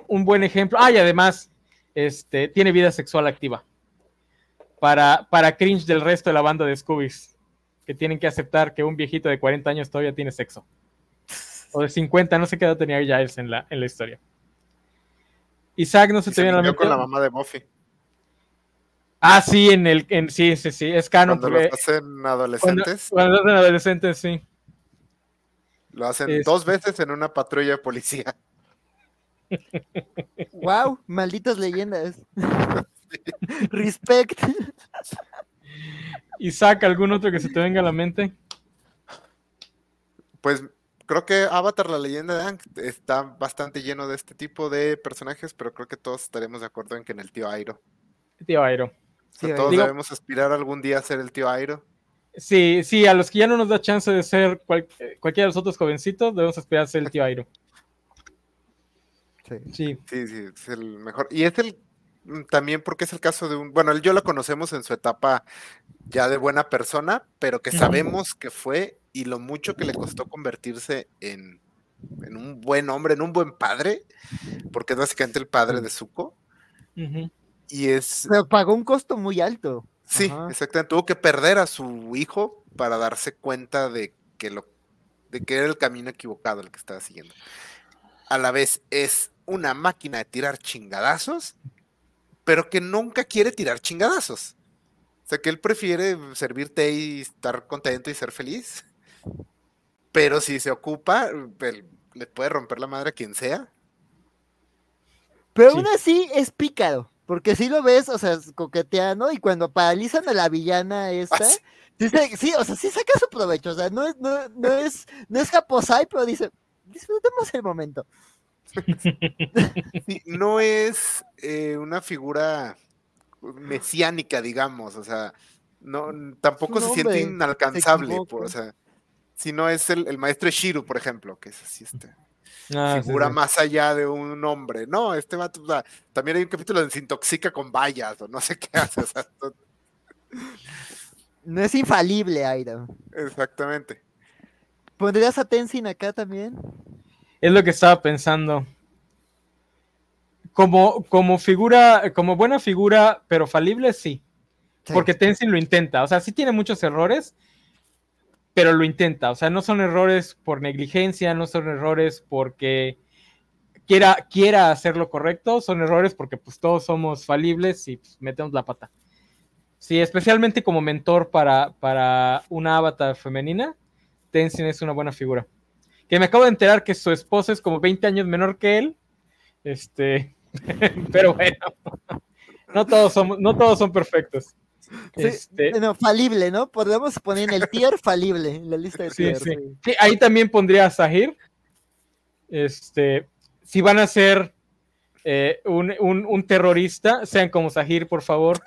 un buen ejemplo. Ah, y además, este, tiene vida sexual activa para, para cringe del resto de la banda de Scoobies, que tienen que aceptar que un viejito de 40 años todavía tiene sexo. O de 50, no sé qué edad tenía Giles en la, en la historia. Isaac no se y te viene a la mente. con la mamá de Buffy. Ah, sí, en el, en, sí, sí, sí, es canon. Cuando lo hacen adolescentes. Cuando, cuando lo hacen adolescentes, sí. Lo hacen es... dos veces en una patrulla de policía. [LAUGHS] wow, malditas leyendas. [LAUGHS] [LAUGHS] Respect. [LAUGHS] Isaac, ¿algún otro que se te venga a la mente? Pues creo que Avatar, la leyenda de Ang, está bastante lleno de este tipo de personajes, pero creo que todos estaremos de acuerdo en que en el tío Airo. Tío Airo. O sea, todos Digo, debemos aspirar algún día a ser el tío Airo. Sí, sí, a los que ya no nos da chance de ser cual, cualquiera de los otros jovencitos, debemos aspirar a ser el tío Airo. Sí. sí. Sí, sí, es el mejor. Y es el también porque es el caso de un, bueno, él yo lo conocemos en su etapa ya de buena persona, pero que sabemos que fue y lo mucho que le costó convertirse en en un buen hombre, en un buen padre, porque es básicamente el padre de Zuko. Y es, Pero pagó un costo muy alto. sí, Ajá. exactamente, tuvo que perder a su hijo para darse cuenta de que lo, de que era el camino equivocado el que estaba siguiendo. A la vez es una máquina de tirar chingadazos, pero que nunca quiere tirar chingadazos. O sea, que él prefiere servir té y estar contento y ser feliz. Pero si se ocupa, él le puede romper la madre a quien sea. Pero Sí. aún así es pícaro. Porque si lo ves, o sea, es coqueteando y cuando paralizan a la villana esta, sí. sí, se- sí, o sea, sí saca su provecho. O sea, no es, no, no es, no es Japosai, pero dice, disfrutemos el momento. [LAUGHS] Sí, no es eh, una figura mesiánica, digamos, o sea, no, tampoco se siente hombre, inalcanzable, por- o sea, si no es el, el maestro Shiru, por ejemplo, que es así esta Ah, figura sí. más allá de un hombre, no, este va, también hay un capítulo donde se intoxica con vallas, o no sé qué [LAUGHS] hace, o sea, no- No es infalible, Aira. exactamente. ¿Pondrías a Tenzin acá también? Es lo que estaba pensando. Como, como figura, como buena figura, pero falible, sí. Sí. Porque Tenzin lo intenta. O sea, sí tiene muchos errores, pero lo intenta. O sea, no son errores por negligencia, no son errores porque quiera, quiera hacer lo correcto, son errores porque pues todos somos falibles y pues, metemos la pata. Sí, especialmente como mentor para, para una avatar femenina, Tenzin es una buena figura. Que me acabo de enterar que su esposa es como 20 años menor que él. Este, [LAUGHS] pero bueno, no todos somos, no todos son perfectos. Sí, Este, Bueno, falible, ¿no? Podríamos poner en el tier falible, en la lista de Sí, tier. sí. sí. Ahí también pondría a Sahir. Este, si van a ser eh, un, un- un terrorista, sean como Sahir, por favor.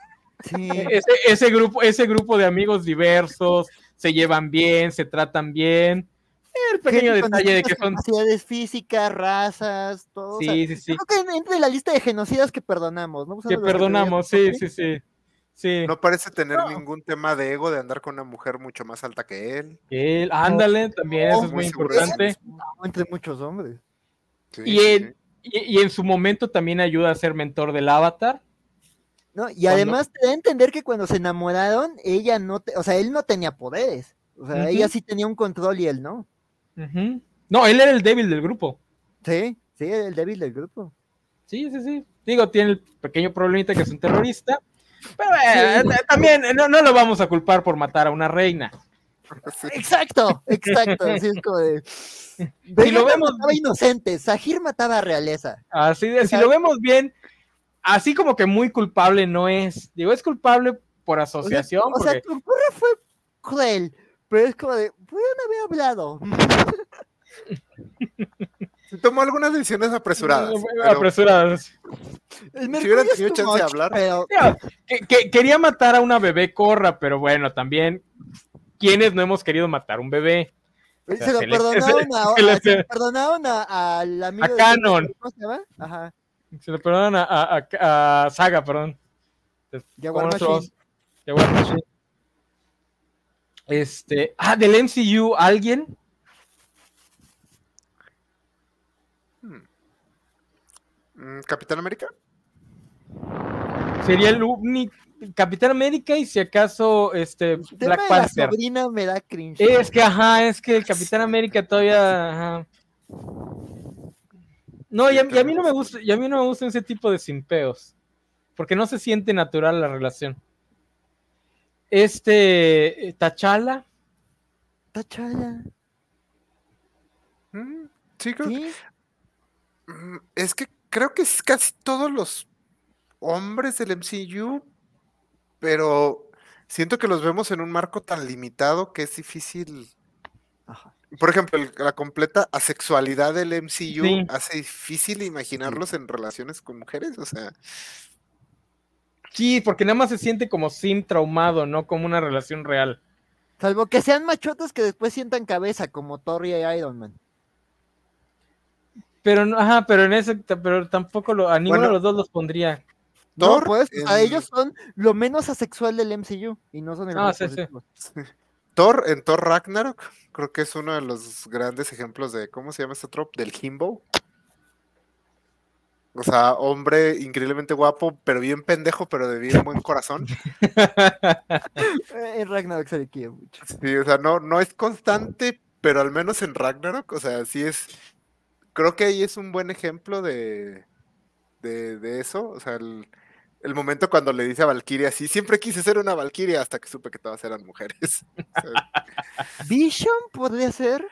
Sí. Ese, ese grupo, ese grupo de amigos diversos, se llevan bien, se tratan bien. El pequeño detalle de que son. capacidades físicas, razas, todo. o sea, Sí, sí, sí. Creo que entra en la lista de genocidas que perdonamos, ¿no? Que Usando la perdonamos, sí, sí, sí. Sí. No parece tener No. ningún tema de ego de andar con una mujer mucho más alta que él. Él, ándale, también, eso es muy importante. entre muchos hombres. Sí, Y sí, en, y, y en su momento también ayuda a ser mentor del avatar. ¿no? Y Cuando- además te da a entender que cuando se enamoraron, ella no, te- o sea, él no tenía poderes. O sea, ella sí tenía un control y él no. No, él era el débil del grupo. Sí, sí, el débil del grupo. Sí, sí, sí. Digo, tiene el pequeño problemita que es un terrorista. Pero eh, eh, también eh, no, no lo vamos a culpar por matar a una reina. sí. Exacto, exacto. Así es como de. [LAUGHS] Si lo vemos- mataba inocentes, Sahir mataba a realeza. Así de, si lo vemos bien, así como que muy culpable no es. Digo, es culpable por O sea, asociación. o sea, tu curra fue cruel, pero es como de, pudieron haber hablado. [LAUGHS] Se tomó algunas decisiones apresuradas. Pero apresuradas. El Si es tenido chance de much, hablar. pero- Mira, que- que- quería matar a una bebé corra, pero bueno, también, ¿quiénes no hemos querido matar a un bebé? O sea, se lo se perdonaron, [LAUGHS] a, se le- se lo perdonaron a- al amigo A de- Canon. ¿Cómo se llama? Ajá. Se lo perdonan a, a- a- Saga, perdón. Jaguar ¿Cómo no se Machine. Jaguar Machine. Este, ah, del MCU, ¿alguien? mm, Capitán América. Sería el único Capitán América y si acaso este El tema Black de la Panther. sobrina me da cringe. Es que, ajá, es que el Capitán América todavía. ajá. No, y a, y a mí no me gusta, y a mí no me gustan ese tipo de simpeos. Porque no se siente natural la relación. Este eh, Tachala, Tachala. Mm, Sí, creo que Sí, Mm, Es que creo que es casi todos los hombres del MCU, pero siento que los vemos en un marco tan limitado que es difícil. Ajá. Por ejemplo, el- la completa asexualidad del MCU Sí. hace difícil imaginarlos en relaciones con mujeres. O sea, sí, porque nada más se siente como sim traumado, no como una relación real. Salvo que sean machotas que después sientan cabeza, como Thor y Iron Man. Pero, no- ajá, pero en ese, pero tampoco lo, a ninguno Bueno. de los dos los pondría. No, Thor pues, en- ellos son lo menos asexual del MCU y no son el Ah, sí, sí. [LAUGHS] Thor, en Thor Ragnarok, creo que es uno de los grandes ejemplos de, ¿cómo se llama este trope? Del himbo. O sea, hombre increíblemente guapo, pero bien pendejo, pero de bien buen corazón. [LAUGHS] Eh, En Ragnarok se le quiere mucho. Sí, o sea, no, no es constante, pero al menos en Ragnarok, o sea, sí es. Creo que ahí es un buen ejemplo de, de, de eso. O sea, el, el momento cuando le dice a Valkyria, sí, siempre quise ser una Valkyria hasta que supe que todas eran mujeres. [LAUGHS] O sea, Vision podría ser.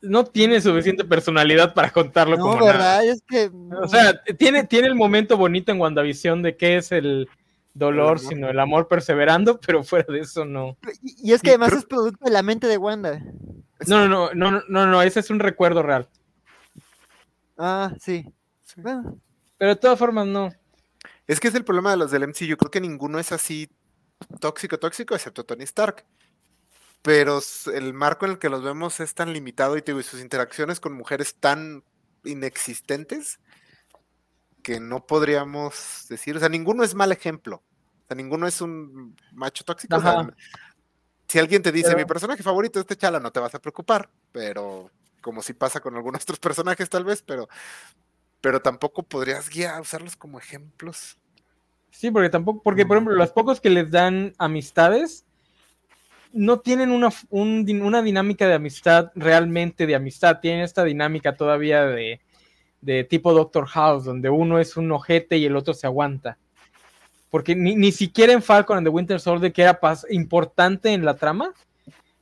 No tiene suficiente personalidad para contarlo No, como ¿verdad? nada. Es que. O sea, tiene, tiene el momento bonito en WandaVision de que es el dolor, sino el amor perseverando, [LAUGHS] pero fuera de eso no. Y y es que además es producto de la mente de Wanda. No, no, no, no, no, no, no, ese es un recuerdo real. Ah, sí. Sí. Bueno, Pero de todas formas no. Es que es el problema de los del MCU. Creo que ninguno es así tóxico, tóxico, excepto Tony Stark. Pero el marco en el que los vemos es tan limitado y, te digo, y sus interacciones con mujeres tan inexistentes que no podríamos decir. O sea, ninguno es mal ejemplo. O sea, ninguno es un macho tóxico. o sea, si alguien te dice Pero- mi personaje favorito es este chala, no te vas a preocupar. Pero como si pasa con algunos [LAUGHS] otros personajes, tal vez, pero. Pero tampoco podrías guiar, usarlos como ejemplos. Sí, porque tampoco, porque por ejemplo, los pocos que les dan amistades no tienen una, un una dinámica de amistad realmente de amistad, tienen esta dinámica todavía de, de tipo Doctor House, donde uno es un ojete y el otro se aguanta. Porque ni, ni siquiera en Falcon and the Winter Soldier, que era importante en la trama,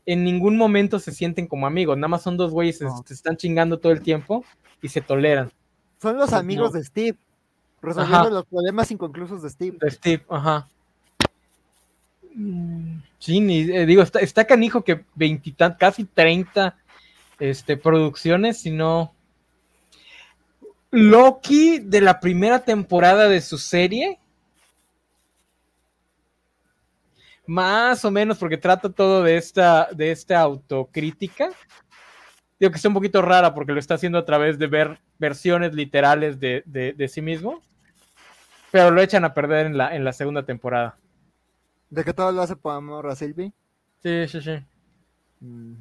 en ningún momento se sienten como amigos, nada más son dos güeyes que No. se están chingando todo el tiempo y se toleran. son los amigos no. de Steve. Resolviendo Ajá. los problemas inconclusos de Steve. De Steve, ajá. Sí, ni, eh, digo, está, está canijo que veintitan, casi 30 este, producciones, si no. Loki de la primera temporada de su serie. Más o menos, porque trata todo de esta, de esta autocrítica. Digo que está un poquito rara porque lo está haciendo a través de ver versiones literales de, de- de sí mismo. Pero lo echan a perder en la, en la segunda temporada. De que todo lo hace por amor a Sylvie. Sí, sí, sí. Mm.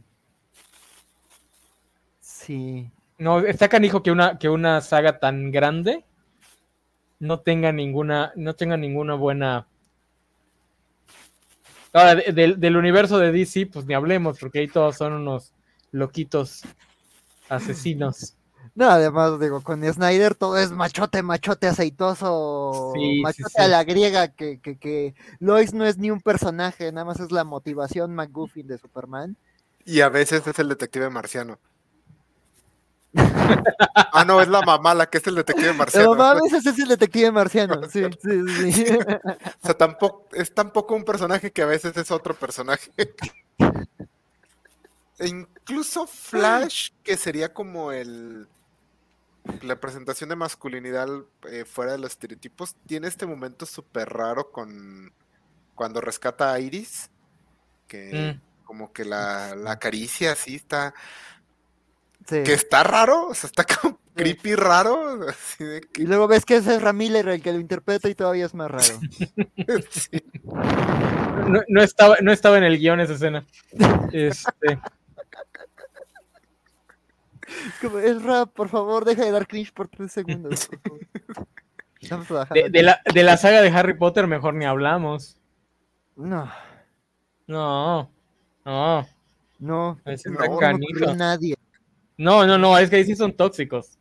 Sí. No, está canijo que una, que una saga tan grande no tenga ninguna, no tenga ninguna buena. Ahora, de- del, del universo de DC, pues ni hablemos, porque ahí todos son unos loquitos asesinos. No, además, digo, con Snyder todo es machote, machote aceitoso, Sí, machote sí. a la griega, que, que, que Lois no es ni un personaje, nada más es la motivación McGuffin de Superman. Y a veces es el detective marciano. ah, no, es la mamá la que es el detective Pero marciano. mames, ese es el detective marciano, sí, [LAUGHS] sí, sí. [LAUGHS] O sea, tampoco, es tampoco un personaje que a veces es otro personaje. [LAUGHS] E incluso Flash, que sería como el la presentación de masculinidad eh, fuera de los estereotipos, tiene este momento súper raro con cuando rescata a Iris, que Mm. como que la, la acaricia así está, Sí. que está raro, o sea, está como creepy raro, [LAUGHS] así de que- Y luego ves que es Ezra Miller el que lo interpreta y todavía es más raro. [LAUGHS] sí. No, no estaba, no estaba en el guion esa escena. Este, [LAUGHS] Es como, Ezra, por favor, deja de dar cringe por tres segundos. por favor". Estamos trabajando. de, de la, de la saga de Harry Potter mejor ni hablamos. No, No, no. no. Ese No, está no nadie. No, no, no, es que ahí sí son tóxicos.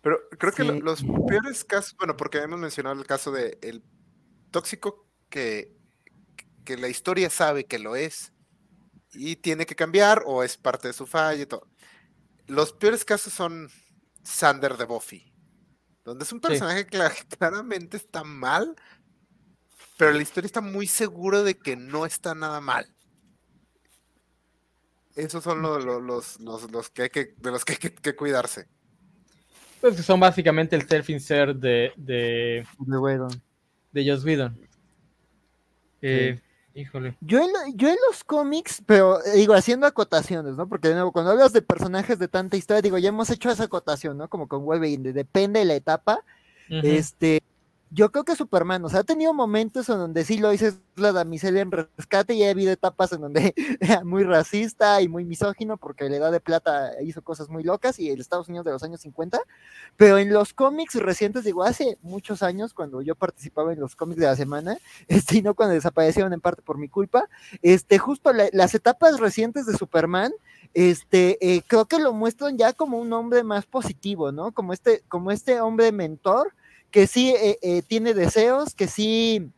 Pero creo que los peores casos, bueno, porque hemos mencionado el caso de el tóxico que, que la historia sabe que lo es y tiene que cambiar o es parte de su falla y todo. Los peores casos son Sander de Buffy, donde es un Sí. personaje que cla- [LAUGHS] claramente está mal, pero la historia está muy seguro de que no está nada mal. Esos son lo- lo- los, los, los que hay que, de los que hay que- que cuidarse. Pues que son básicamente el self-insert de, de, De Whedon. de Joss Whedon. Eh, Híjole. Yo en, lo- yo en los cómics, pero eh, digo, haciendo acotaciones, ¿no? Porque de nuevo, cuando hablas de personajes de tanta historia, digo, ya hemos hecho esa acotación, ¿no? Como con Wolverine, de- depende de la etapa. Este, yo creo que Superman, o sea, ha tenido momentos en donde sí lo dices la damisela en rescate y ha habido etapas en donde [LAUGHS] era muy racista y muy misógino porque la edad de plata hizo cosas muy locas y el Estados Unidos de los años 50, pero en los cómics recientes, digo, hace muchos años cuando yo participaba en los cómics de la semana, [LAUGHS] este, y no cuando desaparecieron en parte por mi culpa, este, justo las etapas recientes de Superman, este, eh, creo que lo muestran ya como un hombre más positivo, ¿no? Como este, como este hombre mentor que sí eh, eh, tiene deseos, que sí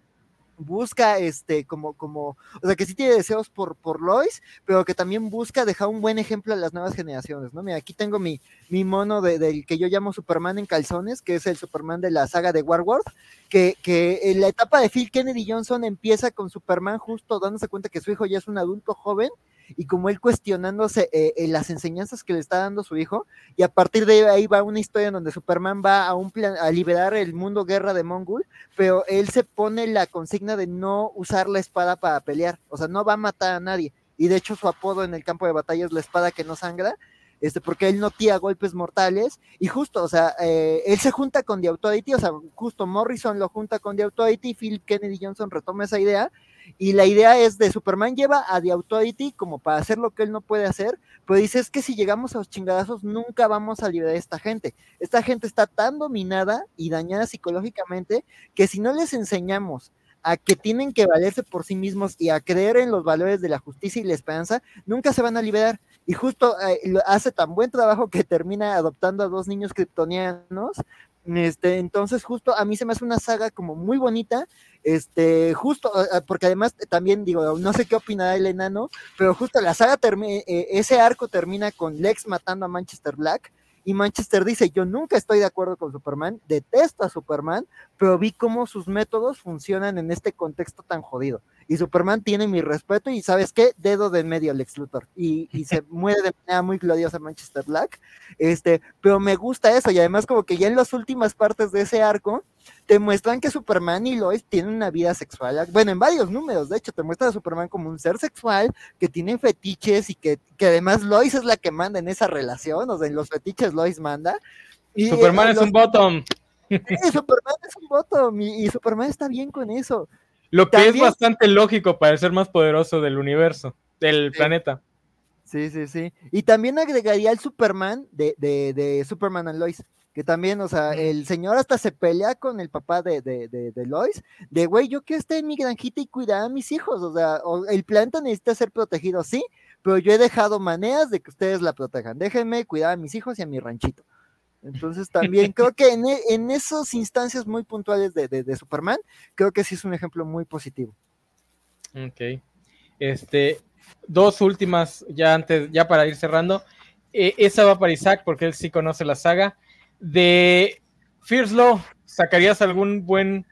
busca este como como o sea que sí tiene deseos por por Lois pero que también busca dejar un buen ejemplo a las nuevas generaciones no mira aquí tengo mi mi mono del que yo llamo Superman en calzones que es el Superman de la saga de Warworth que que en la etapa de Phil Kennedy Johnson empieza con Superman justo dándose cuenta que su hijo ya es un adulto joven y como él cuestionándose eh, eh, las enseñanzas que le está dando su hijo, y a partir de ahí va una historia en donde Superman va a, un plan, a liberar el mundo guerra de Mongul, pero él se pone la consigna de no usar la espada para pelear, o sea, no va a matar a nadie, y de hecho su apodo en el campo de batalla es la espada que no sangra, este, porque él no tira golpes mortales, y justo, o sea, eh, él se junta con The Authority, o sea, justo Morrison lo junta con The Authority, Phil Kennedy Johnson retoma esa idea, y la idea es de Superman lleva a The Authority como para hacer lo que él no puede hacer, pero dice es que si llegamos a los chingadazos nunca vamos a liberar a esta gente. Esta gente está tan dominada y dañada psicológicamente que si no les enseñamos a que tienen que valerse por sí mismos y a creer en los valores de la justicia y la esperanza, nunca se van a liberar. Y justo eh, hace tan buen trabajo que termina adoptando a dos niños kryptonianos. Este, entonces, justo a mí se me hace una saga como muy bonita este, justo, porque además también digo, no sé qué opinará el enano, pero justo la saga termina, eh, ese arco termina con Lex matando a Manchester Black. Y Manchester dice, yo nunca estoy de acuerdo con Superman, detesto a Superman, pero vi cómo sus métodos funcionan en este contexto tan jodido. Y Superman tiene mi respeto y sabes qué, dedo de medio Lex Luthor y, y se [LAUGHS] muere de manera muy gloriosa Manchester Black, este, pero me gusta eso y además como que ya en las últimas partes de ese arco te muestran que Superman y Lois tienen una vida sexual, bueno, en varios números, de hecho, te muestra a Superman como un ser sexual que tiene fetiches y que, que además Lois es la que manda en esa relación, o sea, en los fetiches Lois manda. Y, Superman es un bottom. Superman es un bottom y Superman está bien con eso. Lo que es bastante lógico para el ser más poderoso del universo, del planeta. Sí, sí, sí. Y también agregaría el Superman de, de, de, Superman and Lois, que también, o sea, el señor hasta se pelea con el papá de, de, de Lois, de güey, yo quiero estar en mi granjita y cuidar a mis hijos, o sea, el planeta necesita ser protegido, sí, pero yo he dejado maneras de que ustedes la protejan. Déjenme cuidar a mis hijos y a mi ranchito. Entonces también creo que en, e, en esas instancias muy puntuales de, Superman, creo que sí es un ejemplo muy positivo. Ok. Este, dos últimas ya antes, ya para ir cerrando. E, esa va para Isaac porque él sí conoce la saga. De Fierce Law, ¿sacarías algún buen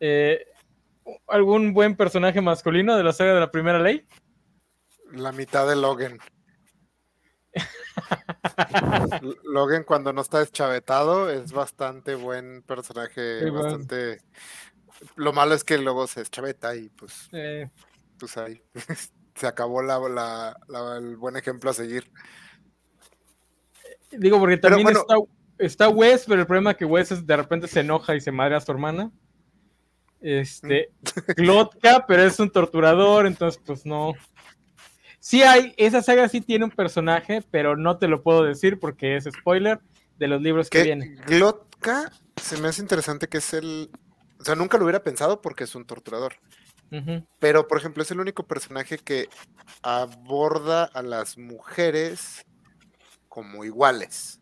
eh, algún buen personaje masculino de la saga de la primera ley? La mitad de Logan. [LAUGHS] Logan cuando no está deschavetado es bastante buen personaje, bastante... Lo malo es que luego se deschaveta y pues, pues ahí [LAUGHS] se acabó la, el buen ejemplo a seguir. Digo, porque también está, está, Wes, pero el problema es que Wes de repente se enoja y se madre a su hermana. Este, Glotka, pero es un torturador, entonces pues no. Sí hay, esa saga sí tiene un personaje, pero no te lo puedo decir porque es spoiler de los libros que, vienen. Glotka se me hace interesante que es el... O sea, nunca lo hubiera pensado porque es un torturador. Pero, por ejemplo, es el único personaje que aborda a las mujeres como iguales.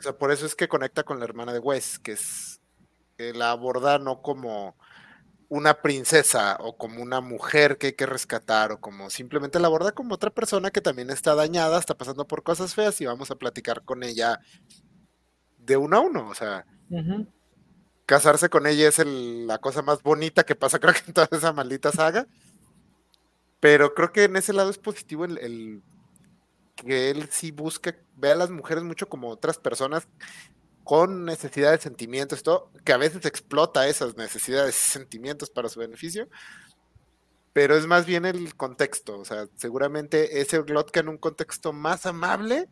O sea, por eso es que conecta con la hermana de Wes, que es que la aborda no como una princesa o como una mujer que hay que rescatar o como simplemente la aborda como otra persona que también está dañada, está pasando por cosas feas y vamos a platicar con ella de uno a uno. O sea, casarse con ella es la cosa más bonita que pasa [LAUGHS] creo que en toda esa maldita saga. Pero creo que en ese lado es positivo el que él sí busca, ve a las mujeres mucho como otras personas con necesidad de sentimientos, todo, que a veces explota esas necesidades y sentimientos para su beneficio, pero es más bien el contexto, o sea, seguramente ese Glotka en un contexto más amable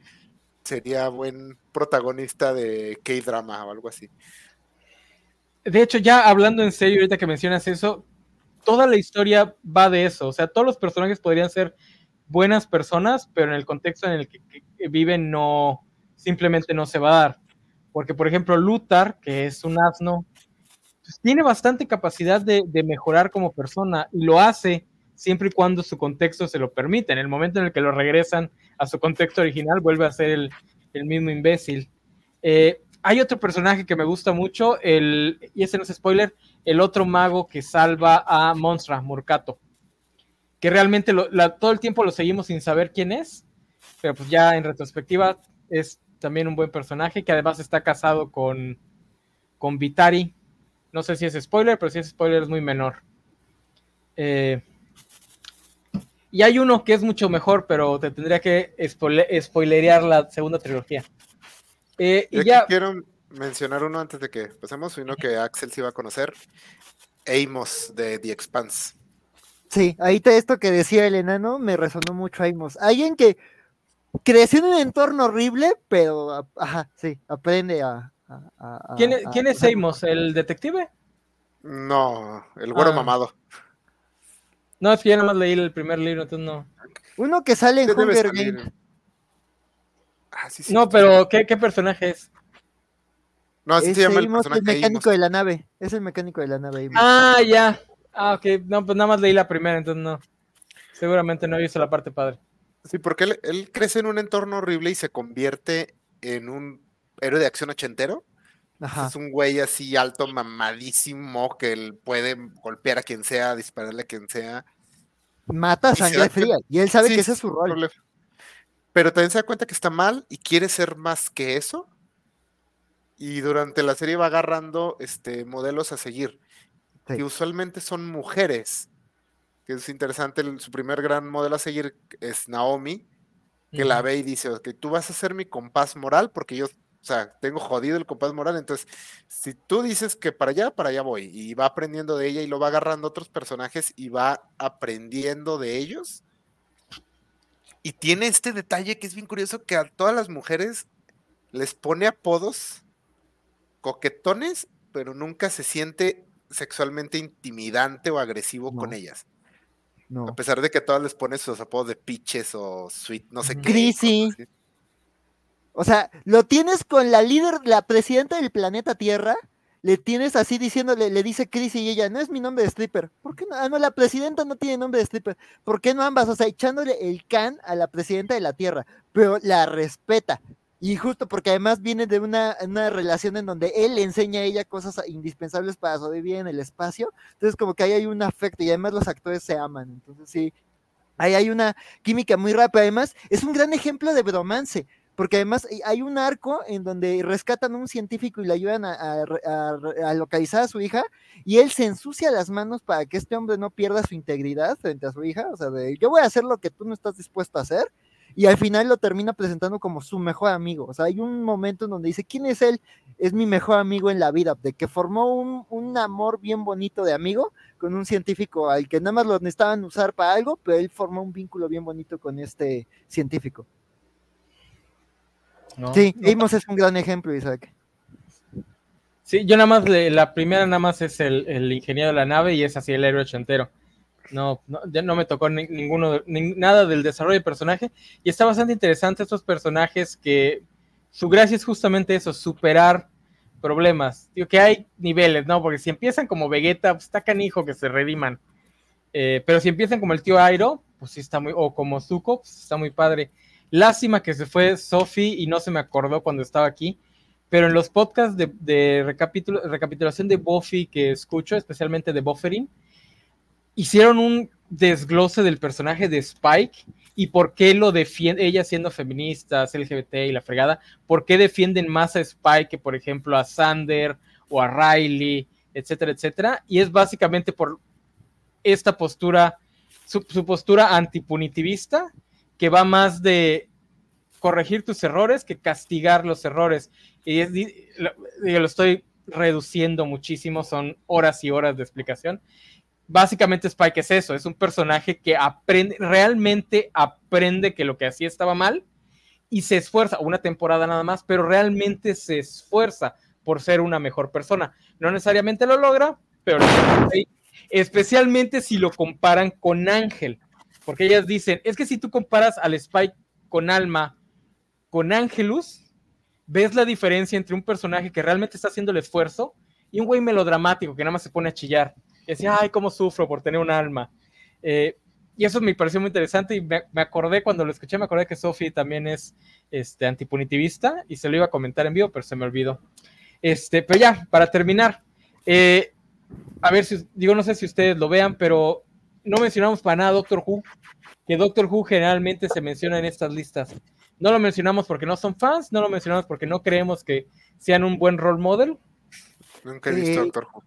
sería buen protagonista de K-drama o algo así. de hecho, ya hablando en serio, ahorita que mencionas eso, toda la historia va de eso. O sea, todos los personajes podrían ser buenas personas, pero en el contexto en el que, viven no, simplemente no se va a dar. Porque, por ejemplo, Luthar, que es un asno, pues, tiene bastante capacidad de, mejorar como persona y lo hace siempre y cuando su contexto se lo permite. En el momento en el que lo regresan a su contexto original, vuelve a ser el, el mismo imbécil. Eh, hay otro personaje que me gusta mucho, el, y ese no es spoiler, el otro mago que salva a Monstra, Murcato, que realmente lo, la, todo el tiempo lo seguimos sin saber quién es, pero pues ya en retrospectiva es también un buen personaje, que además está casado con, con Vitari. No sé si es spoiler, pero si es spoiler es muy menor. Eh, y hay uno que es mucho mejor, pero te tendría que spoiler, spoilerear la segunda trilogía. Eh, y ya... Quiero mencionar uno antes de que pasemos, uno que Axel sí va a conocer. Amos de The Expanse. Sí, ahí te, esto que decía el enano me resonó mucho Amos. Alguien que creció en un entorno horrible, pero ajá, sí, aprende a. a, a ¿Quién, es, ¿quién es Amos? ¿El detective? No, el güero ah. mamado. No, es que ya nada más leí el primer libro, entonces no. Uno que sale en Hunger Games. Ah, sí, sí, no, pero ¿qué, ¿qué, personaje es? No, así se llama el personaje. el mecánico de la nave. Es el mecánico de la nave. Ah, ya. Ah, ok. No, pues nada más leí la primera, entonces no. Seguramente no he visto la parte padre. Sí, porque él, él, crece en un entorno horrible y se convierte en un héroe de acción ochentero. Ajá. Es un güey así alto, mamadísimo, que él puede golpear a quien sea, dispararle a quien sea. Mata a sangre fría. Y él sabe sí, que ese es su rol. Problema. Pero también se da cuenta que está mal y quiere ser más que eso. Y durante la serie va agarrando este, modelos a seguir. Sí. Que usualmente son mujeres que es interesante, el, su primer gran modelo a seguir es Naomi, que uh -huh. la ve y dice, que tú vas a ser mi compás moral, porque yo, o sea, tengo jodido el compás moral, entonces, si tú dices que para allá, para allá voy, y va aprendiendo de ella y lo va agarrando otros personajes y va aprendiendo de ellos. Y tiene este detalle que es bien curioso, que a todas las mujeres les pone apodos coquetones, pero nunca se siente sexualmente intimidante o agresivo no. con ellas. No. A pesar de que todas les pones sus apodos de pitches o sweet, no sé qué. Chrissy. O sea, lo tienes con la líder, la presidenta del planeta Tierra, le tienes así diciéndole, le dice Chrissy y ella, no es mi nombre de stripper. ¿Por qué no? Ah, no, la presidenta no tiene nombre de stripper. ¿Por qué no ambas? O sea, echándole el can a la presidenta de la Tierra, pero la respeta. Y justo porque además viene de una, una, relación en donde él enseña a ella cosas indispensables para sobrevivir en el espacio. Entonces como que ahí hay un afecto y además los actores se aman. Entonces sí, ahí hay una química muy rápida. Además es un gran ejemplo de bromance. Porque además hay un arco en donde rescatan a un científico y le ayudan a, a, localizar a su hija, y él se ensucia las manos para que este hombre no pierda su integridad frente a su hija. O sea, de yo voy a hacer lo que tú no estás dispuesto a hacer, y al final lo termina presentando como su mejor amigo. O sea, hay un momento en donde dice, ¿quién es él? Es mi mejor amigo en la vida, de que formó un, un amor bien bonito de amigo con un científico al que nada más lo necesitaban usar para algo, pero él formó un vínculo bien bonito con este científico. No, sí, no. Amos es un gran ejemplo, Isaac. Sí, yo nada más, la primera nada más es el, el ingeniero de la nave y es así el héroe ochentero. No, no, ya no me tocó ni, ninguno, ni, nada del desarrollo de personaje. Y está bastante interesante estos personajes que su gracia es justamente eso, superar problemas. Digo que hay niveles, ¿no? Porque si empiezan como Vegeta, pues está canijo que se rediman. Eh, pero si empiezan como el tío Airo, pues sí está muy, o como Zuko, pues está muy padre. Lástima que se fue Sophie y no se me acordó cuando estaba aquí. Pero en los podcasts de, de recapitul recapitulación de Buffy que escucho, especialmente de Buffering, hicieron un desglose del personaje de Spike y por qué lo defiende, ella siendo feminista, LGBT y la fregada, por qué defienden más a Spike que, por ejemplo, a Sander o a Riley, etcétera, etcétera. Y es básicamente por esta postura, su, su postura antipunitivista, que va más de corregir tus errores que castigar los errores. Y lo estoy reduciendo muchísimo, son horas y horas de explicación básicamente Spike es eso, es un personaje que aprende, realmente aprende que lo que hacía estaba mal y se esfuerza, una temporada nada más, pero realmente se esfuerza por ser una mejor persona. No necesariamente lo logra, pero lo especialmente si lo comparan con Ángel, porque ellas dicen, es que si tú comparas al Spike con Alma, con Angelus, ves la diferencia entre un personaje que realmente está haciendo el esfuerzo y un güey melodramático que nada más se pone a chillar. Y decía, ay, cómo sufro por tener un alma. Eh, y eso me pareció muy interesante y me, me, acordé cuando lo escuché, me acordé que Sophie también es este, antipunitivista y se lo iba a comentar en vivo, pero se me olvidó. Este, pero ya, para terminar, eh, a ver si, digo, no sé si ustedes lo vean, pero no mencionamos para nada Doctor Who, que Doctor Who generalmente se menciona en estas listas. No lo mencionamos porque no son fans, no lo mencionamos porque no creemos que sean un buen role model. Nunca he visto eh, Doctor Who.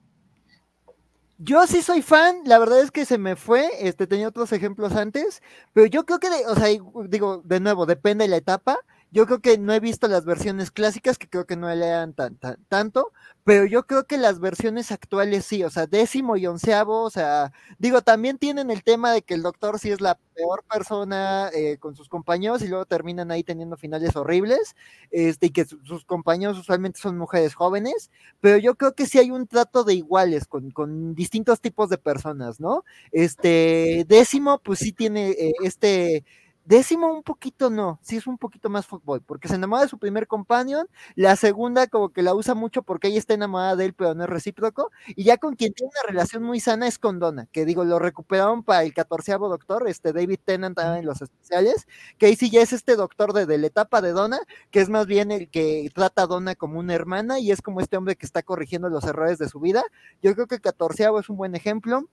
Yo sí soy fan, la verdad es que se me fue, este tenía otros ejemplos antes, pero yo creo que, de, o sea, digo, de nuevo, depende de la etapa, yo creo que no he visto las versiones clásicas, que creo que no lean tan, tan, tanto, pero yo creo que las versiones actuales sí, o sea, décimo y onceavo, o sea, digo, también tienen el tema de que el doctor sí es la peor persona eh, con sus compañeros y luego terminan ahí teniendo finales horribles, este, y que su, sus compañeros usualmente son mujeres jóvenes, pero yo creo que sí hay un trato de iguales con, con distintos tipos de personas, ¿no? Este, décimo, pues sí tiene eh, este Décimo un poquito no, sí es un poquito más fútbol, porque se enamora de su primer companion, la segunda como que la usa mucho porque ella está enamorada de él, pero no es recíproco, y ya con quien tiene una relación muy sana es con Donna, que digo, lo recuperaron para el catorceavo doctor, este David Tennant en los especiales, que ahí sí ya es este doctor de, de, la etapa de Donna, que es más bien el que trata a Donna como una hermana, y es como este hombre que está corrigiendo los errores de su vida. Yo creo que el catorceavo es un buen ejemplo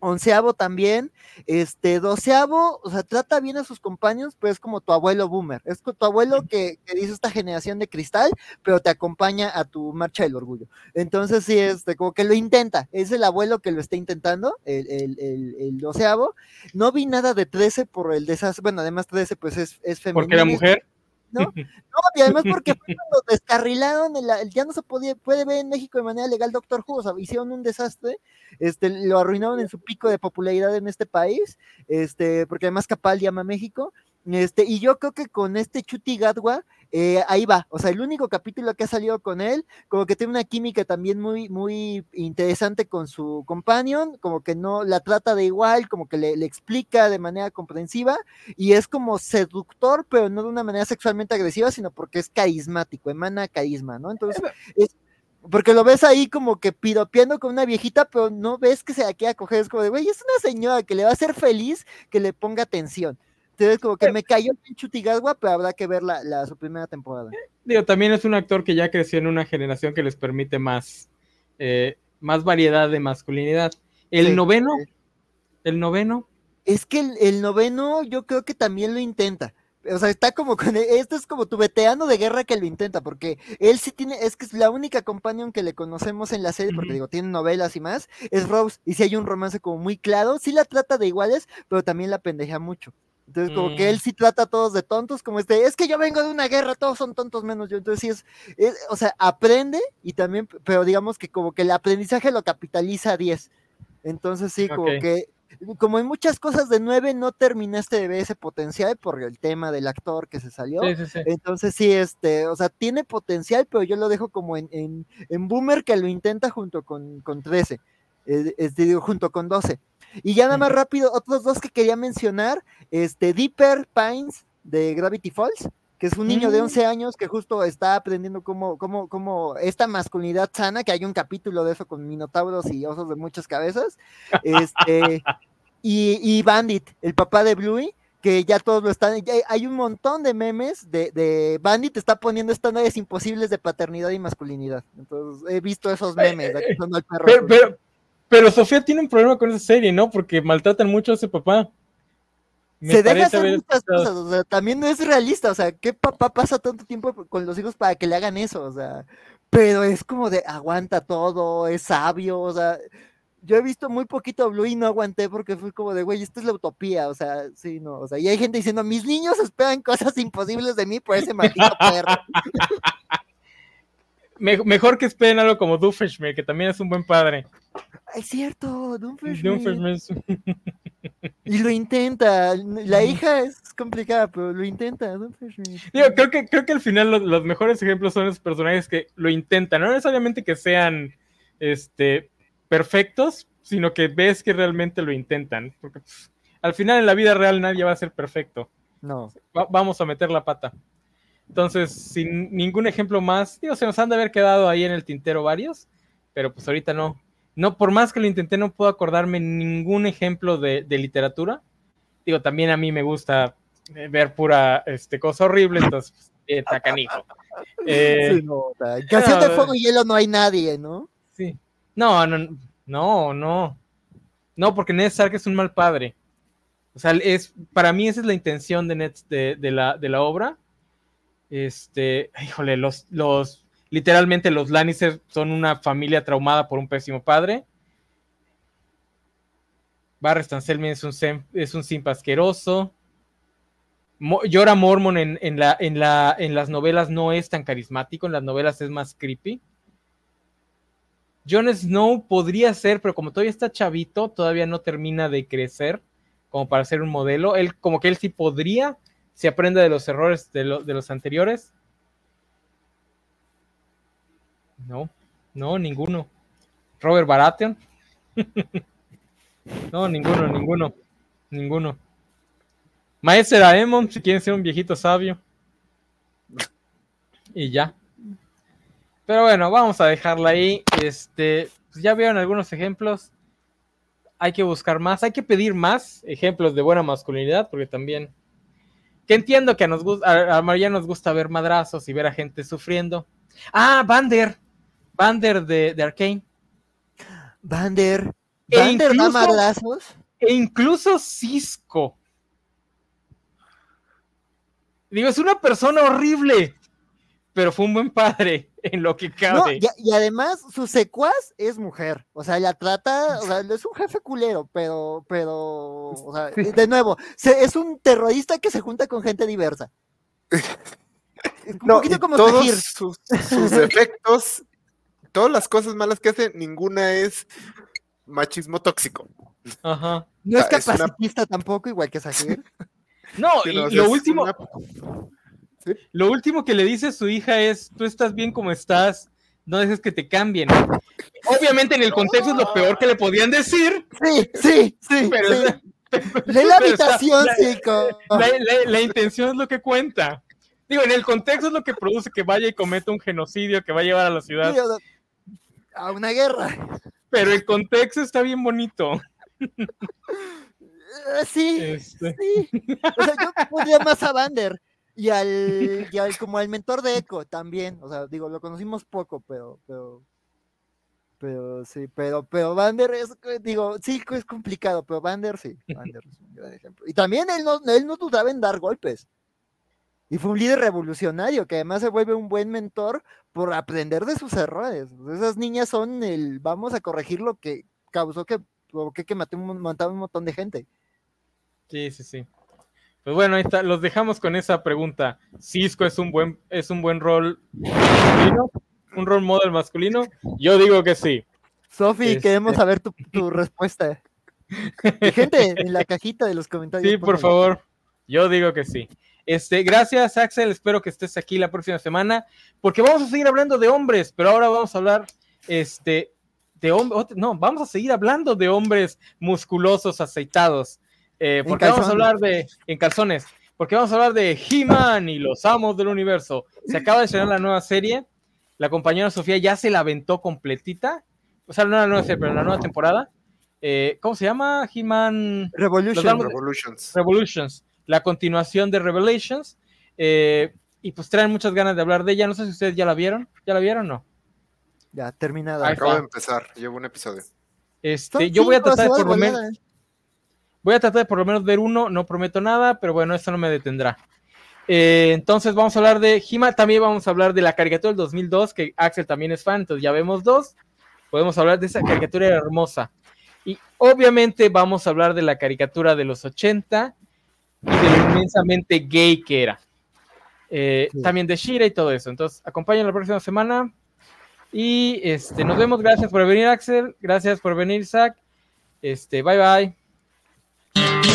onceavo también, este, doceavo, o sea, trata bien a sus compañeros, pero es como tu abuelo boomer, es tu abuelo que, que, dice esta generación de cristal, pero te acompaña a tu marcha del orgullo. Entonces, sí, este, como que lo intenta, es el abuelo que lo está intentando, el, el, el, el doceavo. No vi nada de trece por el desastre, bueno, además trece pues es, es femenino. Porque era mujer. ¿No? [LAUGHS] No, y además porque fue [LAUGHS] cuando descarrilaron, el, ya no se podía, puede ver en México de manera legal Doctor Who, o sea, hicieron un desastre, este, lo arruinaron en su pico de popularidad en este país, este, porque además Capal llama a México, este, y yo creo que con este Chuti Gadwa, eh, ahí va, o sea, el único capítulo que ha salido con él, como que tiene una química también muy, muy interesante con su companion, como que no la trata de igual, como que le, le, explica de manera comprensiva, y es como seductor, pero no de una manera sexualmente agresiva, sino porque es carismático, emana carisma, ¿no? Entonces, es, porque lo ves ahí como que piropeando con una viejita, pero no ves que se la quiera coger, es como de, güey, es una señora que le va a hacer feliz que le ponga atención. Entonces, como que me cayó en Chutigagua, pero habrá que ver la, la, su primera temporada. Digo, también es un actor que ya creció en una generación que les permite más, eh, más variedad de masculinidad. El sí, noveno, sí. el noveno. Es que el, el, noveno yo creo que también lo intenta. O sea, está como con, esto es como tu veterano de guerra que lo intenta, porque él sí tiene, es que es la única companion que le conocemos en la serie, porque digo, tiene novelas y más, es Rose, y si hay un romance como muy claro, sí la trata de iguales, pero también la pendeja mucho. Entonces, como mm. que él sí trata a todos de tontos, como este, es que yo vengo de una guerra, todos son tontos menos yo. Entonces, sí es, es, o sea, aprende y también, pero digamos que como que el aprendizaje lo capitaliza a 10. Entonces, sí, como okay. que, como en muchas cosas de 9, no terminaste de ver ese potencial por el tema del actor que se salió. Sí, sí, sí. Entonces, sí, este, o sea, tiene potencial, pero yo lo dejo como en, en, en Boomer que lo intenta junto con, con 13, eh, es, digo, junto con 12. Y ya nada más rápido, otros dos que quería mencionar, este Deeper Pines de Gravity Falls, que es un niño de 11 años que justo está aprendiendo cómo, cómo, cómo esta masculinidad sana, que hay un capítulo de eso con minotauros y osos de muchas cabezas, este, [LAUGHS] y, y, Bandit, el papá de Bluey, que ya todos lo están, hay un montón de memes de, de Bandit está poniendo estándares imposibles de paternidad y masculinidad. Entonces he visto esos memes. De pero, pero, pero Sofía tiene un problema con esa serie, ¿no? Porque maltratan mucho a ese papá. Me se deja hacer muchas cosas, o sea, también no es realista, o sea, ¿qué papá pasa tanto tiempo con los hijos para que le hagan eso? O sea, pero es como de aguanta todo, es sabio, o sea, yo he visto muy poquito Blue y no aguanté porque fue como de, güey, esta es la utopía, o sea, sí, no, o sea, y hay gente diciendo, mis niños esperan cosas imposibles de mí por ese maldito perro. [LAUGHS] Mejor que esperen algo como Doofenshmirtz, que también es un buen padre. Es cierto. Doomfist. Y lo intenta. La hija es complicada, pero lo intenta. Digo, creo que, creo que al final los, los mejores ejemplos son los personajes que lo intentan. No necesariamente que sean este, perfectos, sino que ves que realmente lo intentan. Porque pues, al final en la vida real nadie va a ser perfecto. No. Va- vamos a meter la pata. Entonces, sin ningún ejemplo más, digo, se nos han de haber quedado ahí en el tintero varios, pero pues ahorita no. No, por más que lo intenté, no puedo acordarme ningún ejemplo de, de literatura. Digo, también a mí me gusta eh, ver pura este, cosa horrible, entonces, pues, eh, está canijo. [LAUGHS] Eh, Canción de Fuego y Hielo no hay nadie, ¿no? Sí. No, no, no, no. No, porque Ned Stark es un mal padre. O sea, es, para mí esa es la intención de, Ned, de, de la, de la obra. Este, híjole, los, los, literalmente los Lannister son una familia traumada por un pésimo padre. Barristan Selmy es un, es un simp asqueroso. Llora Mormon en, en, la, en, la, en las novelas no es tan carismático, en las novelas es más creepy. Jon Snow podría ser, pero como todavía está chavito, todavía no termina de crecer como para ser un modelo. Él, como que él sí podría, si aprende de los errores de, lo- de los anteriores. No, no, ninguno. Robert Baratheon. [LAUGHS] no, ninguno, ninguno, ninguno. Maestro Aemon, si quieren ser un viejito sabio. Y ya. Pero bueno, vamos a dejarla ahí. Este, pues ya vieron algunos ejemplos. Hay que buscar más, hay que pedir más ejemplos de buena masculinidad, porque también. Que entiendo que a, nos, a, María nos gusta ver madrazos y ver a gente sufriendo. Ah, Vander. Vander de, de Arkane. Bander. E Bander da incluso- madrazos. E incluso Cisco. Digo, es una persona horrible, pero fue un buen padre [LAUGHS] en lo que No, cabe. y, y además su secuaz es mujer. O sea, la trata, o sea, es un jefe culero, pero, pero, o sea, de nuevo, se- es un terrorista que se junta con gente diversa. [LAUGHS] Un No, poquito como todos sus, sus [LAUGHS] defectos, todas las cosas malas que hace, ninguna es machismo tóxico. Ajá. No es es una- capacitista tampoco, igual que Sahir. [LAUGHS] No, Sí, y no, sea, lo último, una- lo último que le dice a su hija es, tú estás bien como estás, no dejes que te cambien. Obviamente en el contexto es lo peor que le podían decir, Sí, sí, sí. [LAUGHS] pero sí. Lee la [LAUGHS] pero habitación, la- chico. la, la- la intención es lo que cuenta. Digo, en el contexto es lo que produce que vaya y cometa un genocidio que va a llevar a la ciudad, A una guerra. pero el contexto está bien bonito. Eh, Sí, Este, sí. O sea, yo podría más a Vander y al, y al como al mentor de Echo también. O sea, digo, lo conocimos poco, pero, pero, pero sí, pero, pero Vander es, digo, sí es complicado, pero Vander sí, Vander es un gran ejemplo. Y también él no, él no dudaba en dar golpes. Y fue un líder revolucionario que además se vuelve un buen mentor por aprender de sus errores. Esas niñas son el vamos a corregir lo que causó que provoqué que maté un, matara un montón de gente. sí, sí, sí. Pues bueno, ahí está, los dejamos con esa pregunta. ¿Cisco es un buen, es un buen rol masculino? ¿Un rol model masculino? Yo digo que sí. Sofi, Este- queremos saber tu, tu respuesta. Y [LAUGHS] gente, en la cajita de los comentarios. Sí, por favor. Yo digo que sí. Este, gracias, Axel. Espero que estés aquí la próxima semana, porque vamos a seguir hablando de hombres, pero ahora vamos a hablar, este, de hombres. No, vamos a seguir hablando de hombres musculosos, aceitados. eh, porque vamos a hablar de en calzones, porque vamos a hablar de He-Man y los amos del universo. Se acaba de estrenar la nueva serie. La compañera Sofía ya se la aventó completita. O sea, no la nueva serie, pero la nueva temporada. Eh, ¿Cómo se llama? He-Man. Revolution. Revolutions. Revolutions, la continuación de Revelations. eh, y pues traen muchas ganas de hablar de ella. No sé si ustedes ya la vieron. ¿Ya la vieron o no? Ya, terminada. Acabo de empezar, llevo un episodio. Este, yo voy a tratar de por lo menos. Voy a tratar de por lo menos ver uno, no prometo nada, pero bueno, eso no me detendrá. Eh, entonces vamos a hablar de He-Man, también vamos a hablar de la caricatura del 2002, que Axel también es fan, entonces ya vemos dos. Podemos hablar de esa caricatura hermosa. Y obviamente vamos a hablar de la caricatura de los 80 y de lo inmensamente gay que era. Eh, Sí. También de Shira y todo eso. Entonces, acompáñenla la próxima semana. Y este, nos vemos. Gracias por venir, Axel. Gracias por venir, Zach. Este, bye bye.